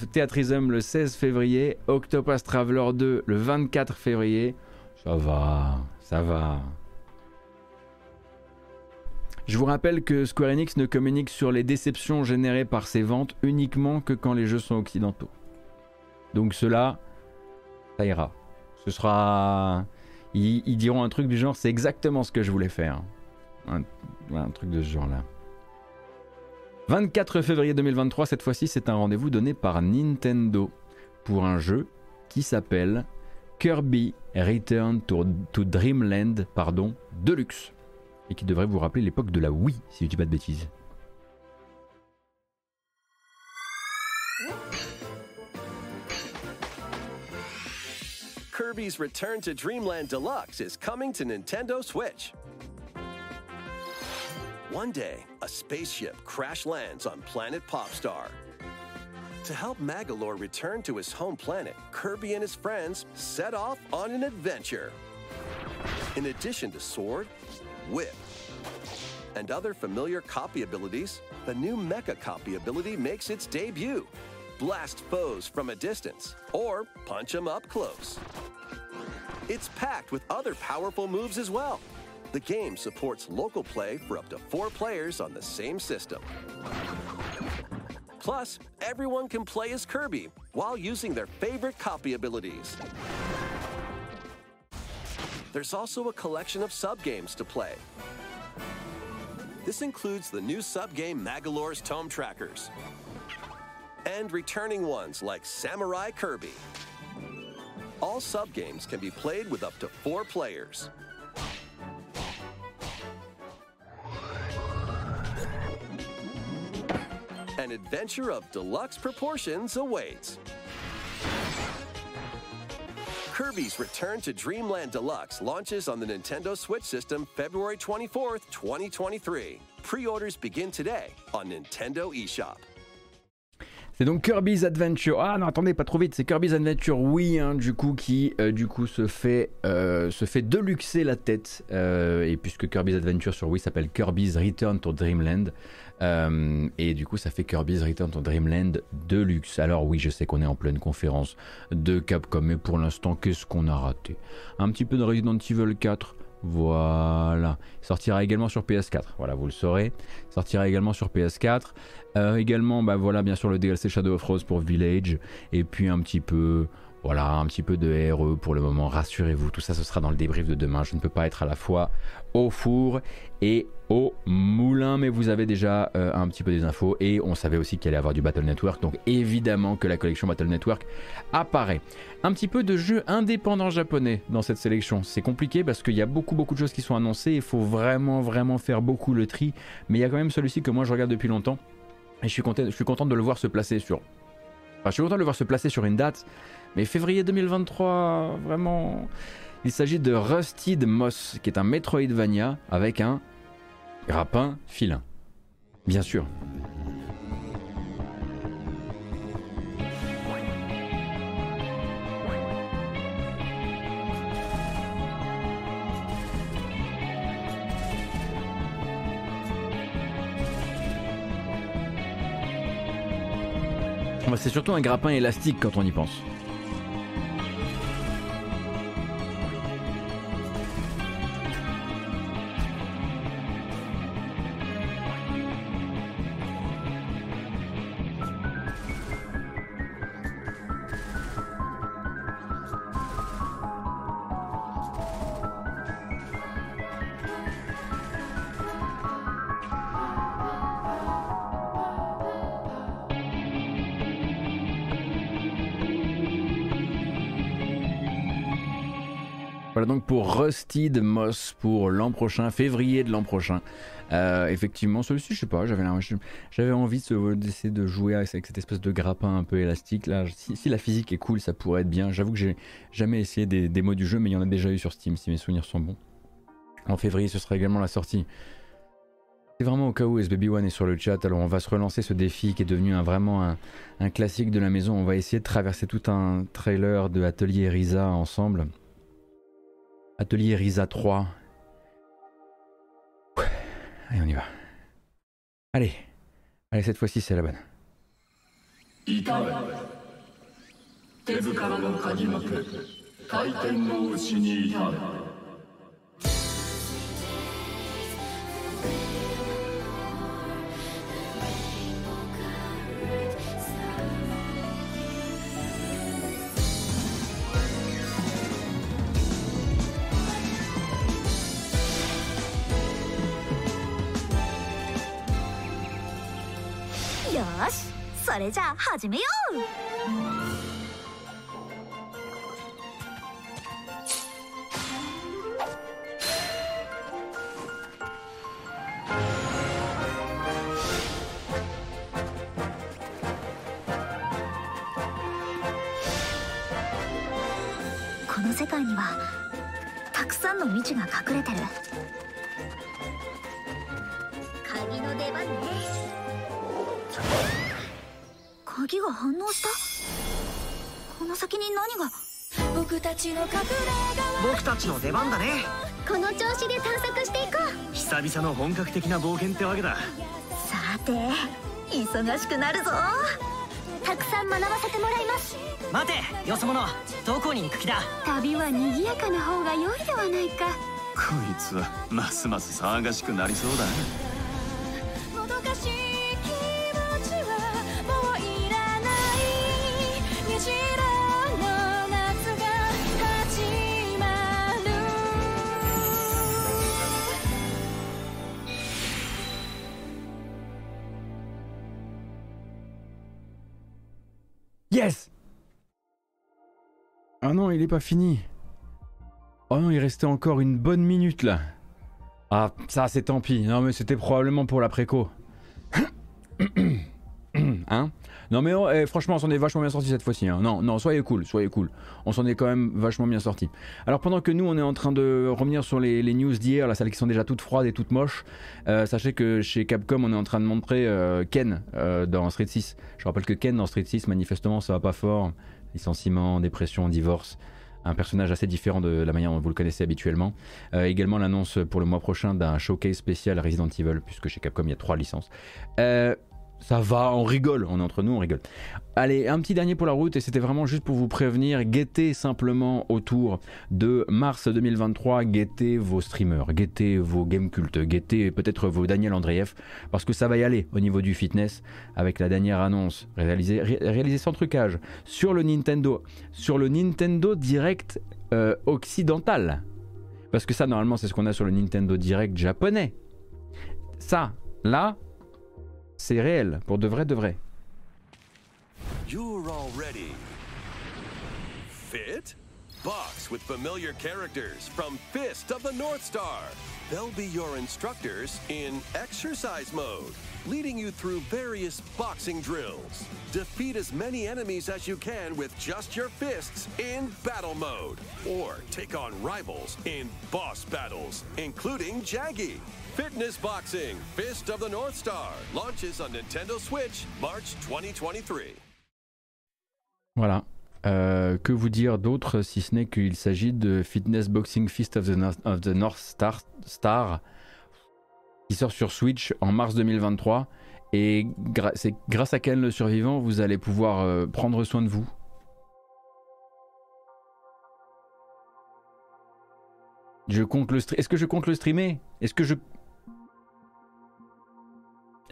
le 16 février, Octopus Traveler 2 le 24 février. Ça va, ça va. Je vous rappelle que Square Enix ne communique sur les déceptions générées par ses ventes uniquement que quand les jeux sont occidentaux. Donc cela, ça ira. Ce sera... Ils, diront un truc du genre, c'est exactement ce que je voulais faire. un truc de ce genre-là. 24 février 2023, cette fois-ci, c'est un rendez-vous donné par Nintendo pour un jeu qui s'appelle Kirby Return to, Dreamland Deluxe et qui devrait vous rappeler l'époque de la Wii, si je dis pas de bêtises. Kirby's Return to Dreamland Deluxe is coming to Nintendo Switch. One day, a spaceship crash lands on planet Popstar. To help Magalore return to his home planet, Kirby and his friends set off on an adventure. In addition to sword, whip, and other familiar copy abilities, the new Mecha copy ability makes its debut. Blast foes from a distance, or punch them up close. It's packed with other powerful moves as well. The game supports local play for up to four players on the same system. Plus, everyone can play as Kirby while using their favorite copy abilities. There's also a collection of sub-games to play. This includes the new sub-game Magalore's Tome Trackers and returning ones like Samurai Kirby. All sub-games can be played with up to four players. An adventure of deluxe proportions awaits. Kirby's Return to Dreamland Deluxe launches on the Nintendo Switch system February 24th, 2023. Pre-orders begin today on Nintendo eShop. C'est donc Kirby's Adventure. Ah non, attendez, pas trop vite. C'est Kirby's Adventure, oui, hein, du coup, qui euh, du coup se fait euh, se deluxer la tête. Euh, et puisque Kirby's Adventure sur Wii s'appelle Kirby's Return to Dreamland, et du coup, ça fait Kirby's Return to Dreamland Deluxe. Alors oui, je sais qu'on est en pleine conférence de Capcom, mais pour l'instant, qu'est-ce qu'on a raté? Un petit peu de Resident Evil 4. Voilà. Il sortira également sur PS4. Voilà, vous le saurez. Sortira également sur PS4. Euh, également, bah voilà, bien sûr le DLC Shadow of Rose pour Village. Et puis un petit peu voilà, un petit peu de RE pour le moment, rassurez-vous, tout ça ce sera dans le débrief de demain. Je ne peux pas être à la fois au four et moulin, mais vous avez déjà euh, un petit peu des infos et on savait aussi qu'il allait avoir du Battle Network, donc évidemment que la collection Battle Network apparaît. Un petit peu de jeux indépendants japonais dans cette sélection. C'est compliqué parce qu'il y a beaucoup beaucoup de choses qui sont annoncées, il faut vraiment vraiment faire beaucoup le tri, mais il y a quand même celui-ci que moi je regarde depuis longtemps et je suis content, je suis content de le voir se placer sur... Enfin, je suis content de le voir se placer sur une date mais février 2023, vraiment. Il s'agit de Rusted Moss, qui est un Metroidvania avec un grappin filin. Bien sûr. C'est surtout un grappin élastique quand on y pense. Rusted Moss pour l'an prochain, février de l'an prochain. Euh, effectivement, celui-ci, je sais pas, j'avais, envie d'essayer de jouer avec cette espèce de grappin un peu élastique. Là, si, la physique est cool, ça pourrait être bien. J'avoue que j'ai jamais essayé des démos du jeu, mais il y en a déjà eu sur Steam si mes souvenirs sont bons. En février, ce sera également la sortie. C'est vraiment au cas où SBB1 est sur le chat, alors on va se relancer ce défi qui est devenu un, vraiment un, un classique de la maison. On va essayer de traverser tout un trailer de Atelier Risa ensemble. Atelier Risa 3. Allez, on y va. Allez. Allez, cette fois-ci, c'est la bonne. 始めようこの世界にはたくさんの未知が隠れてる鍵が反応した？この先に何が？僕たちの隠れ家僕たちの出番だねこの調子で探索していこう。久々の本格的な冒険ってわけだ。さて忙しくなるぞ。たくさん学ばせてもらいます。待てよそ者。どこに行く気だ。旅は賑やかな方が良いではないか。こいつはますます騒がしくなりそうだ il est pas fini. Oh non, il restait encore une bonne minute là. Ah, ça c'est tant pis. Non mais c'était probablement pour la préco. hein? Non mais oh, eh, franchement on s'en est vachement bien sorti cette fois-ci. Hein. Non, non, soyez cool, soyez cool. On s'en est quand même vachement bien sorti. Alors pendant que nous on est en train de revenir sur les, news d'hier, là celles qui sont déjà toutes froides et toutes moches, euh, sachez que chez Capcom on est en train de montrer euh, Ken euh, dans Street 6. Je rappelle que Ken dans Street 6 manifestement ça va pas fort. Licenciement, dépression, divorce un personnage assez différent de la manière dont vous le connaissez habituellement. également l'annonce pour le mois prochain d'un showcase spécial Resident Evil, puisque chez Capcom il y a trois licences. Euh, ça va, on rigole, on est entre nous, on rigole. Allez, un petit dernier pour la route, et c'était vraiment juste pour vous prévenir, guettez simplement autour de mars 2023, guettez vos streamers, guettez vos game cultes, guettez peut-être vos Daniel Andreev, parce que ça va y aller au niveau du fitness, avec la dernière annonce réalisée, sans trucage, sur le Nintendo, sur le Nintendo Direct euh, occidental. Parce que ça, normalement, c'est ce qu'on a sur le Nintendo Direct japonais. Ça, là, c'est réel, pour de vrai de vrai. You're all ready. Fit? box with familiar characters from Fist of the North Star. They'll be your instructors in exercise mode, leading you through various boxing drills. Defeat as many enemies as you can with just your fists in battle mode, or take on rivals in boss battles, including Jaggy. Fitness Boxing Fist of the North Star launches on Nintendo Switch March 2023. Voilà. Euh, que vous dire d'autre si ce n'est qu'il s'agit de Fitness Boxing Fist of the, North, of the North Star, qui sort sur Switch en mars 2023 et c'est grâce à Ken le survivant vous allez pouvoir euh, prendre soin de vous. Je compte le Est-ce que je compte le streamer? Est-ce que je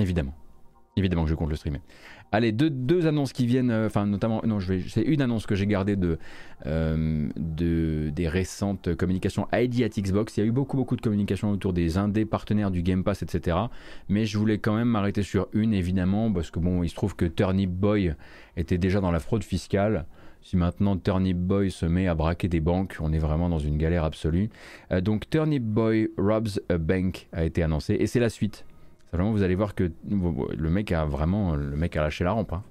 Évidemment. Évidemment que je compte le streamer. Allez, deux, deux annonces qui viennent, euh, enfin notamment, non, je vais, c'est une annonce que j'ai gardée de, euh, de, des récentes communications ID at Xbox. Il y a eu beaucoup beaucoup de communications autour des indés partenaires du Game Pass, etc. Mais je voulais quand même m'arrêter sur une, évidemment, parce que bon, il se trouve que Turnip Boy était déjà dans la fraude fiscale. Si maintenant Turnip Boy se met à braquer des banques, on est vraiment dans une galère absolue. Euh, donc Turnip Boy Robs a Bank a été annoncé et c'est la suite. Simplement, vous allez voir que le mec a vraiment, le mec a lâché la rampe. Hein.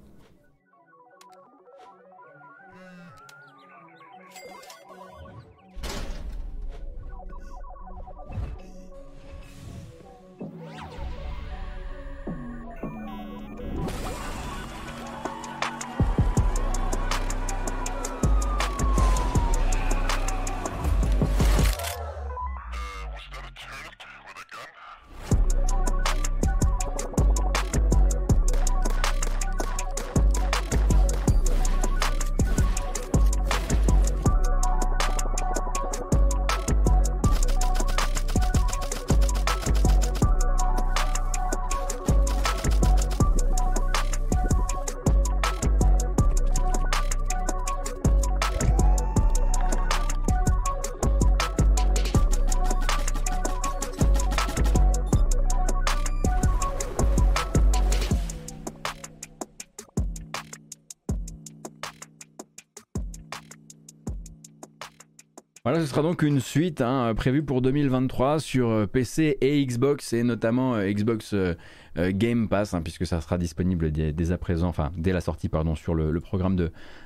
Sera donc une suite hein, prévue pour 2023 sur euh, PC et Xbox et notamment euh, Xbox euh, Game Pass, hein, puisque ça sera disponible dès, à présent, enfin dès la sortie pardon, sur le, programme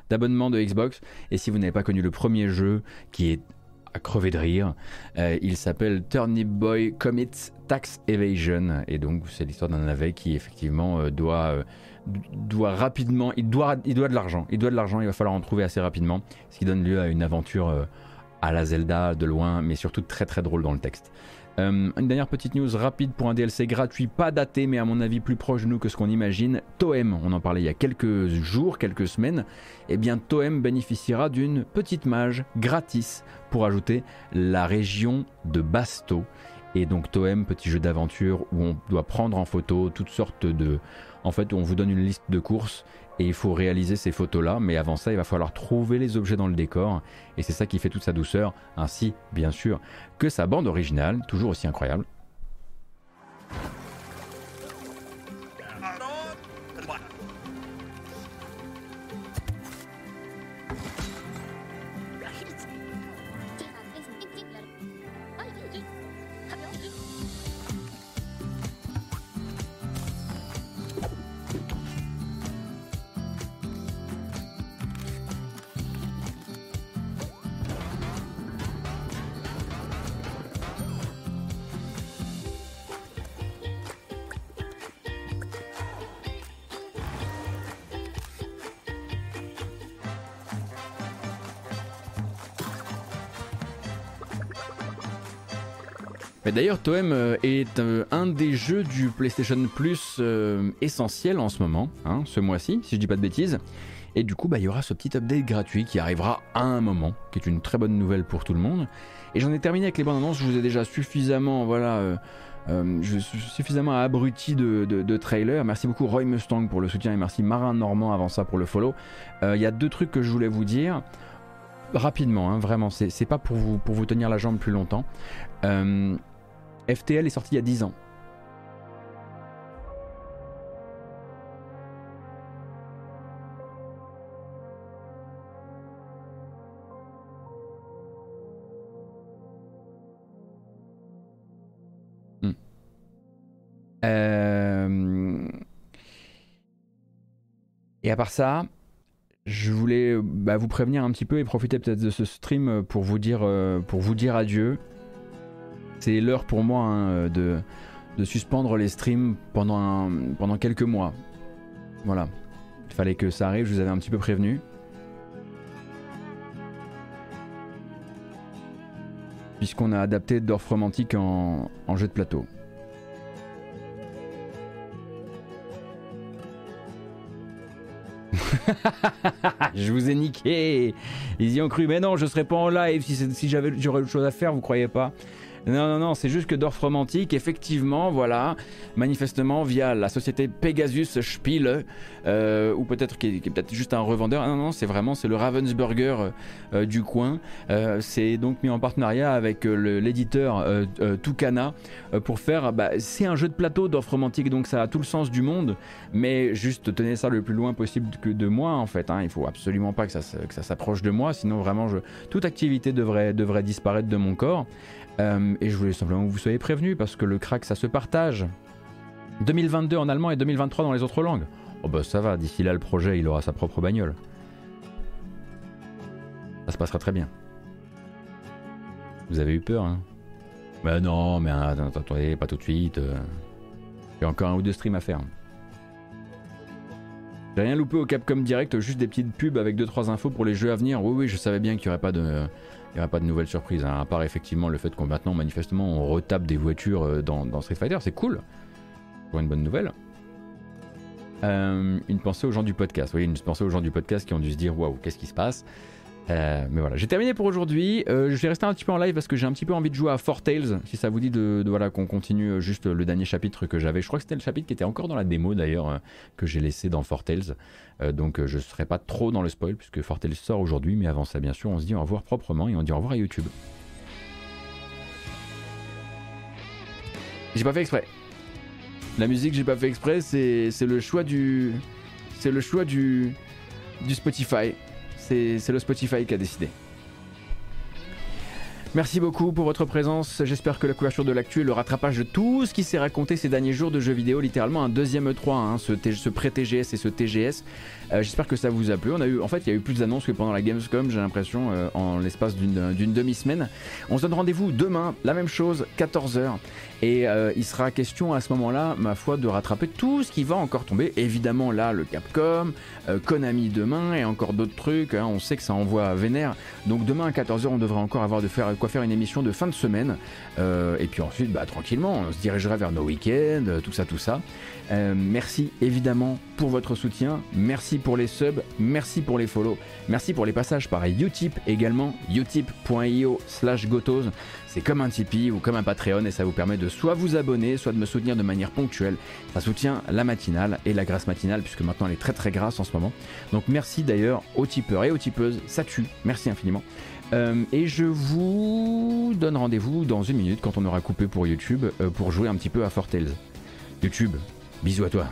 d'abonnement de, Xbox. Et si vous n'avez pas connu le premier jeu, qui est à crever de rire, il s'appelle Turnip Boy Commits Tax Evasion, et donc c'est l'histoire d'un navet qui effectivement doit doit rapidement, il doit, il doit de l'argent, il doit de l'argent, il va falloir en trouver assez rapidement, ce qui donne lieu à une aventure à la Zelda de loin, mais surtout très très drôle dans le texte. Euh, une dernière petite news rapide pour un DLC gratuit, pas daté, mais à mon avis plus proche de nous que ce qu'on imagine. Toem, on en parlait il y a quelques jours, quelques semaines. Eh bien, Toem bénéficiera d'une petite mage gratis pour ajouter la région de Basto. Et donc Toem, petit jeu d'aventure où on doit prendre en photo toutes sortes de... En fait, on vous donne une liste de courses et il faut réaliser ces photos-là, mais avant ça, il va falloir trouver les objets dans le décor, et c'est ça qui fait toute sa douceur, ainsi, bien sûr, que sa bande originale, toujours aussi incroyable. D'ailleurs, Toem euh, est euh, un des jeux du PlayStation Plus euh, essentiel en ce moment, hein, ce mois-ci, si je dis pas de bêtises. Et du coup, bah, il y aura ce petit update gratuit qui arrivera à un moment, qui est une très bonne nouvelle pour tout le monde. Et j'en ai terminé avec les bandes annonces. Je vous ai déjà suffisamment, voilà, suffisamment abruti de, trailers. Merci beaucoup Roy Mustang pour le soutien et merci Marin Normand avant ça pour le follow. Il y a deux trucs que je voulais vous dire rapidement, hein, vraiment. C'est pas pour vous tenir la jambe plus longtemps. FTL est sorti il y a 10 ans. Hmm. Euh, et à part ça, je voulais bah, vous prévenir un petit peu et profiter peut-être de ce stream pour vous dire, euh, pour vous dire adieu. C'est l'heure pour moi hein, de, de, suspendre les streams pendant, quelques mois. Voilà. Il fallait que ça arrive, je vous avais un petit peu prévenu. Puisqu'on a adapté Dorf Romantique en, jeu de plateau. je vous ai niqué. Ils y ont cru. Mais non, je serais pas en live si, si j'avais j'aurais autre chose à faire, vous croyez pas non, non, non, c'est juste que Dorf Romantique, effectivement, voilà, manifestement via la société Pegasus Spiele, euh, ou peut-être qui est, peut-être juste un revendeur. Non, non, c'est vraiment c'est le Ravensburger euh, du coin. Euh, c'est donc mis en partenariat avec l'éditeur Tucana pour faire. Bah, c'est un jeu de plateau Dorf Romantique, donc ça a tout le sens du monde, mais juste tenez ça le plus loin possible que de moi en fait. Hein. Il faut absolument pas que ça, que ça s'approche de moi, sinon vraiment toute activité devrait, devrait disparaître de mon corps. Euh, et je voulais simplement que vous soyez prévenus parce que le crack ça se partage. 2022 en allemand et 2023 dans les autres langues. Oh bah ça va, d'ici là le projet il aura sa propre bagnole. Ça se passera très bien. Vous avez eu peur hein? Bah non, mais attendez, pas tout de suite. Euh. J'ai encore un ou deux streams à faire. J'ai rien loupé au Capcom Direct, juste des petites pubs avec 2-3 infos pour les jeux à venir. Oui, oui, je savais bien qu'il n'y aurait pas de, il n'y aura pas de nouvelles surprises, hein, à part effectivement le fait qu'on maintenant, manifestement, on retape des voitures euh, dans, Street Fighter, c'est cool. Pour une bonne nouvelle. Euh, une pensée aux gens du podcast. Oui, une pensée aux gens du podcast qui ont dû se dire waouh, qu'est-ce qui se passe? Euh, mais voilà, j'ai terminé pour aujourd'hui. Euh, je vais rester un petit peu en live parce que j'ai un petit peu envie de jouer à Four Tales. Si ça vous dit de, voilà qu'on continue euh, juste le dernier chapitre que j'avais. Je crois que c'était le chapitre qui était encore dans la démo d'ailleurs que j'ai laissé dans Four Tales. donc je serai pas trop dans le spoil puisque Four Tales sort aujourd'hui. Mais avant ça, bien sûr, on se dit au revoir proprement et on dit au revoir à YouTube. J'ai pas fait exprès. La musique, j'ai pas fait exprès. C'est le choix du, c'est le choix du, du Spotify c'est le Spotify qui a décidé. Merci beaucoup pour votre présence. J'espère que la couverture de l'actu et le rattrapage de tout ce qui s'est raconté ces derniers jours de jeux vidéo, littéralement un deuxième E3, hein, ce, ce pré-TGS et ce TGS, euh, j'espère que ça vous a plu. On a eu, en fait, il y a eu plus d'annonces que pendant la Gamescom, j'ai l'impression, euh, en l'espace d'une demi-semaine. On se donne rendez-vous demain, la même chose, 14h. Et euh, il sera question à ce moment-là, ma foi, de rattraper tout ce qui va encore tomber. Évidemment, là, le Capcom, Konami demain et encore d'autres trucs. Hein. on sait que ça envoie vénère. Donc demain à 14h, on devrait encore avoir de faire, quoi faire une émission de fin de semaine. et puis ensuite, bah, tranquillement, on se dirigera vers nos week-ends, tout ça, tout ça. Euh, merci évidemment pour votre soutien, merci pour les subs, merci pour les follow, merci pour les passages par Utip également, utip.io slash gotos. C'est comme un Tipeee ou comme un Patreon et ça vous permet de soit vous abonner, soit de me soutenir de manière ponctuelle. Ça soutient la matinale et la grâce matinale puisque maintenant elle est très très grasse en ce moment. Donc merci d'ailleurs aux tipeurs et aux tipeuses, ça tue, merci infiniment. Euh, et je vous donne rendez-vous dans une minute quand on aura coupé pour YouTube euh, pour jouer un petit peu à Fortales. YouTube, Bisous à toi.